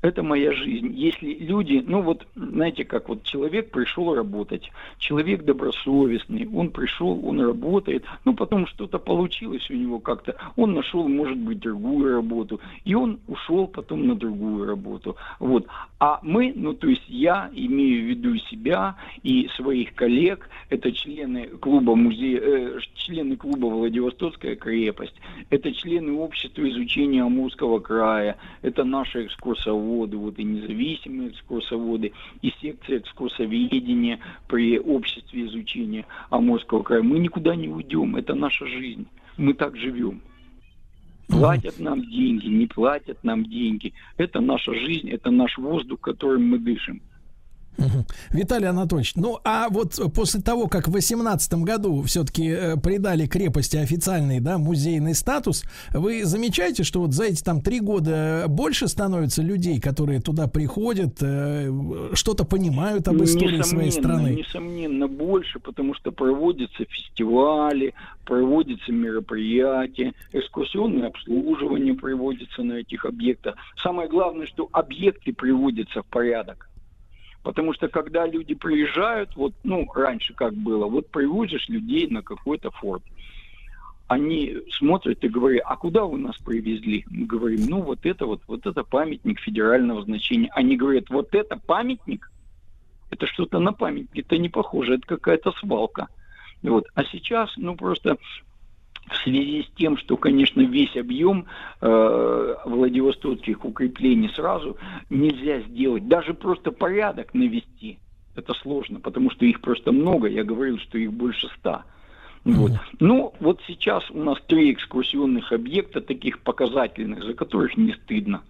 Это моя жизнь. Если люди, ну вот, знаете, как вот человек пришел работать, человек добросовестный, он пришел, он работает, ну потом что-то получилось у него как-то, он нашел, может быть, другую работу, и он ушел потом на другую работу. Вот. А мы, ну то есть я имею в виду себя и своих коллег, это члены клуба музея, э, члены клуба Владивостокская крепость, это члены общества изучения Амурского края, это наши экскурсоводы, вот и независимые экскурсоводы, и секция экскурсоведения при обществе изучения Амурского края. Мы никуда не уйдем, это наша жизнь. Мы так живем. Платят нам деньги, не платят нам деньги. Это наша жизнь, это наш воздух, которым мы дышим. Мгм. Виталий Анатольевич, ну а вот после того, как в 2018 году все-таки придали крепости официальный, да, музейный статус, вы замечаете, что вот за эти там три года больше становится людей, которые туда приходят, э, что-то понимают об истории своей страны? Несомненно, больше, потому что проводятся фестивали, проводятся мероприятия, экскурсионное обслуживание проводится на этих объектах. Самое главное, что объекты приводятся в порядок. Потому что когда люди приезжают, вот, ну, раньше как было, вот привозишь людей на какой-то форт. Они смотрят и говорят, а куда вы нас привезли? Мы говорим, ну, вот это вот, вот это памятник федерального значения. Они говорят, вот это памятник? Это что-то на памятник, это не похоже, это какая-то свалка. Вот. А сейчас, ну, просто в связи с тем, что, конечно, весь объем э, Владивостокских укреплений сразу нельзя сделать, даже просто порядок навести, это сложно, потому что их просто много, я говорил, что их больше ста. Вот. Ну, вот сейчас у нас три экскурсионных объекта, таких показательных, за которых не стыдно.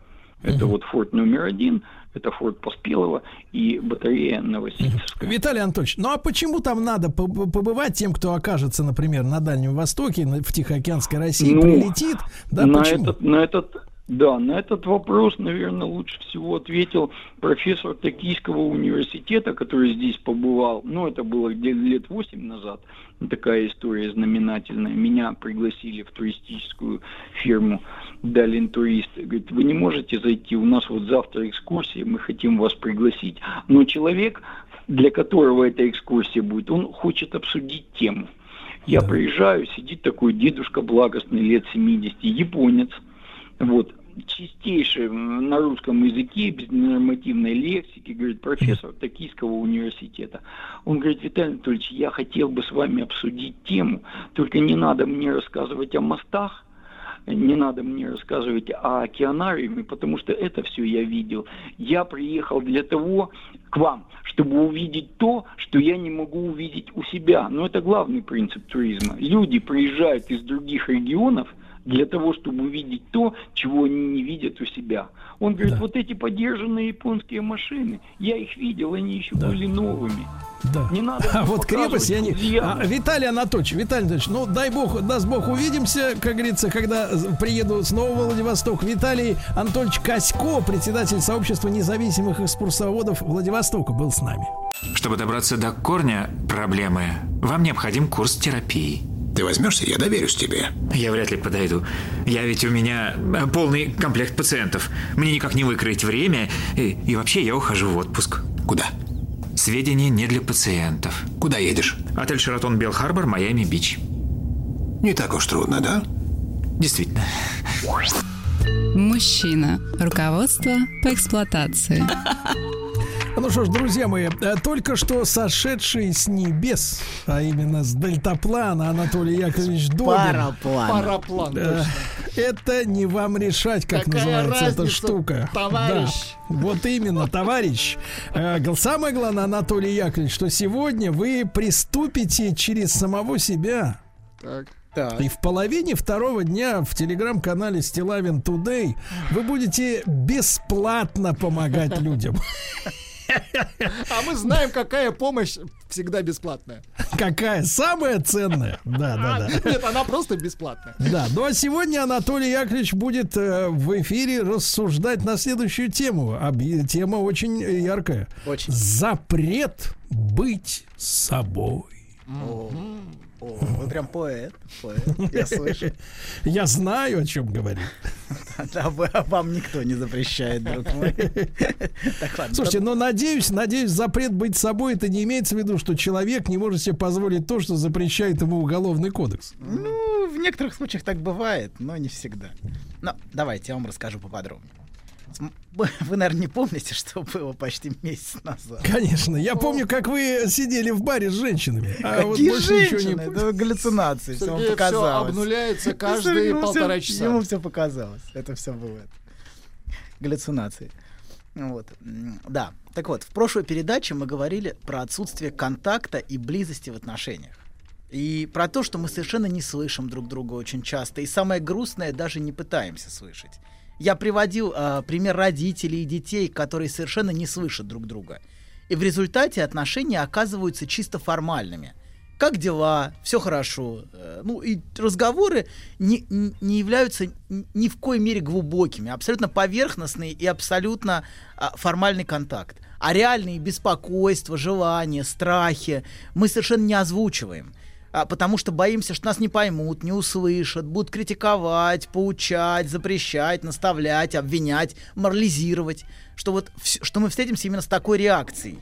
Это вот форт номер один, это форт Поспелого и батарея Новосибирская. Виталий Анатольевич, ну а почему там надо поб- побывать тем, кто окажется, например, на Дальнем Востоке, в Тихоокеанской России, Ну, прилетит? Да, на почему? этот, на этот, да, на этот вопрос, наверное, лучше всего ответил профессор Токийского университета, который здесь побывал. Ну, это было где лет восемь назад. Такая история знаменательная. Меня пригласили в туристическую фирму Далин Турист. Говорит, вы не можете зайти, у нас вот завтра экскурсия, мы хотим вас пригласить. Но человек, для которого эта экскурсия будет, он хочет обсудить тему. Я приезжаю, сидит такой дедушка благостный, лет 70, японец. Вот, чистейший на русском языке, без нормативной лексики, говорит, профессор Токийского университета. Он говорит, Виталий Анатольевич, я хотел бы с вами обсудить тему, только не надо мне рассказывать о мостах, не надо мне рассказывать о океанариуме, потому что это все я видел. Я приехал для того к вам, чтобы увидеть то, что я не могу увидеть у себя. Но это главный принцип туризма. Люди приезжают из других регионов для того, чтобы увидеть то, чего они не видят у себя. Он говорит, вот эти подержанные японские машины, я их видел, они еще были новыми. Да. Не надо (laughs) А вот крепость я не... А, Виталий Анатольевич, Виталий Анатольевич, ну дай бог, даст бог, увидимся, как говорится, когда приеду снова в Владивосток. Виталий Анатольевич Косько, председатель сообщества независимых экскурсоводов Владивостока, был с нами. Чтобы добраться до корня проблемы, вам необходим курс терапии. Ты возьмешься, я доверюсь тебе. Я вряд ли подойду. Я ведь у меня э, полный комплект пациентов. Мне никак не выкроить время. И, и вообще я ухожу в отпуск. Куда? Сведения не для пациентов. Куда едешь? Отель Шератон Белл Харбор, Майами Бич. Не так уж трудно, да? Действительно. Мужчина. Руководство по эксплуатации. Ну что ж, друзья мои, э, только что сошедший с небес, а именно с дельтаплана Анатолий Яковлевич Добин. Параплан. Параплан, Э, точно. Это не вам решать, как Какая называется эта разница, штука. товарищ? Да, вот именно, товарищ. Э, Самое главное, Анатолий Яковлевич, что сегодня вы приступите через самого себя. Так. И в половине второго дня в телеграм-канале Стилавин Тудей вы будете бесплатно помогать людям. А мы знаем, какая помощь всегда бесплатная. Какая самая ценная? Да, да, да. Нет, она просто бесплатная. Да, ну а сегодня Анатолий Яковлевич будет э, в эфире рассуждать на следующую тему. Тема очень яркая. Очень. Запрет быть собой. О, о, вы прям поэт, поэт, я слышу. (laughs) Я знаю, о чем говорю. (laughs) Да, вы- вам никто не запрещает, друг мой. (laughs) Слушайте, но надеюсь, надеюсь, запрет быть собой это не имеется в виду, что человек не может себе позволить то, что запрещает ему уголовный кодекс. Ну, в некоторых случаях так бывает, но не всегда. Но давайте я вам расскажу поподробнее. (laughs) Вы, наверное, не помните, что было почти месяц назад. Конечно, я помню, как вы сидели в баре с женщинами. А вот Какие больше ничего не женщины? помню. Это галлюцинации, все вам показалось. обнуляется (laughs) Ну, каждые Сергей, ему полтора всё- часа. Ему все показалось. Это все было. Галлюцинации. Вот. Да. Так вот, в прошлой передаче мы говорили про отсутствие контакта и близости в отношениях. И про то, что мы совершенно не слышим друг друга очень часто. И самое грустное, даже не пытаемся слышать. Я приводил а, пример родителей и детей, которые совершенно не слышат друг друга. И в результате отношения оказываются чисто формальными. Как дела? Все хорошо. Э, Ну и разговоры не, не являются ни в коей мере глубокими, абсолютно поверхностные и абсолютно а, формальный контакт. А реальные беспокойства, желания, страхи мы совершенно не озвучиваем. А, потому что боимся, что нас не поймут, не услышат, будут критиковать, поучать, запрещать, наставлять, обвинять, морализировать, что вот что мы встретимся именно с такой реакцией.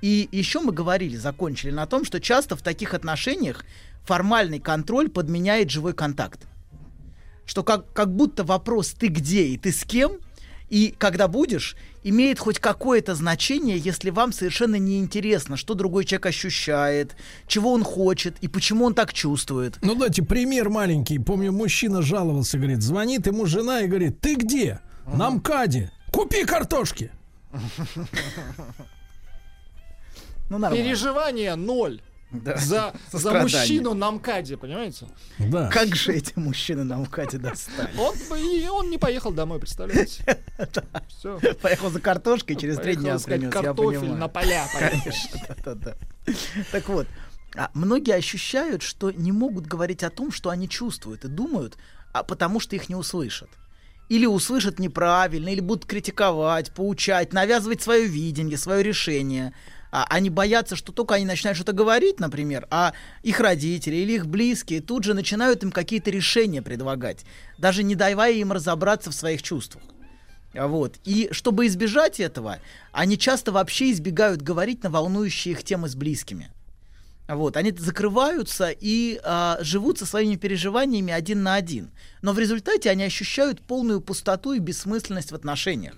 И еще мы говорили, закончили на том, что часто в таких отношениях формальный контроль подменяет живой контакт. Что как, как будто вопрос «ты где?» и «ты с кем?» и «когда будешь?» Имеет хоть какое-то значение, если вам совершенно не интересно, что другой человек ощущает, чего он хочет и почему он так чувствует. Ну, дайте пример маленький. Помню, мужчина жаловался, говорит, звонит ему жена и говорит, ты где? На МКАДе. Купи картошки. Ну. Переживание ноль. Да. За, за (laughs) мужчину на МКАДе, понимаете? Да. Как же эти мужчины на МКАДе достали? Он, бы- и он не поехал домой, представляете? (laughs) Все. Поехал за картошкой, через три дня принес, я картофель понимаю. на поля? (laughs) Конечно. Так вот, а многие ощущают, что не могут говорить о том, что они чувствуют и думают, а потому что их не услышат. Или услышат неправильно, или будут критиковать, поучать, навязывать свое видение, свое решение. А, они боятся, что только они начинают что-то говорить, например, а их родители или их близкие тут же начинают им какие-то решения предлагать, даже не давая им разобраться в своих чувствах. Вот. И чтобы избежать этого, они часто вообще избегают говорить на волнующие их темы с близкими. Вот. Они закрываются и а, живут со своими переживаниями один на один. Но в результате они ощущают полную пустоту и бессмысленность в отношениях.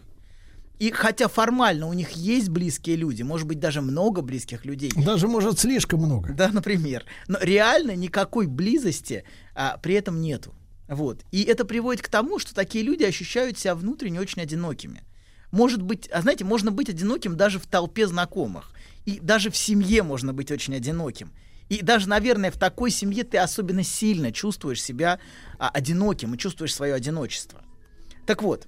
И хотя формально у них есть близкие люди, может быть, даже много близких людей. Даже, может, слишком много. Да, например. Но реально никакой близости а, при этом нету. Вот. И это приводит к тому, что такие люди ощущают себя внутренне очень одинокими. Может быть, а знаете, можно быть одиноким даже в толпе знакомых. И даже в семье можно быть очень одиноким. И даже, наверное, в такой семье ты особенно сильно чувствуешь себя а, одиноким и чувствуешь свое одиночество. Так вот,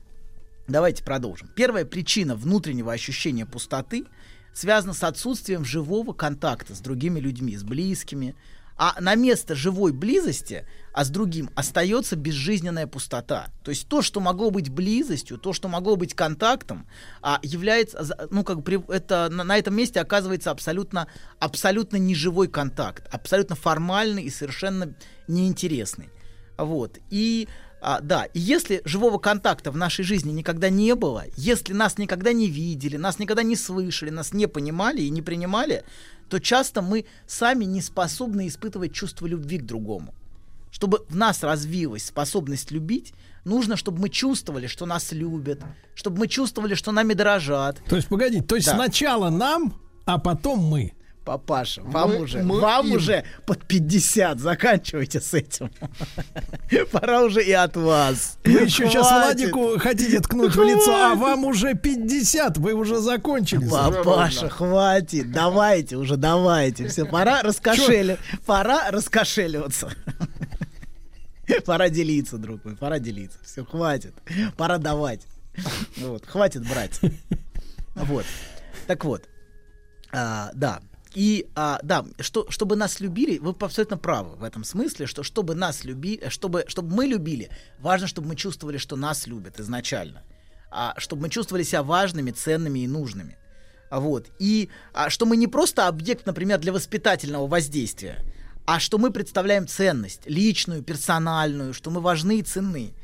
давайте продолжим. Первая причина внутреннего ощущения пустоты связана с отсутствием живого контакта с другими людьми, с близкими, А на место живой близости, а с другим остается безжизненная пустота. То есть то, что могло быть близостью, то, что могло быть контактом, а, является, ну как бы это на, на этом месте оказывается абсолютно, абсолютно неживой контакт, абсолютно формальный и совершенно неинтересный. Вот. И а, да, и если живого контакта в нашей жизни никогда не было, если нас никогда не видели, нас никогда не слышали, нас не понимали и не принимали, то часто мы сами не способны испытывать чувство любви к другому. Чтобы в нас развилась способность любить, нужно, чтобы мы чувствовали, что нас любят, чтобы мы чувствовали, что нами дорожат. То есть, погоди, то есть Да. сначала нам, а потом мы. Папаша, вам Мы- уже, мы вам им. уже под 50, заканчивайте с этим. (laughs) Пора уже и от вас. Вы еще сейчас. Владику хотите ткнуть в лицо, а вам уже 50, вы уже закончили. Папаша, хватит, давайте уже, давайте. Все, пора раскошели, пора раскошеливаться. Пора делиться, друг мой, пора делиться. Все, хватит. Пора давать. Вот, хватит брать. Вот. Так вот. А, да. И а, да, что, чтобы нас любили, вы абсолютно правы в этом смысле, что чтобы нас любили, чтобы, чтобы мы любили, важно, чтобы мы чувствовали, что нас любят изначально. А, чтобы мы чувствовали себя важными, ценными и нужными. Вот. И а, что мы не просто объект, например, для воспитательного воздействия, а что мы представляем ценность, личную, персональную, что мы важны и ценны.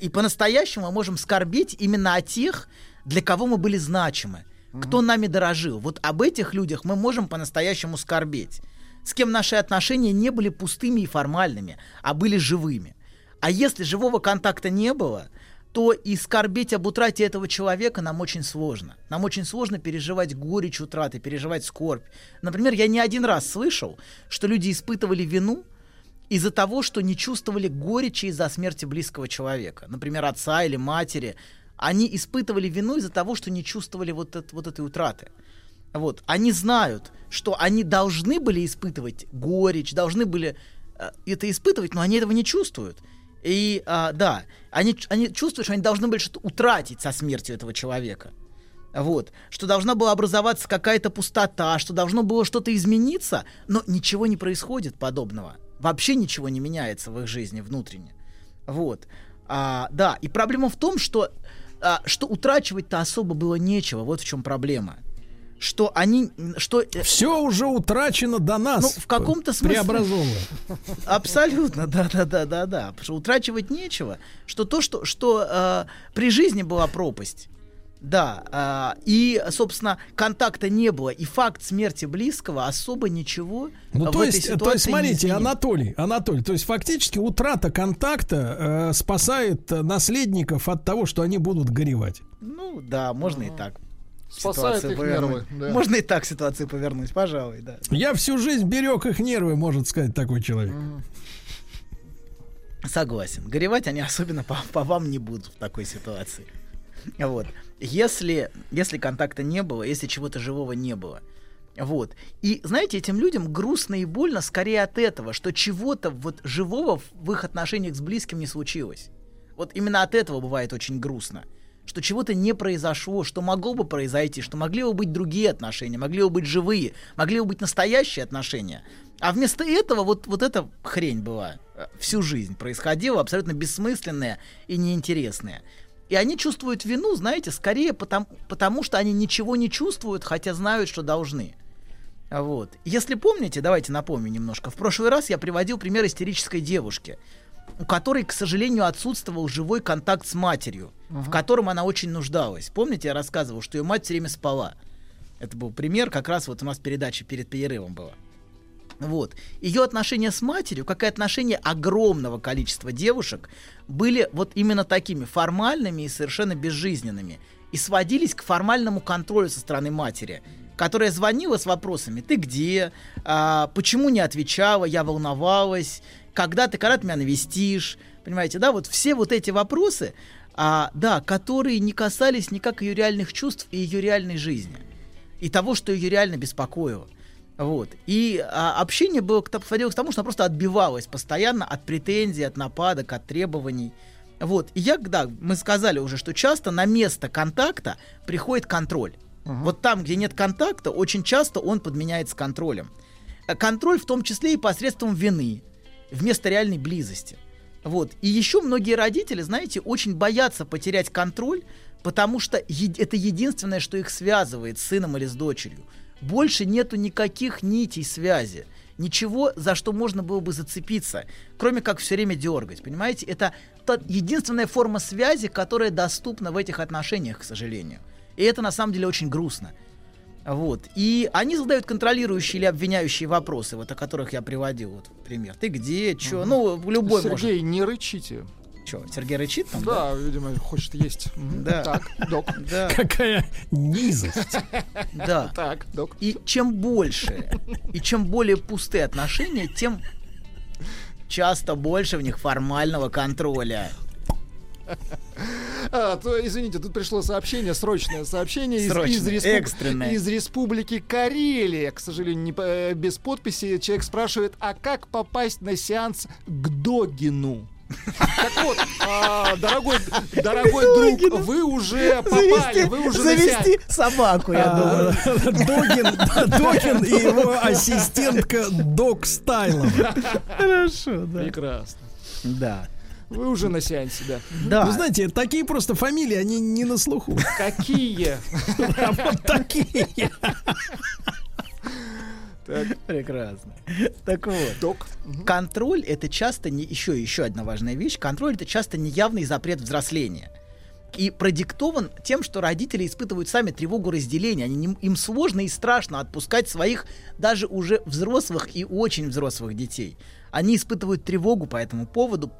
И по-настоящему мы можем скорбеть именно о тех, для кого мы были значимы, кто нами дорожил. Вот об этих людях мы можем по-настоящему скорбеть. С кем наши отношения не были пустыми и формальными, а были живыми. А если живого контакта не было, то и скорбеть об утрате этого человека нам очень сложно. Нам очень сложно переживать горечь утраты, переживать скорбь. Например, я не один раз слышал, что люди испытывали вину из-за того, что не чувствовали горечи из-за смерти близкого человека. Например, отца или матери. Они испытывали вину из-за того, что не чувствовали вот, эт- вот этой утраты. Вот. Они знают, что они должны были испытывать горечь, должны были э, это испытывать, но они этого не чувствуют. И а, да, они, они чувствуют, что они должны были что-то утратить со смертью этого человека. Вот. Что должна была образоваться какая-то пустота, что должно было что-то измениться, но ничего не происходит подобного. Вообще ничего не меняется в их жизни внутренне. Вот. А, да, и проблема в том, что, а, что утрачивать-то особо было нечего. Вот в чем проблема. Что они... Что, Все уже утрачено до нас. Ну, в каком-то смысле... Преобразовывая. Абсолютно, да, да, да, да, да. Потому что утрачивать нечего. Что то, что, что э, при жизни была пропасть. Да, э, и, собственно, контакта не было, и факт смерти близкого особо ничего Ну, в то этой есть, то ситуации есть, смотрите. Анатолий, Анатолий, то есть фактически утрата контакта э, спасает э, наследников от того, что они будут горевать. Ну, да, можно и так. Спасает ситуацию их повернуть. нервы, (laughs) да. Можно и так ситуацию повернуть, пожалуй, да. Я всю жизнь берег их нервы, может сказать такой человек. Согласен. Горевать они особенно по, по вам не будут в такой ситуации. Вот. Если, если контакта не было, если чего-то живого не было. Вот. И знаете, этим людям грустно и больно скорее от этого, что чего-то вот живого в- их отношениях с близким не случилось. Вот именно от этого бывает очень грустно. Что чего-то не произошло, что могло бы произойти, что могли бы быть другие отношения, могли бы быть живые, могли бы быть настоящие отношения. А вместо этого вот, вот эта хрень была э, всю жизнь происходила, абсолютно бессмысленная и неинтересная. И они чувствуют вину, знаете, скорее потому, потому что они ничего не чувствуют, хотя знают, что должны. Вот. Если помните, давайте напомню немножко. В прошлый раз я приводил пример истерической девушки, у которой, к сожалению, отсутствовал живой контакт с матерью, в котором она очень нуждалась. Помните, я рассказывал, что ее мать все время спала. Это был пример, как раз вот у нас передача перед перерывом была. Вот. Ее отношения с матерью, как и отношения огромного количества девушек, были вот именно такими формальными и совершенно безжизненными. И сводились к формальному контролю со стороны матери, которая звонила с вопросами «Ты где?», а, «Почему не отвечала?», «Я волновалась?», «Когда ты, когда ты меня навестишь?», Понимаете, да, вот все вот эти вопросы, а, да, которые не касались никак ее реальных чувств и ее реальной жизни. И того, что ее реально беспокоило. Вот. И а, общение было к, сводилось к тому, что она просто отбивалась постоянно от претензий, от нападок, от требований. Вот. И я, да, мы сказали уже, что часто на место контакта приходит контроль. Вот там, где нет контакта, очень часто он подменяется контролем. э, контроль в том числе и посредством вины, вместо реальной близости. Вот. И еще многие родители, знаете, очень боятся потерять контроль, потому что это единственное, что их связывает с сыном или с дочерью. Больше нету никаких нитей связи. Ничего, за что можно было бы зацепиться, кроме как все время дергать. Понимаете, это та единственная форма связи, которая доступна в этих отношениях, к сожалению. И это на самом деле очень грустно. Вот. И они задают контролирующие или обвиняющие вопросы, вот о которых я приводил вот пример. Ты где, что, ну, любой Сергей, может. не рычите. Что, Сергей рычит там? Да, видимо, хочет есть. Да. Так, док. (laughs) Да. Какая низость. Да. Так, док. И чем больше, и чем более пустые отношения, тем часто больше в них формального контроля. А, то, извините, тут пришло сообщение, срочное сообщение из, Срочное, из, респуб- экстренное. из республики Карелия. К сожалению, не э, без подписи. Человек спрашивает, а как попасть на сеанс к Догину? Так вот, а, дорогой, дорогой друг, вы уже попали, вы уже завести собаку, я А, думаю. Догин, Догин и его (laughs) ассистентка Док Стайлова. Хорошо, да. Прекрасно. Да. Вы уже на сеансе, да. Да. Вы знаете, такие просто фамилии, они не на слуху. Какие? (laughs) Вот такие. Так, (laughs) Прекрасно. Так вот. док. Контроль это часто не еще еще одна важная вещь. Контроль это часто неявный запрет взросления. И продиктован тем, что родители испытывают сами тревогу разделения. Они не- им сложно и страшно отпускать своих даже уже взрослых и очень взрослых детей. Они испытывают тревогу по этому поводу,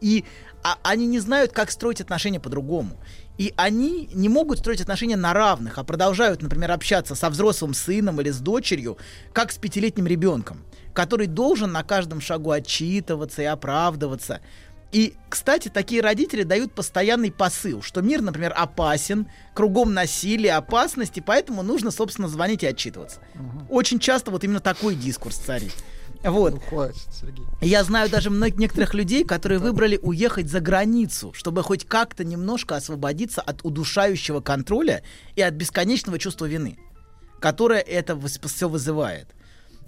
и а- они не знают, как строить отношения по-другому. И они не могут строить отношения на равных, а продолжают, например, общаться со взрослым сыном или с дочерью, как с пятилетним ребенком, который должен на каждом шагу отчитываться и оправдываться. И, кстати, такие родители дают постоянный посыл, что мир, например, опасен, кругом насилие, опасность, и поэтому нужно, собственно, звонить и отчитываться. Очень часто вот именно такой дискурс царит. Вот. Ну, хватит, Сергей. Я знаю даже мног- некоторых людей, которые выбрали уехать за границу, чтобы хоть как-то немножко освободиться от удушающего контроля и от бесконечного чувства вины, которое это все вызывает.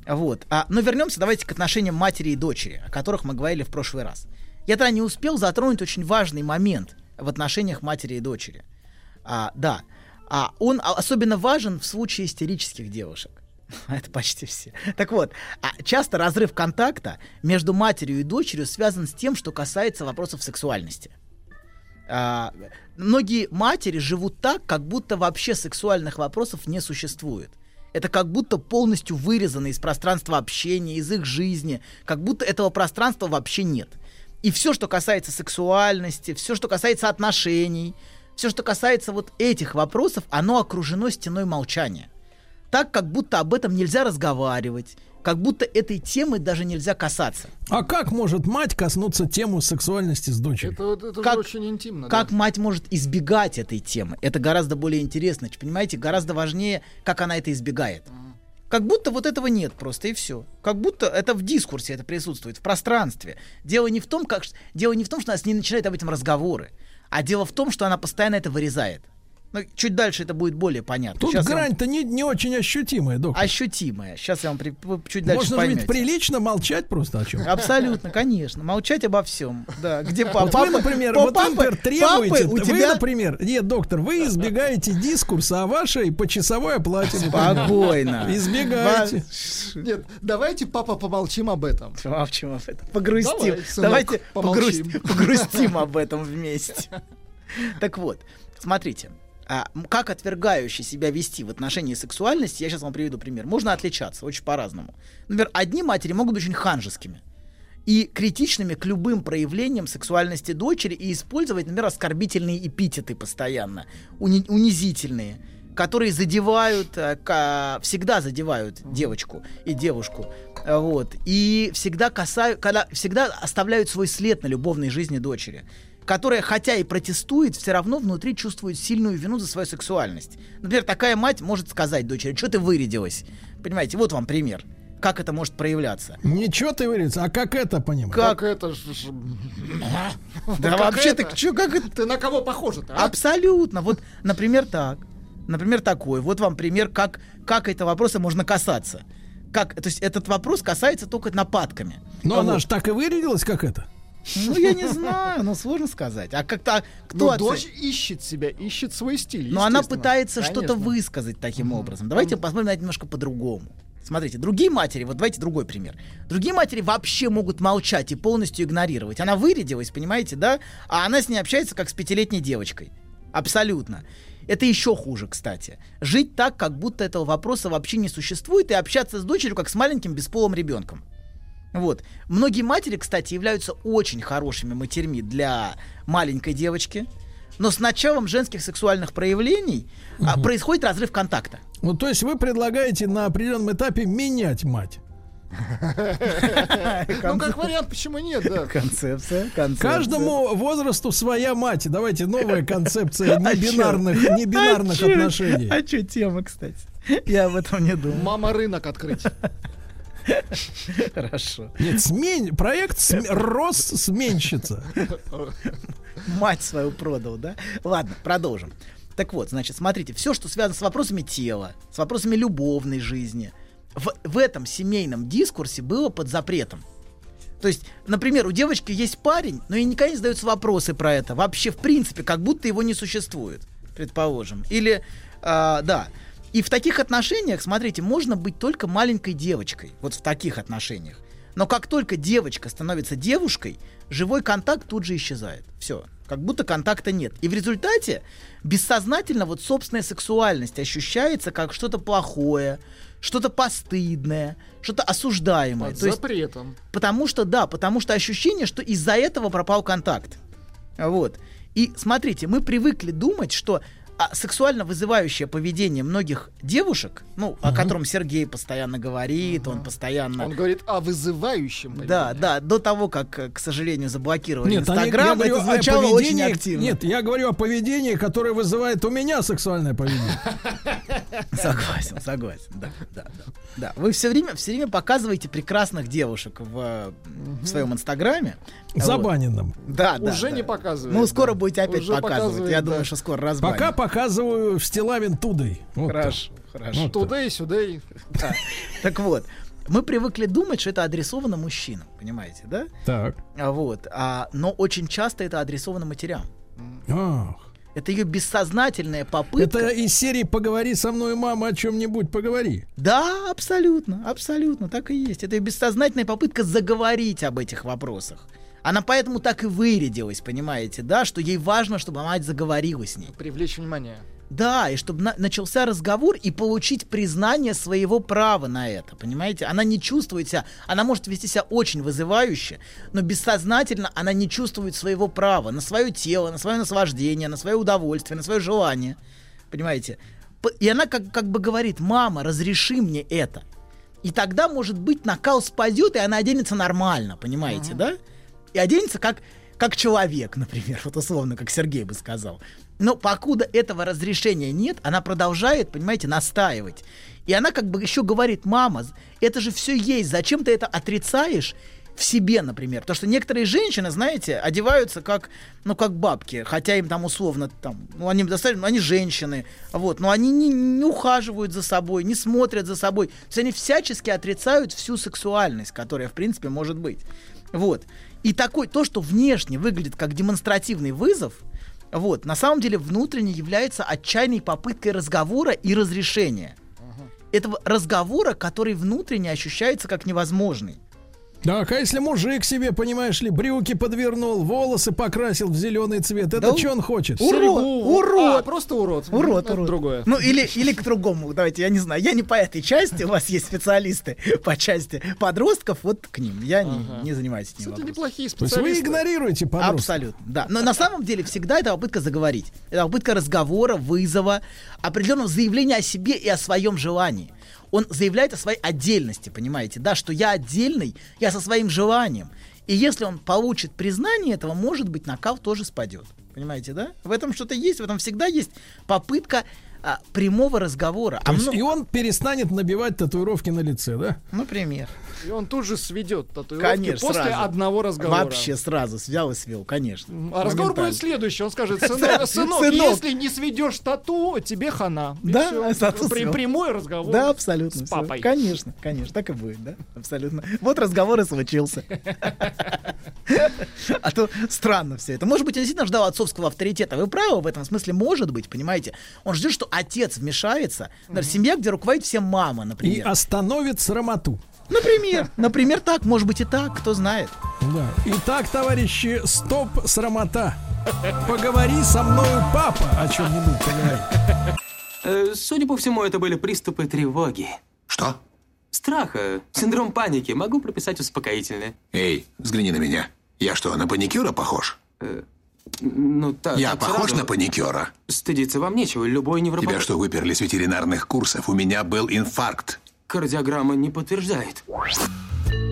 Вот. А, но вернемся давайте к отношениям матери и дочери, о которых мы говорили в прошлый раз. Я тогда не успел затронуть очень важный момент в отношениях матери и дочери. А, да. А он а, особенно важен в случае истерических девушек. (laughs) Это почти все. Так вот, а часто разрыв контакта между матерью и дочерью связан с тем, что касается вопросов сексуальности. А, многие матери живут так, как будто вообще сексуальных вопросов не существует. Это как будто полностью вырезано из пространства общения, из их жизни, как будто этого пространства вообще нет. И все, что касается сексуальности, все, что касается отношений, все, что касается вот этих вопросов, оно окружено стеной молчания. Так, как будто об этом нельзя разговаривать, как будто этой темы даже нельзя касаться. А как может мать коснуться тему сексуальности с дочерью? Это, это Как- очень интимно. Как да. мать может избегать этой темы? Это гораздо более интересно. Понимаете, гораздо важнее, как она это избегает. Как будто вот этого нет просто и все. Как будто это в дискурсе это присутствует, в пространстве. Дело не в том, как дело не в том, что она с ней начинает об этом разговоры, а дело в том, что она постоянно это вырезает. Ну, чуть дальше это будет более понятно. Тут я вам- грань-то не, не очень ощутимая, доктор. ощутимая. Сейчас я вам при- чуть дальше Можно же поймете. ведь прилично молчать просто о чем. Абсолютно, конечно. Молчать обо всем. Да, где Вот папа? вы, например, вот вы, например, папы- требуете, папы, у вы, тебя например, нет, доктор, вы избегаете дискурса о вашей почасовой оплате. спокойно. Избегаете. Нет, давайте, папа, помолчим об этом. (laughs) Помолчим об этом. Погрустим. Давай, сынок, Давайте помолчим. погруст- (laughs) погрустим об этом вместе. Так вот, смотрите. А, как отвергающий себя вести в отношении сексуальности, я сейчас вам приведу пример. Можно отличаться очень по-разному. Например, одни матери могут быть очень ханжескими и критичными к любым проявлениям сексуальности дочери и использовать, например, оскорбительные эпитеты постоянно, уни- унизительные, которые задевают, э, всегда задевают девочку и девушку, э, вот, и всегда касают, когда, всегда оставляют свой след на любовной жизни дочери которая, хотя и протестует, все равно внутри чувствует сильную вину за свою сексуальность. Например, такая мать может сказать дочери, что ты вырядилась? Понимаете, вот вам пример. Как это может проявляться? Ничего ты вырядился, а как это понимаешь? Как это? ж- ж- Да Как вообще это? ты чё, как это? Ты на кого похожа-то? а? Абсолютно. Вот, например, так. Например, такой. Вот вам пример, как, как этого вопроса можно касаться. как, то есть этот вопрос касается только нападками. Но она же так и вырядилась, как это. Ну, я не знаю, ну, сложно сказать. А как-то, кто Ну, дочь ищет себя, ищет свой стиль. Но она пытается что-то высказать таким образом. Давайте посмотрим на это немножко по-другому. Смотрите, другие матери, вот давайте другой пример. Другие матери вообще могут молчать и полностью игнорировать. Она вырядилась, понимаете, да? А она с ней общается как с пятилетней девочкой. Абсолютно. Это еще хуже, кстати. Жить так, как будто этого вопроса вообще не существует, и общаться с дочерью как с маленьким бесполым ребенком. Вот. Многие матери, кстати, являются очень хорошими матерьми для маленькой девочки. Но с началом женских сексуальных проявлений а, происходит разрыв контакта. Ну, то есть вы предлагаете на определенном этапе менять мать. (laughs) Ну, как вариант, почему нет, да. Концепция, концепция. Каждому возрасту своя мать. Давайте новая концепция (laughs) А небинарных, небинарных А отношений. А что тема, кстати? Я об этом не думал. Мама рынок открыть. (laughs) Хорошо. Нет, смень, проект см- рос сменщица. Мать свою продал, да? Ладно, продолжим. Так вот, значит, смотрите, все, что связано с вопросами тела, с вопросами любовной жизни, в, в этом семейном дискурсе было под запретом. То есть, например, у девочки есть парень, но ей никогда не задаются вопросы про это. Вообще, в принципе, как будто его не существует, предположим. Или, а, да. И в таких отношениях, смотрите, можно быть только маленькой девочкой. Вот в таких отношениях. Но как только девочка становится девушкой, живой контакт тут же исчезает. Все. Как будто контакта нет. И в результате бессознательно вот собственная сексуальность ощущается как что-то плохое, что-то постыдное, что-то осуждаемое. Под То есть запретом. Потому что, да, потому что ощущение, что из-за этого пропал контакт. Вот. И смотрите, мы привыкли думать, что а, сексуально вызывающее поведение многих девушек, ну, о котором Сергей постоянно говорит, он постоянно... Он говорит о вызывающем. Да, да, до того, как, э, к сожалению, заблокировали Нет, Инстаграм, это о звучало очень поведении- активно. Нет, я говорю о поведении, которое вызывает у меня сексуальное поведение. (laughs) Согласен, согласен, да, да, да. Да, вы все время, все время показываете прекрасных девушек в, э, в своем инстаграме. Вот. Забаненным. Да, да. Уже да. не показывает. Ну, скоро да. будете опять Уже показывать. Я да. думаю, что скоро разбанят. Пока показываю в стилавин тудой. Вот Хорошо, так. хорошо. Вот Туда и сюда и... Да. Так вот, мы привыкли думать, что это адресовано мужчинам, понимаете, да? Так. А Вот, а, но очень часто это адресовано матерям. Ах. Это ее бессознательная попытка. Это из серии «Поговори со мной, мама, о чем-нибудь поговори». Да, абсолютно, абсолютно, так и есть. Это ее бессознательная попытка заговорить об этих вопросах. Она поэтому так и вырядилась, понимаете, да, что ей важно, чтобы мать заговорила с ней. Привлечь внимание. Да, и чтобы на- начался разговор и получить признание своего права на это, понимаете? Она не чувствует себя, она может вести себя очень вызывающе, но бессознательно она не чувствует своего права на свое тело, на свое наслаждение, на свое удовольствие, на свое желание, понимаете? И она как, как бы говорит, мама, разреши мне это. И тогда, может быть, накал спадет, и она оденется нормально, понимаете, да? И оденется как, как человек, например, (laughs) вот условно, как Сергей бы сказал. Но покуда этого разрешения нет, она продолжает, понимаете, настаивать. И она как бы еще говорит, мама, это же все есть, зачем ты это отрицаешь? в себе, например. Потому что некоторые женщины, знаете, одеваются как, ну, как бабки, хотя им там условно, там, ну, они достаточно, ну, они женщины, вот, но они не, не ухаживают за собой, не смотрят за собой. То есть они всячески отрицают всю сексуальность, которая, в принципе, может быть. Вот. И такой, то, что внешне выглядит как демонстративный вызов, вот, на самом деле внутренне является отчаянной попыткой разговора и разрешения. Этого разговора, который внутренне ощущается как невозможный. Так, а если мужик себе, понимаешь ли, брюки подвернул, волосы покрасил в зеленый цвет, это Да что он хочет? Урод, Серегу. урод. А, просто урод. Урод, Это урод. Другое. Ну, или, или к другому. Давайте, я не знаю. Я не по этой части. У вас есть специалисты (laughs) по части подростков. Вот к ним. Я не, не занимаюсь Кстати, вопросом. неплохие То есть вы специалисты. игнорируете подростков? Абсолютно, да. Но на самом деле всегда это попытка заговорить. Это попытка разговора, вызова, определенного заявления о себе и о своем желании. Он заявляет о своей отдельности, понимаете, да, что я отдельный, я со своим желанием. И если он получит признание этого, может быть, накал тоже спадет. Понимаете, да? В этом что-то есть, в этом всегда есть попытка а, прямого разговора. То А есть мно- и он перестанет набивать татуировки на лице, да? Например. И он тут же сведет татуировки Конечно, после сразу. одного разговора. Вообще сразу взял и свел, конечно. А разговор будет следующий. Он скажет, сынок, (laughs) сынок, сынок. если не сведешь тату, тебе хана. И Да, (laughs) При- прямой разговор Да, абсолютно. с папой. Конечно, конечно, так и будет, да, абсолютно. Вот разговор и случился. (laughs) А то странно все это. Может быть, он действительно ждал отцовского авторитета. Вы правы в этом смысле, может быть, понимаете? Он ждет, что отец вмешается. Например, семья, где руководит всем мама, И например. остановит срамоту. Например, например, так, может быть и так, кто знает. Да. Итак, товарищи, стоп, срамота. Поговори со мною, папа, о чем-нибудь поговори. Э, Судя по всему, это были приступы тревоги. Что? Страха, синдром паники. Могу прописать успокоительное. Эй, взгляни на меня. Я что, на паникюра похож? Ну, так. Я так похож сразу. на паникюра? Стыдиться вам нечего. Любой невропат... Тебя что, выперли с ветеринарных курсов? У меня был инфаркт. Кардиограмма не подтверждает.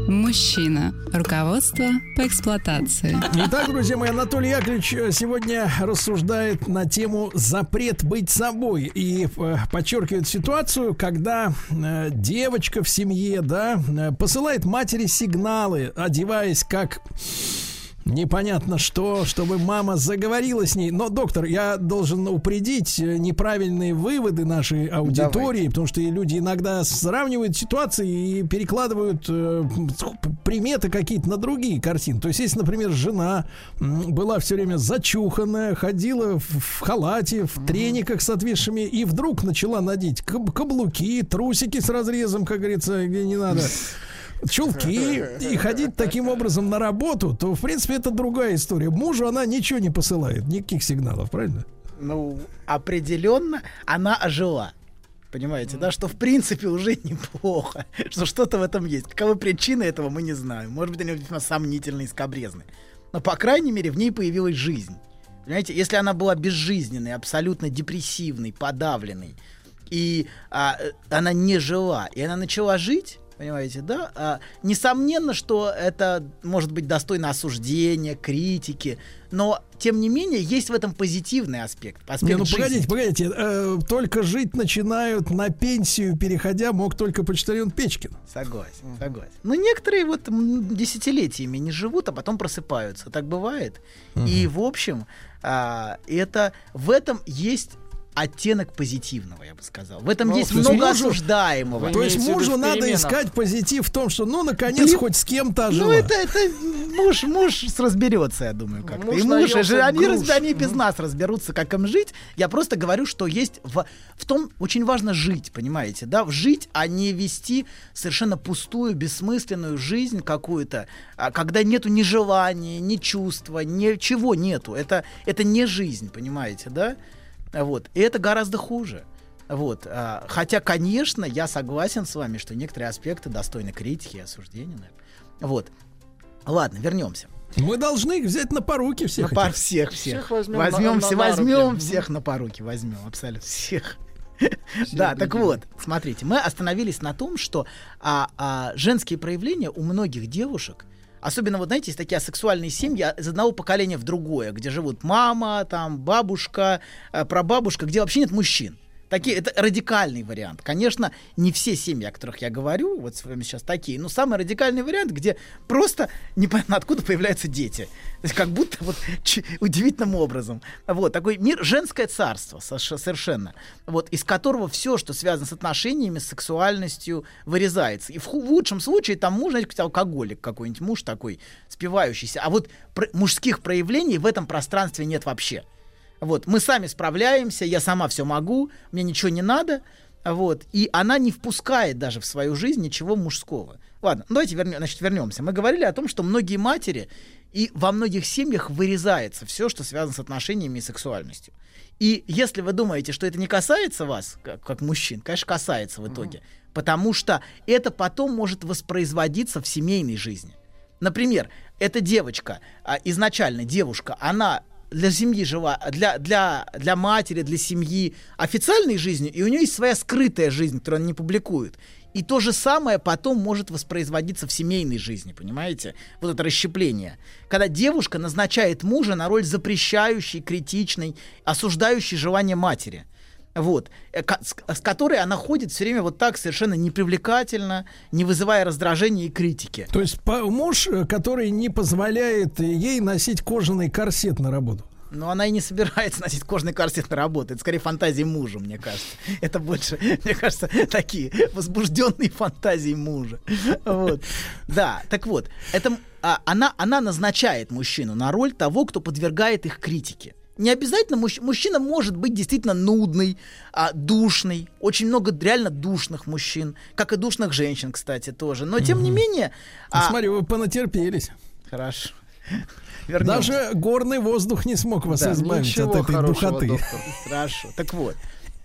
Мужчина. Руководство по эксплуатации. Итак, друзья мои, Анатолий Яковлевич э, сегодня рассуждает на тему запрет быть собой и э, подчеркивает ситуацию, когда э, девочка в семье, да, посылает матери сигналы, одеваясь как непонятно что, чтобы мама заговорила с ней. Но, доктор, я должен упредить э, неправильные выводы нашей аудитории, потому что люди иногда сравнивают ситуации и перекладывают э, приметы какие-то на другие картины. То есть, если, например, жена была все время зачуханная, ходила в, в халате, в трениках с отвисшими, и вдруг начала надеть каб- каблуки, трусики с разрезом, как говорится, где не надо чулки и ходить таким образом на работу, то, в принципе, это другая история. Мужу она ничего не посылает, никаких сигналов, правильно? Ну, определенно она ожила. Понимаете, да, что в принципе уже неплохо, (laughs) что что-то в этом есть. Каковы причины этого, мы не знаем. Может быть, они весьма сомнительные и скобрезные. Но, по крайней мере, в ней появилась жизнь. Понимаете, если она была безжизненной, абсолютно депрессивной, подавленной, и а, э, она не жила, и она начала жить, понимаете, да, а, несомненно, что это может быть достойно осуждения, критики, но, тем не менее, есть в этом позитивный аспект. аспект Не, ну жизни. погодите, погодите, э, только жить начинают на пенсию, переходя, мог только почтальон Печкин. Согласен, согласен. Но некоторые вот десятилетиями не живут, а потом просыпаются. Так бывает. И, в общем, а, это в этом есть оттенок позитивного, я бы сказал. В этом Ну, есть много мужу- осуждаемого. То есть мужу надо искать позитив в том, что, ну, наконец, Блин, хоть с кем-то Ну, ожила. это, это муж, муж с- разберется, я думаю, как-то. Муж и муж, и же- они, груш. они без нас разберутся, как им жить. Я просто говорю, что есть в, в том очень важно жить, понимаете, да, жить, а не вести совершенно пустую, бессмысленную жизнь какую-то, а, когда нету ни желания, ни чувства, ничего нету. Это, это не жизнь, понимаете, да? Вот. И это гораздо хуже. Вот. а, Хотя, конечно, я согласен с вами, что некоторые аспекты достойны критики и осуждения. наверное. Вот. Ладно, вернемся. Мы должны их взять на поруки всех. На пар всех, всех. Всех возьмем возьмем, на- все, на возьмем всех на поруки, возьмем абсолютно всех. Да, так вот, смотрите, мы остановились на том, что а, а, женские проявления у многих девушек, особенно вот знаете, есть такие асексуальные семьи а, из одного поколения в другое, где живут мама, там бабушка, э, прабабушка, где вообще нет мужчин. Такие, это радикальный вариант. Конечно, не все семьи, о которых я говорю, вот с вами сейчас такие, но самый радикальный вариант, где просто непонятно откуда появляются дети. То есть как будто вот ч- удивительным образом. Вот, такой мир, женское царство совершенно, вот, из которого все, что связано с отношениями, с сексуальностью, вырезается. И в, ху- в лучшем случае там муж, знаете, алкоголик какой-нибудь, муж такой спивающийся. А вот пр- мужских проявлений в этом пространстве нет вообще. Вот, мы сами справляемся, я сама все могу, мне ничего не надо. Вот, и она не впускает даже в свою жизнь ничего мужского. Ладно, ну давайте вернем, значит, вернемся. Мы говорили о том, что многие матери и во многих семьях вырезается все, что связано с отношениями и сексуальностью. И если вы думаете, что это не касается вас, как, как мужчин, конечно, касается в итоге. Потому что это потом может воспроизводиться в семейной жизни. Например, эта девочка, а, изначально девушка, она для семьи жила, для, для, для матери, для семьи официальной жизнью, и у нее есть своя скрытая жизнь, которую она не публикует. И то же самое потом может воспроизводиться в семейной жизни, понимаете? Вот это расщепление. Когда девушка назначает мужа на роль запрещающей, критичной, осуждающей желание матери. Вот, э, с, которой она ходит все время вот так совершенно непривлекательно, не вызывая раздражения и критики. То есть муж, э, который не позволяет ей носить кожаный корсет на работу. Но она и не собирается (laughs) носить кожаный корсет на работу. Это скорее фантазии мужа, мне кажется. Это больше, (laughs) мне кажется, такие возбужденные фантазии мужа. Вот. Да, так вот, это, а, она, она назначает мужчину на роль того, кто подвергает их критике. Не обязательно мужч- мужчина может быть действительно нудный, а, душный. Очень много реально душных мужчин, как и душных женщин, кстати, тоже. Но тем не менее. Ну, а, Смотри, вы понатерпелись. Хорошо. (laughs) Вернемся. Даже горный воздух не смог вас Да, избавить от этой духоты. доктор. Хорошо. Так вот,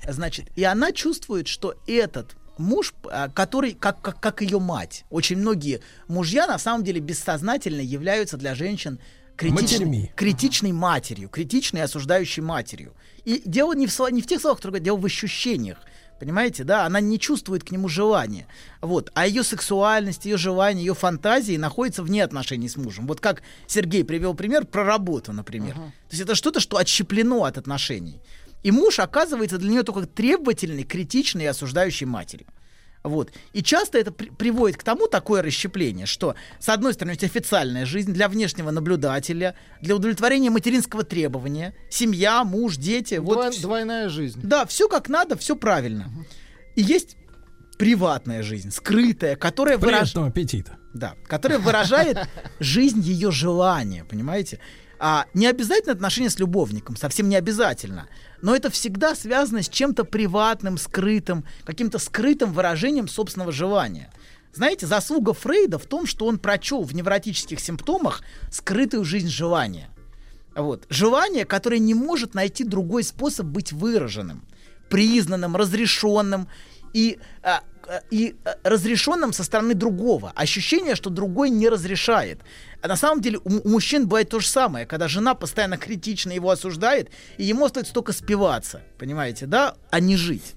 значит, и она чувствует, что этот муж, а, который, как, как, как ее мать, очень многие мужья на самом деле бессознательно являются для женщин критичной, Матерьми. критичной матерью, критичной и осуждающей матерью. И дело не в, сло- не в тех словах, которые дело в ощущениях. Понимаете, да, она не чувствует к нему желания. Вот. А ее сексуальность, ее желание, ее фантазии находятся вне отношений с мужем. Вот как Сергей привел пример про работу, например. То есть это что-то, что отщеплено от отношений. И муж оказывается для нее только требовательной, критичной и осуждающей матерью. Вот. И часто это при- приводит к тому такое расщепление, что, с одной стороны, у тебя официальная жизнь для внешнего наблюдателя, для удовлетворения материнского требования, семья, муж, дети. Вот Двой- вс- двойная жизнь. да, все как надо, все правильно. И есть приватная жизнь, скрытая, которая выражает... Аппетита. Да, которая выражает (laughs) жизнь ее желания, понимаете? А не обязательно отношения с любовником, совсем не обязательно. Но это всегда связано с чем-то приватным, скрытым, каким-то скрытым выражением собственного желания. Знаете, заслуга Фрейда в том, что он прочел в невротических симптомах скрытую жизнь желания. Вот. Желание, которое не может найти другой способ быть выраженным, признанным, разрешенным и, а, и а, разрешенным со стороны другого. Ощущение, что другой не разрешает. А на самом деле у мужчин бывает то же самое, когда жена постоянно критично его осуждает, и ему остается только спиваться, понимаете, да, а не жить.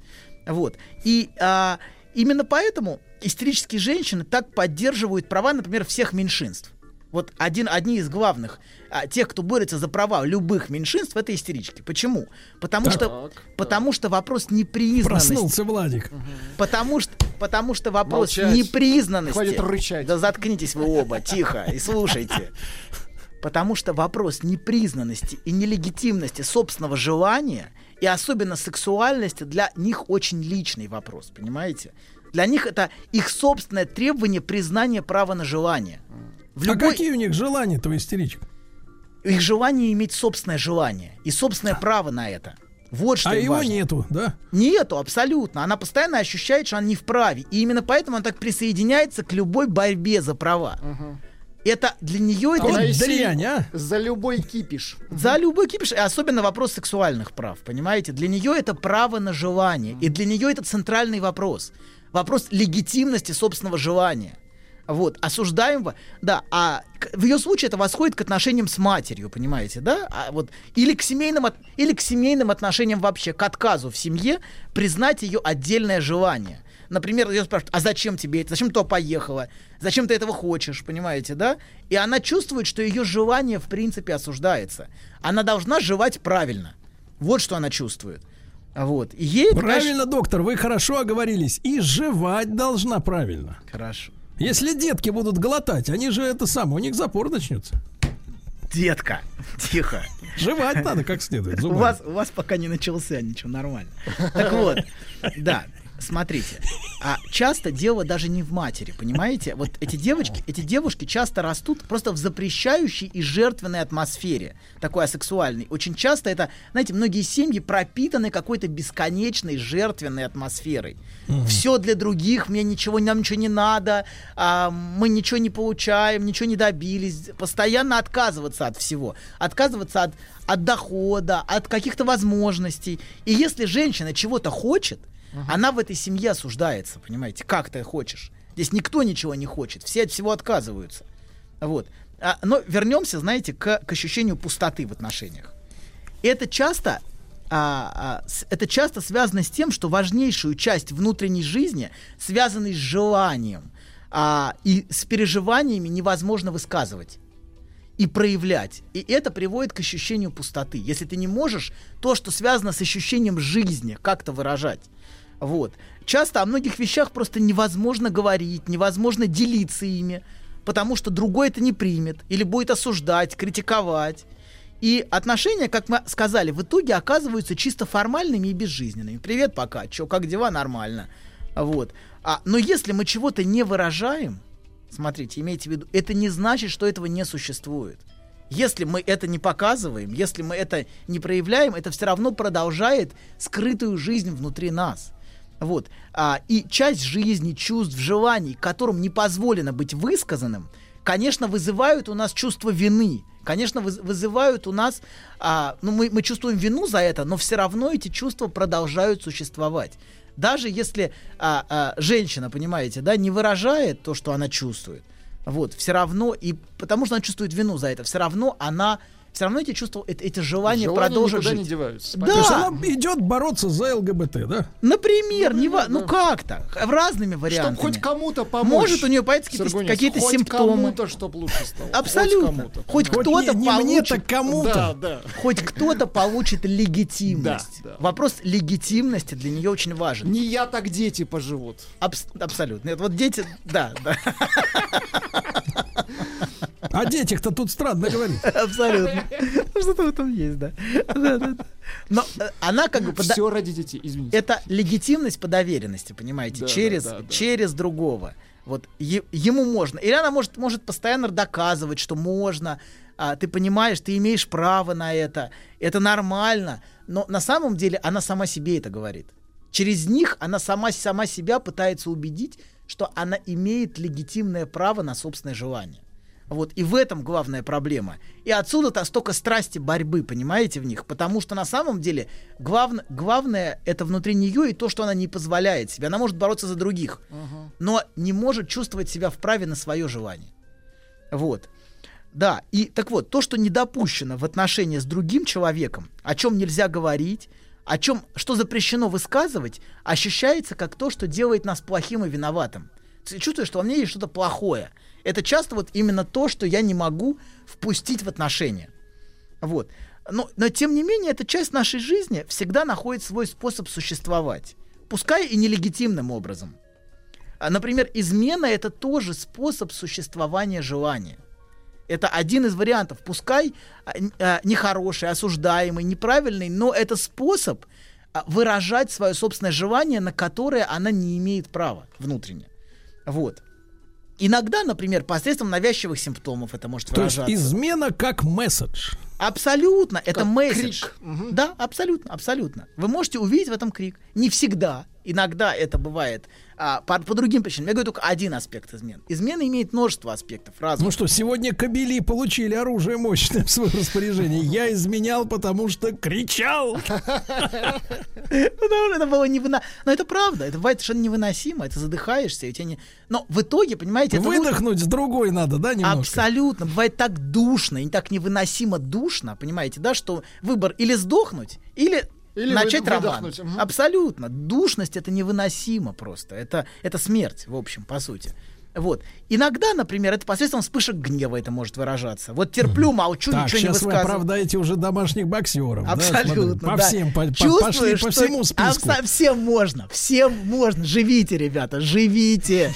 Вот. И а, именно поэтому истерические женщины так поддерживают права, например, всех меньшинств. Вот один, одни из главных а, тех, кто борется за права любых меньшинств, это истерички. Почему? Потому что, потому что вопрос непризнанности. Проснулся Владик. Потому что, потому что вопрос Молчать. непризнанности. Хватит рычать. Да заткнитесь вы оба, тихо, и слушайте. Потому что вопрос непризнанности и нелегитимности собственного желания и особенно сексуальности для них очень личный вопрос, понимаете? Для них это их собственное требование признания права на желание. В А любой- какие у них желания-то у истеричек? Их желание иметь собственное желание и собственное право на это. Вот что А его важно. нету, да? Нету, абсолютно. Она постоянно ощущает, что она не вправе. И именно поэтому она так присоединяется к любой борьбе за права. Это для нее это Она и дрянь, а? За любой кипиш. (laughs) за любой кипиш, и особенно вопрос сексуальных прав, понимаете? Для нее это право на желание, и для нее это центральный вопрос. Вопрос легитимности собственного желания. Вот, осуждаемого, да, а в ее случае это восходит к отношениям с матерью, понимаете, да? А вот, или, к семейным, от- или к семейным отношениям вообще, к отказу в семье признать ее отдельное желание. Например, ее спрашивают, а зачем тебе это? Зачем ты поехала? Зачем ты этого хочешь, понимаете, да? И она чувствует, что ее желание в принципе осуждается. Она должна жевать правильно. Вот что она чувствует. Вот. И ей это, конечно, Правильно, доктор, вы хорошо оговорились. И жевать должна правильно. Хорошо. Если детки будут глотать, они же это самое, у них запор начнется. Детка, тихо. Жевать надо как следует. У зубами. вас, у вас пока не начался ничего, нормально. Так вот, да, смотрите. А часто дело даже не в матери, понимаете? Вот эти девочки, эти девушки часто растут просто в запрещающей и жертвенной атмосфере, такой асексуальной. Очень часто это, знаете, многие семьи пропитаны какой-то бесконечной жертвенной атмосферой. Все для других, мне ничего, нам ничего не надо, а, мы ничего не получаем, ничего не добились. Постоянно отказываться от всего. Отказываться от, от дохода, от каких-то возможностей. И если женщина чего-то хочет, она в этой семье осуждается, понимаете, как ты хочешь. Здесь никто ничего не хочет, все от всего отказываются. Вот. А, но вернемся, знаете, к, к ощущению пустоты в отношениях. Это часто, а, а, с- это часто связано с тем, что важнейшую часть внутренней жизни, связанной с желанием а, и с переживаниями, невозможно высказывать. и проявлять. И это приводит к ощущению пустоты. Если ты не можешь то, что связано с ощущением жизни, как-то выражать. Вот. Часто о многих вещах просто невозможно говорить, невозможно делиться ими, потому что другой это не примет или будет осуждать, критиковать. И отношения, как мы сказали, в итоге оказываются чисто формальными и безжизненными. Привет, пока, чё, как дела, нормально. Вот. А, но если мы чего-то не выражаем, смотрите, имейте в виду, это не значит, что этого не существует. Если мы это не показываем, если мы это не проявляем, это все равно продолжает скрытую жизнь внутри нас. Вот. А, и часть жизни, чувств, желаний, которым не позволено быть высказанным, конечно, вызывают у нас чувство вины. Конечно, выз- вызывают у нас, а, ну, мы, мы чувствуем вину за это, но все равно эти чувства продолжают существовать. Даже если а, а, женщина, понимаете, да, не выражает то, что она чувствует, вот, все равно, и потому что она чувствует вину за это, все равно она, все равно эти чувства, эти, эти желания, никуда жить. не деваются. Да. То есть она идет бороться за ЛГБТ, да? Например, не ва- ну как-то, в разными вариантами. Чтобы хоть кому-то помочь. Может у нее появятся какие-то, Сергунец, какие-то хоть симптомы. кому-то, чтоб лучше стало. Абсолютно. Хоть кому-то. Хоть кто-то не- не мне, получит, так кому-то. Да, да. хоть кто-то получит (laughs) легитимность. Да, да. Вопрос легитимности для нее очень важен. Не я, так дети поживут. Абс- абсолютно. Нет, вот дети, да, да, (laughs) О детях-то тут странно говорить. (laughs) абсолютно. Что-то в этом есть, да. Но э, она как бы Все ради детей, извините. это легитимность по доверенности, понимаете, через, через другого. Вот ему можно. Или она может, может постоянно доказывать, что можно. а, ты понимаешь, ты имеешь право на это. Это нормально. Но на самом деле она сама себе это говорит. Через них она сама, сама себя пытается убедить, что она имеет легитимное право на собственное желание. Вот, и в этом главная проблема. И отсюда-то столько страсти борьбы, понимаете, в них. Потому что на самом деле главн- главное это внутри нее и то, что она не позволяет себе. Она может бороться за других, но не может чувствовать себя вправе на свое желание. Вот. Да, и так вот, то, что не допущено в отношении с другим человеком, о чем нельзя говорить, о чем, что запрещено высказывать, ощущается как то, что делает нас плохим и виноватым. Ты чувствуешь, что во мне есть что-то плохое. Это часто вот именно то, что я не могу впустить в отношения. Вот. Но, но тем не менее, эта часть нашей жизни всегда находит свой способ существовать. Пускай и нелегитимным образом. А, Например, измена это тоже способ существования желания. Это один из вариантов. Пускай а, а, нехороший, осуждаемый, неправильный, но это способ а, выражать свое собственное желание, на которое она не имеет права внутренне. Вот. Иногда, например, посредством навязчивых симптомов это может То есть выражаться. измена как месседж. Абсолютно, это Как месседж. крик. Да, абсолютно, абсолютно. Вы можете увидеть в этом крик. Не всегда. Иногда это бывает а, по, по другим причинам. Я говорю только один аспект измен. Измена имеет множество аспектов разных. Ну что, сегодня кабели получили оружие мощное в свое распоряжение. Я изменял, потому что кричал. Потому что это было невына... Но это правда. Это бывает совершенно невыносимо. Это задыхаешься. И у тебя не... Но в итоге, понимаете, Выдохнуть с другой надо, да, немножко? Абсолютно. Бывает так душно и так невыносимо душно, понимаете, да, что выбор или сдохнуть, или, Или начать выд- роман. мгм. Абсолютно. Душность это невыносимо просто. Это, это смерть, в общем, по сути. Вот. Иногда, например, это посредством вспышек гнева это может выражаться. Вот терплю, молчу, Так, ничего не сейчас вы высказываю. оправдаете уже домашних боксеров. да, Абсолютно, смотрю. по да. всем, по- по- Чувствую, пошли по что всему списку. абсо- всем можно, всем можно. Живите, ребята, живите.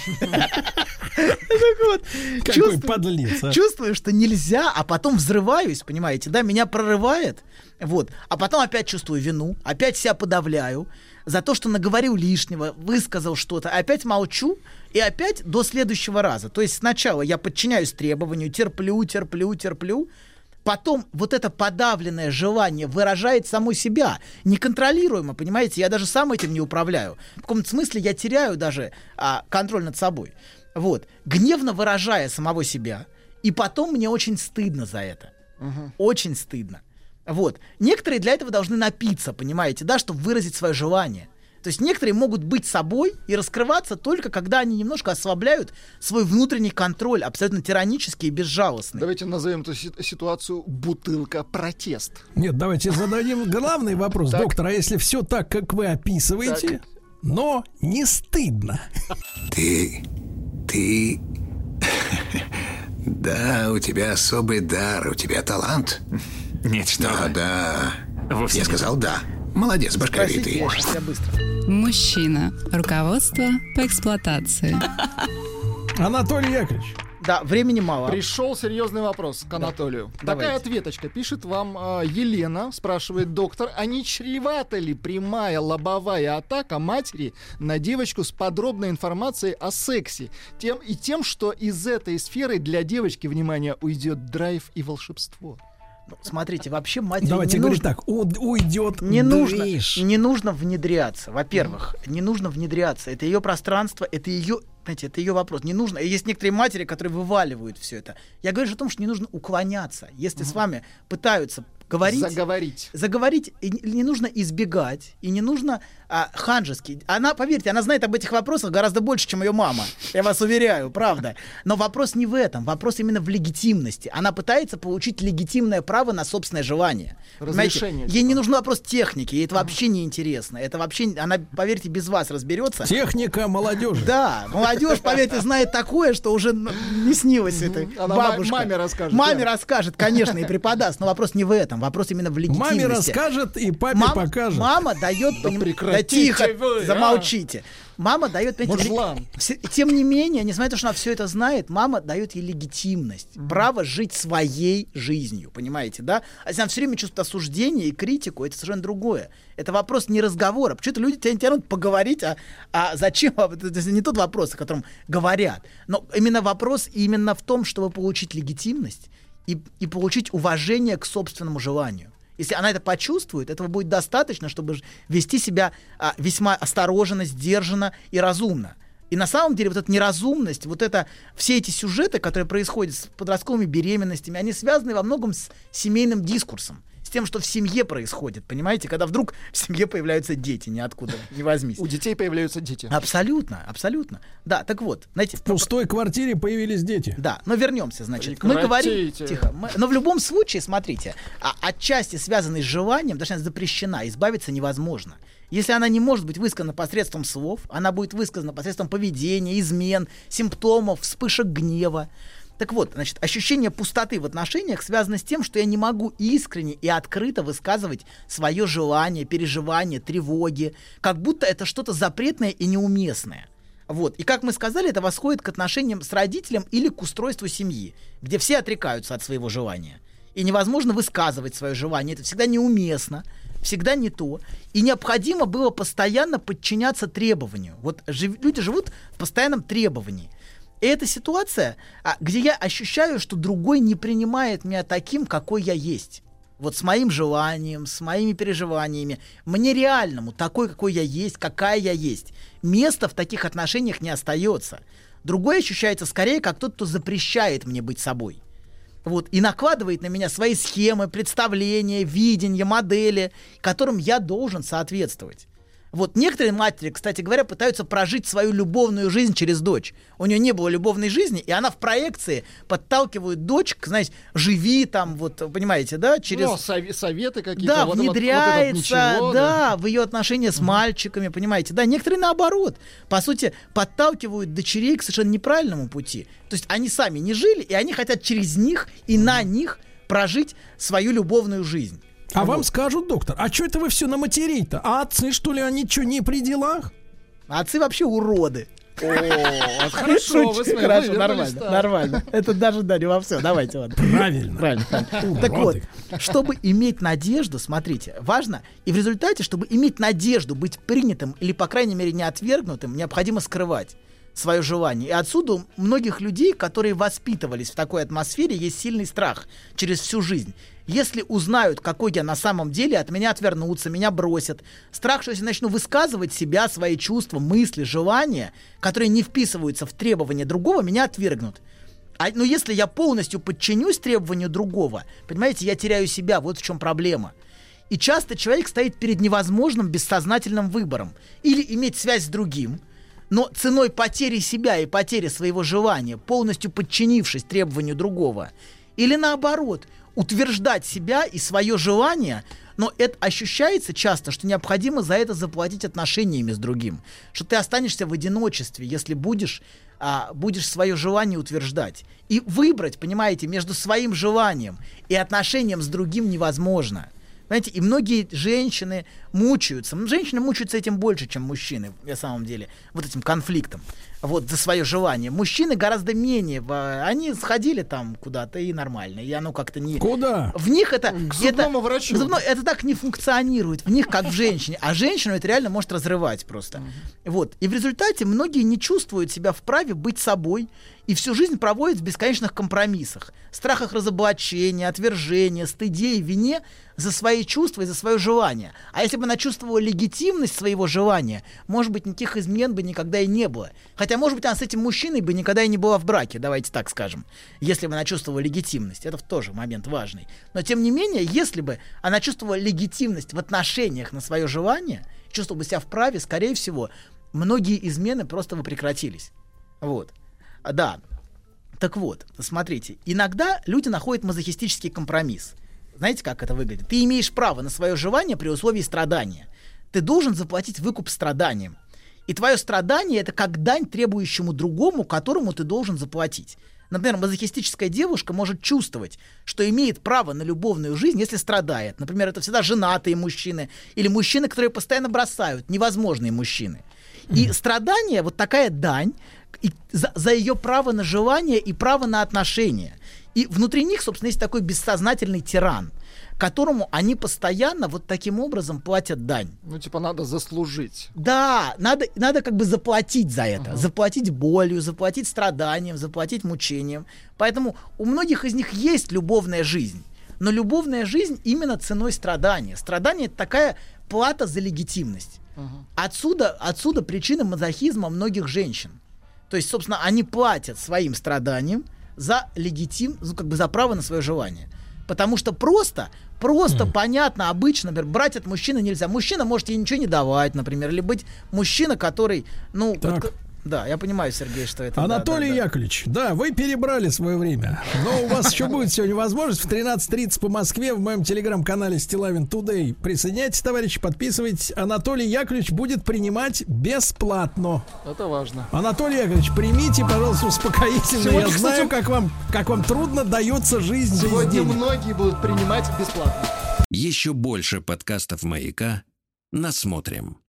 Какой чувствую- подлец, а. Чувствую, что нельзя, а потом взрываюсь, понимаете, да, меня прорывает, вот, а потом опять чувствую вину, опять себя подавляю за то, что наговорил лишнего, высказал что-то, опять молчу, и опять до следующего раза. То есть сначала я подчиняюсь требованию, терплю, терплю, терплю, Потом вот это подавленное желание выражает само себя, неконтролируемо, понимаете? Я даже сам этим не управляю. В каком-то смысле я теряю даже а, контроль над собой. Вот. Гневно выражая самого себя. И потом мне очень стыдно за это. Очень стыдно. Вот. Некоторые для этого должны напиться, понимаете, да, чтобы выразить свое желание. То есть некоторые могут быть собой и раскрываться только когда они немножко ослабляют свой внутренний контроль, абсолютно тиранический и безжалостный. Давайте назовем эту си- ситуацию бутылка протест. Нет, давайте зададим главный вопрос. Доктор, а если все так, как вы описываете, но не стыдно? Ты... ты... (laughs) Да, у тебя особый дар, у тебя талант. Нет, что Да, вы. да. Вовсе Я нет. сказал да. Молодец, башковитый. Спросите, я быстро. Мужчина. Руководство по эксплуатации. (laughs) Анатолий Яковлевич. Да, времени мало. Пришел серьезный вопрос к Анатолию. Такая Давайте. ответочка. Пишет вам э, Елена, спрашивает доктор, а не чревата ли прямая лобовая атака матери на девочку с подробной информацией о сексе? Тем и тем, что из этой сферы для девочки, внимание, уйдет драйв и волшебство. Ну, смотрите, вообще матери Давайте не говорить нужно, так. уйдет не нужно, не нужно внедряться. Во-первых, не нужно внедряться. Это ее пространство, это ее, знаете, это ее вопрос. Не нужно. Есть некоторые матери, которые вываливают все это. Я говорю о том, что не нужно уклоняться. Если с вами пытаются говорить, Заговорить. заговорить, и не нужно избегать, и не нужно а, ханжески. Она, поверьте, она знает об этих вопросах гораздо больше, чем ее мама. Я вас уверяю, правда. Но вопрос не в этом, вопрос именно в легитимности. Она пытается получить легитимное право на собственное желание. Разрешение, Ей не нужен вопрос техники, ей это вообще не интересно. Это вообще, она, поверьте, без вас разберется. Техника молодежи. Да, молодежь, поверьте, знает такое, что уже не снилось этой Она бабушка. маме расскажет, Маме да. расскажет, конечно, и преподаст. Но вопрос не в этом, вопрос именно в легитимности. Маме расскажет и папе покажет. Мама дает... Да поним- Да тихо, вы, а. замолчите. Мама дает... Мужлан. Тем не менее, несмотря на то, что она все это знает, мама дает ей легитимность, право жить своей жизнью, понимаете, да? А если она все время чувствует осуждение и критику, это совершенно другое. Это вопрос не разговора. Почему-то люди тебя тянут поговорить, а, а зачем? А Это не тот вопрос, о котором говорят. Но именно вопрос именно в том, чтобы получить легитимность и, и получить уважение к собственному желанию. Если она это почувствует, этого будет достаточно, чтобы вести себя а, весьма осторожно, сдержанно и разумно. И на самом деле вот эта неразумность, вот это все эти сюжеты, которые происходят с подростковыми беременностями, они связаны во многом с семейным дискурсом, с тем, что в семье происходит, понимаете, когда вдруг в семье появляются дети, ниоткуда, не возьмись. У детей появляются дети. Абсолютно, абсолютно. Да, так вот, знаете, В пустой квартире появились дети. да, но вернемся, значит. Мы говорим... Тихо. мы- но в любом случае, смотрите, а, отчасти связанной с желанием, даже запрещена, избавиться невозможно. Если она не может быть высказана посредством слов, она будет высказана посредством поведения, измен, симптомов, вспышек гнева. Так вот, значит, ощущение пустоты в отношениях связано с тем, что я не могу искренне и открыто высказывать свое желание, переживание, тревоги, как будто это что-то запретное и неуместное. Вот. И как мы сказали, это восходит к отношениям с родителем или к устройству семьи, где все отрекаются от своего желания. И невозможно высказывать свое желание. Это всегда неуместно, всегда не то. И необходимо было постоянно подчиняться требованию. Вот жив- люди живут в постоянном требовании. И это ситуация, а, где я ощущаю, что другой не принимает меня таким, какой я есть. Вот с моим желанием, с моими переживаниями, мне реальному, такой, какой я есть, какая я есть. Места в таких отношениях не остается. Другой ощущается скорее как тот, кто запрещает мне быть собой. Вот, и накладывает на меня свои схемы, представления, видения, модели, которым я должен соответствовать. Вот некоторые матери, кстати говоря, пытаются прожить свою любовную жизнь через дочь. У нее не было любовной жизни, и она в проекции подталкивает дочь, к, знаете, живи там, вот, понимаете, да, через... Ну, сове- советы какие-то. Да, вот- вот- вот внедряется, ничего, да, в ее отношения с мальчиками, понимаете, да, некоторые наоборот, по сути, подталкивают дочерей к совершенно неправильному пути. То есть они сами не жили, и они хотят через них и на них прожить свою любовную жизнь. А вам скажут, доктор, а что это вы все на матерей-то? А отцы, что ли, они что, не при делах? Отцы вообще уроды. О, (laughs) хорошо, вы хорошо, нормально, нормально. Это даже, да, не во все. Давайте, ладно. Правильно. Правильно. правильно. Так вот, чтобы иметь надежду, смотрите, важно, и в результате, чтобы иметь надежду быть принятым или, по крайней мере, не отвергнутым, необходимо скрывать свое желание. И отсюда у многих людей, которые воспитывались в такой атмосфере, есть сильный страх через всю жизнь. Если узнают, какой я на самом деле, от меня отвернутся, меня бросят. Страх, что если начну высказывать себя, свои чувства, мысли, желания, которые не вписываются в требования другого, меня отвергнут. А, но если я полностью подчинюсь требованию другого, понимаете, я теряю себя, вот в чем проблема. И часто человек стоит перед невозможным бессознательным выбором. Или иметь связь с другим, но ценой потери себя и потери своего желания, полностью подчинившись требованию другого, Или наоборот, утверждать себя и свое желание, но это ощущается часто, что необходимо за это заплатить отношениями с другим. Что ты останешься в одиночестве, если будешь, а, будешь свое желание утверждать. И выбрать, понимаете, между своим желанием и отношением с другим невозможно. Понимаете, и многие женщины мучаются. Женщины мучаются этим больше, чем мужчины, на самом деле, вот этим конфликтом, вот, за свое желание. Мужчины гораздо менее, они сходили там куда-то и нормально, и оно как-то не... Куда? В них это... К это, зубному врачу. к зубной- это так не функционирует, в них как в женщине, а женщину это реально может разрывать просто. Вот, и в результате многие не чувствуют себя вправе быть собой, и всю жизнь проводят в бесконечных компромиссах, страхах разоблачения, отвержения, стыде и вине за свои чувства и за свое желание. А если бы она чувствовала легитимность своего желания, может быть, никаких измен бы никогда и не было. Хотя, может быть, она с этим мужчиной бы никогда и не была в браке, давайте так скажем, если бы она чувствовала легитимность. Это тоже момент важный. Но, тем не менее, если бы она чувствовала легитимность в отношениях на свое желание, чувствовала бы себя вправе, скорее всего, многие измены просто бы прекратились. Вот. А, Да. Так вот, смотрите, иногда люди находят мазохистический компромисс. Знаете, как это выглядит? Ты имеешь право на свое желание при условии страдания. Ты должен заплатить выкуп страданием. И твое страдание это как дань требующему другому, которому ты должен заплатить. Например, мазохистическая девушка может чувствовать, что имеет право на любовную жизнь, если страдает. Например, это всегда женатые мужчины или мужчины, которые постоянно бросают, невозможные мужчины. И страдание, вот такая дань и за, за ее право на желание и право на отношения. И внутри них, собственно, есть такой бессознательный тиран, которому они постоянно вот таким образом платят дань. Ну, типа, надо заслужить. Да, надо, надо как бы заплатить за это. Заплатить болью, заплатить страданием, заплатить мучением. Поэтому у многих из них есть любовная жизнь. Но любовная жизнь именно ценой страдания. Страдание это такая плата за легитимность. Отсюда, отсюда причина мазохизма многих женщин. То есть, собственно, они платят своим страданием за легитим, ну, как бы за право на свое желание. Потому что просто, просто понятно, обычно, например, брать от мужчины нельзя. Мужчина может ей ничего не давать, например, или быть мужчина, который, ну, вот да, я понимаю, Сергей, что это. да, Анатолий да, да. Яковлевич, да, вы перебрали свое время. Но у вас еще будет сегодня возможность в 13.30 по Москве в моем телеграм-канале Стилавин Тудей. Присоединяйтесь, товарищи, подписывайтесь. Анатолий Яковлевич будет принимать бесплатно. Это важно. Анатолий Яковлевич, примите, пожалуйста, успокоительно. Сегодня, Я кстати, знаю, как вам, как вам трудно дается жизнь Сегодня многие будут принимать бесплатно. Еще больше подкастов «Маяка» насмотрим.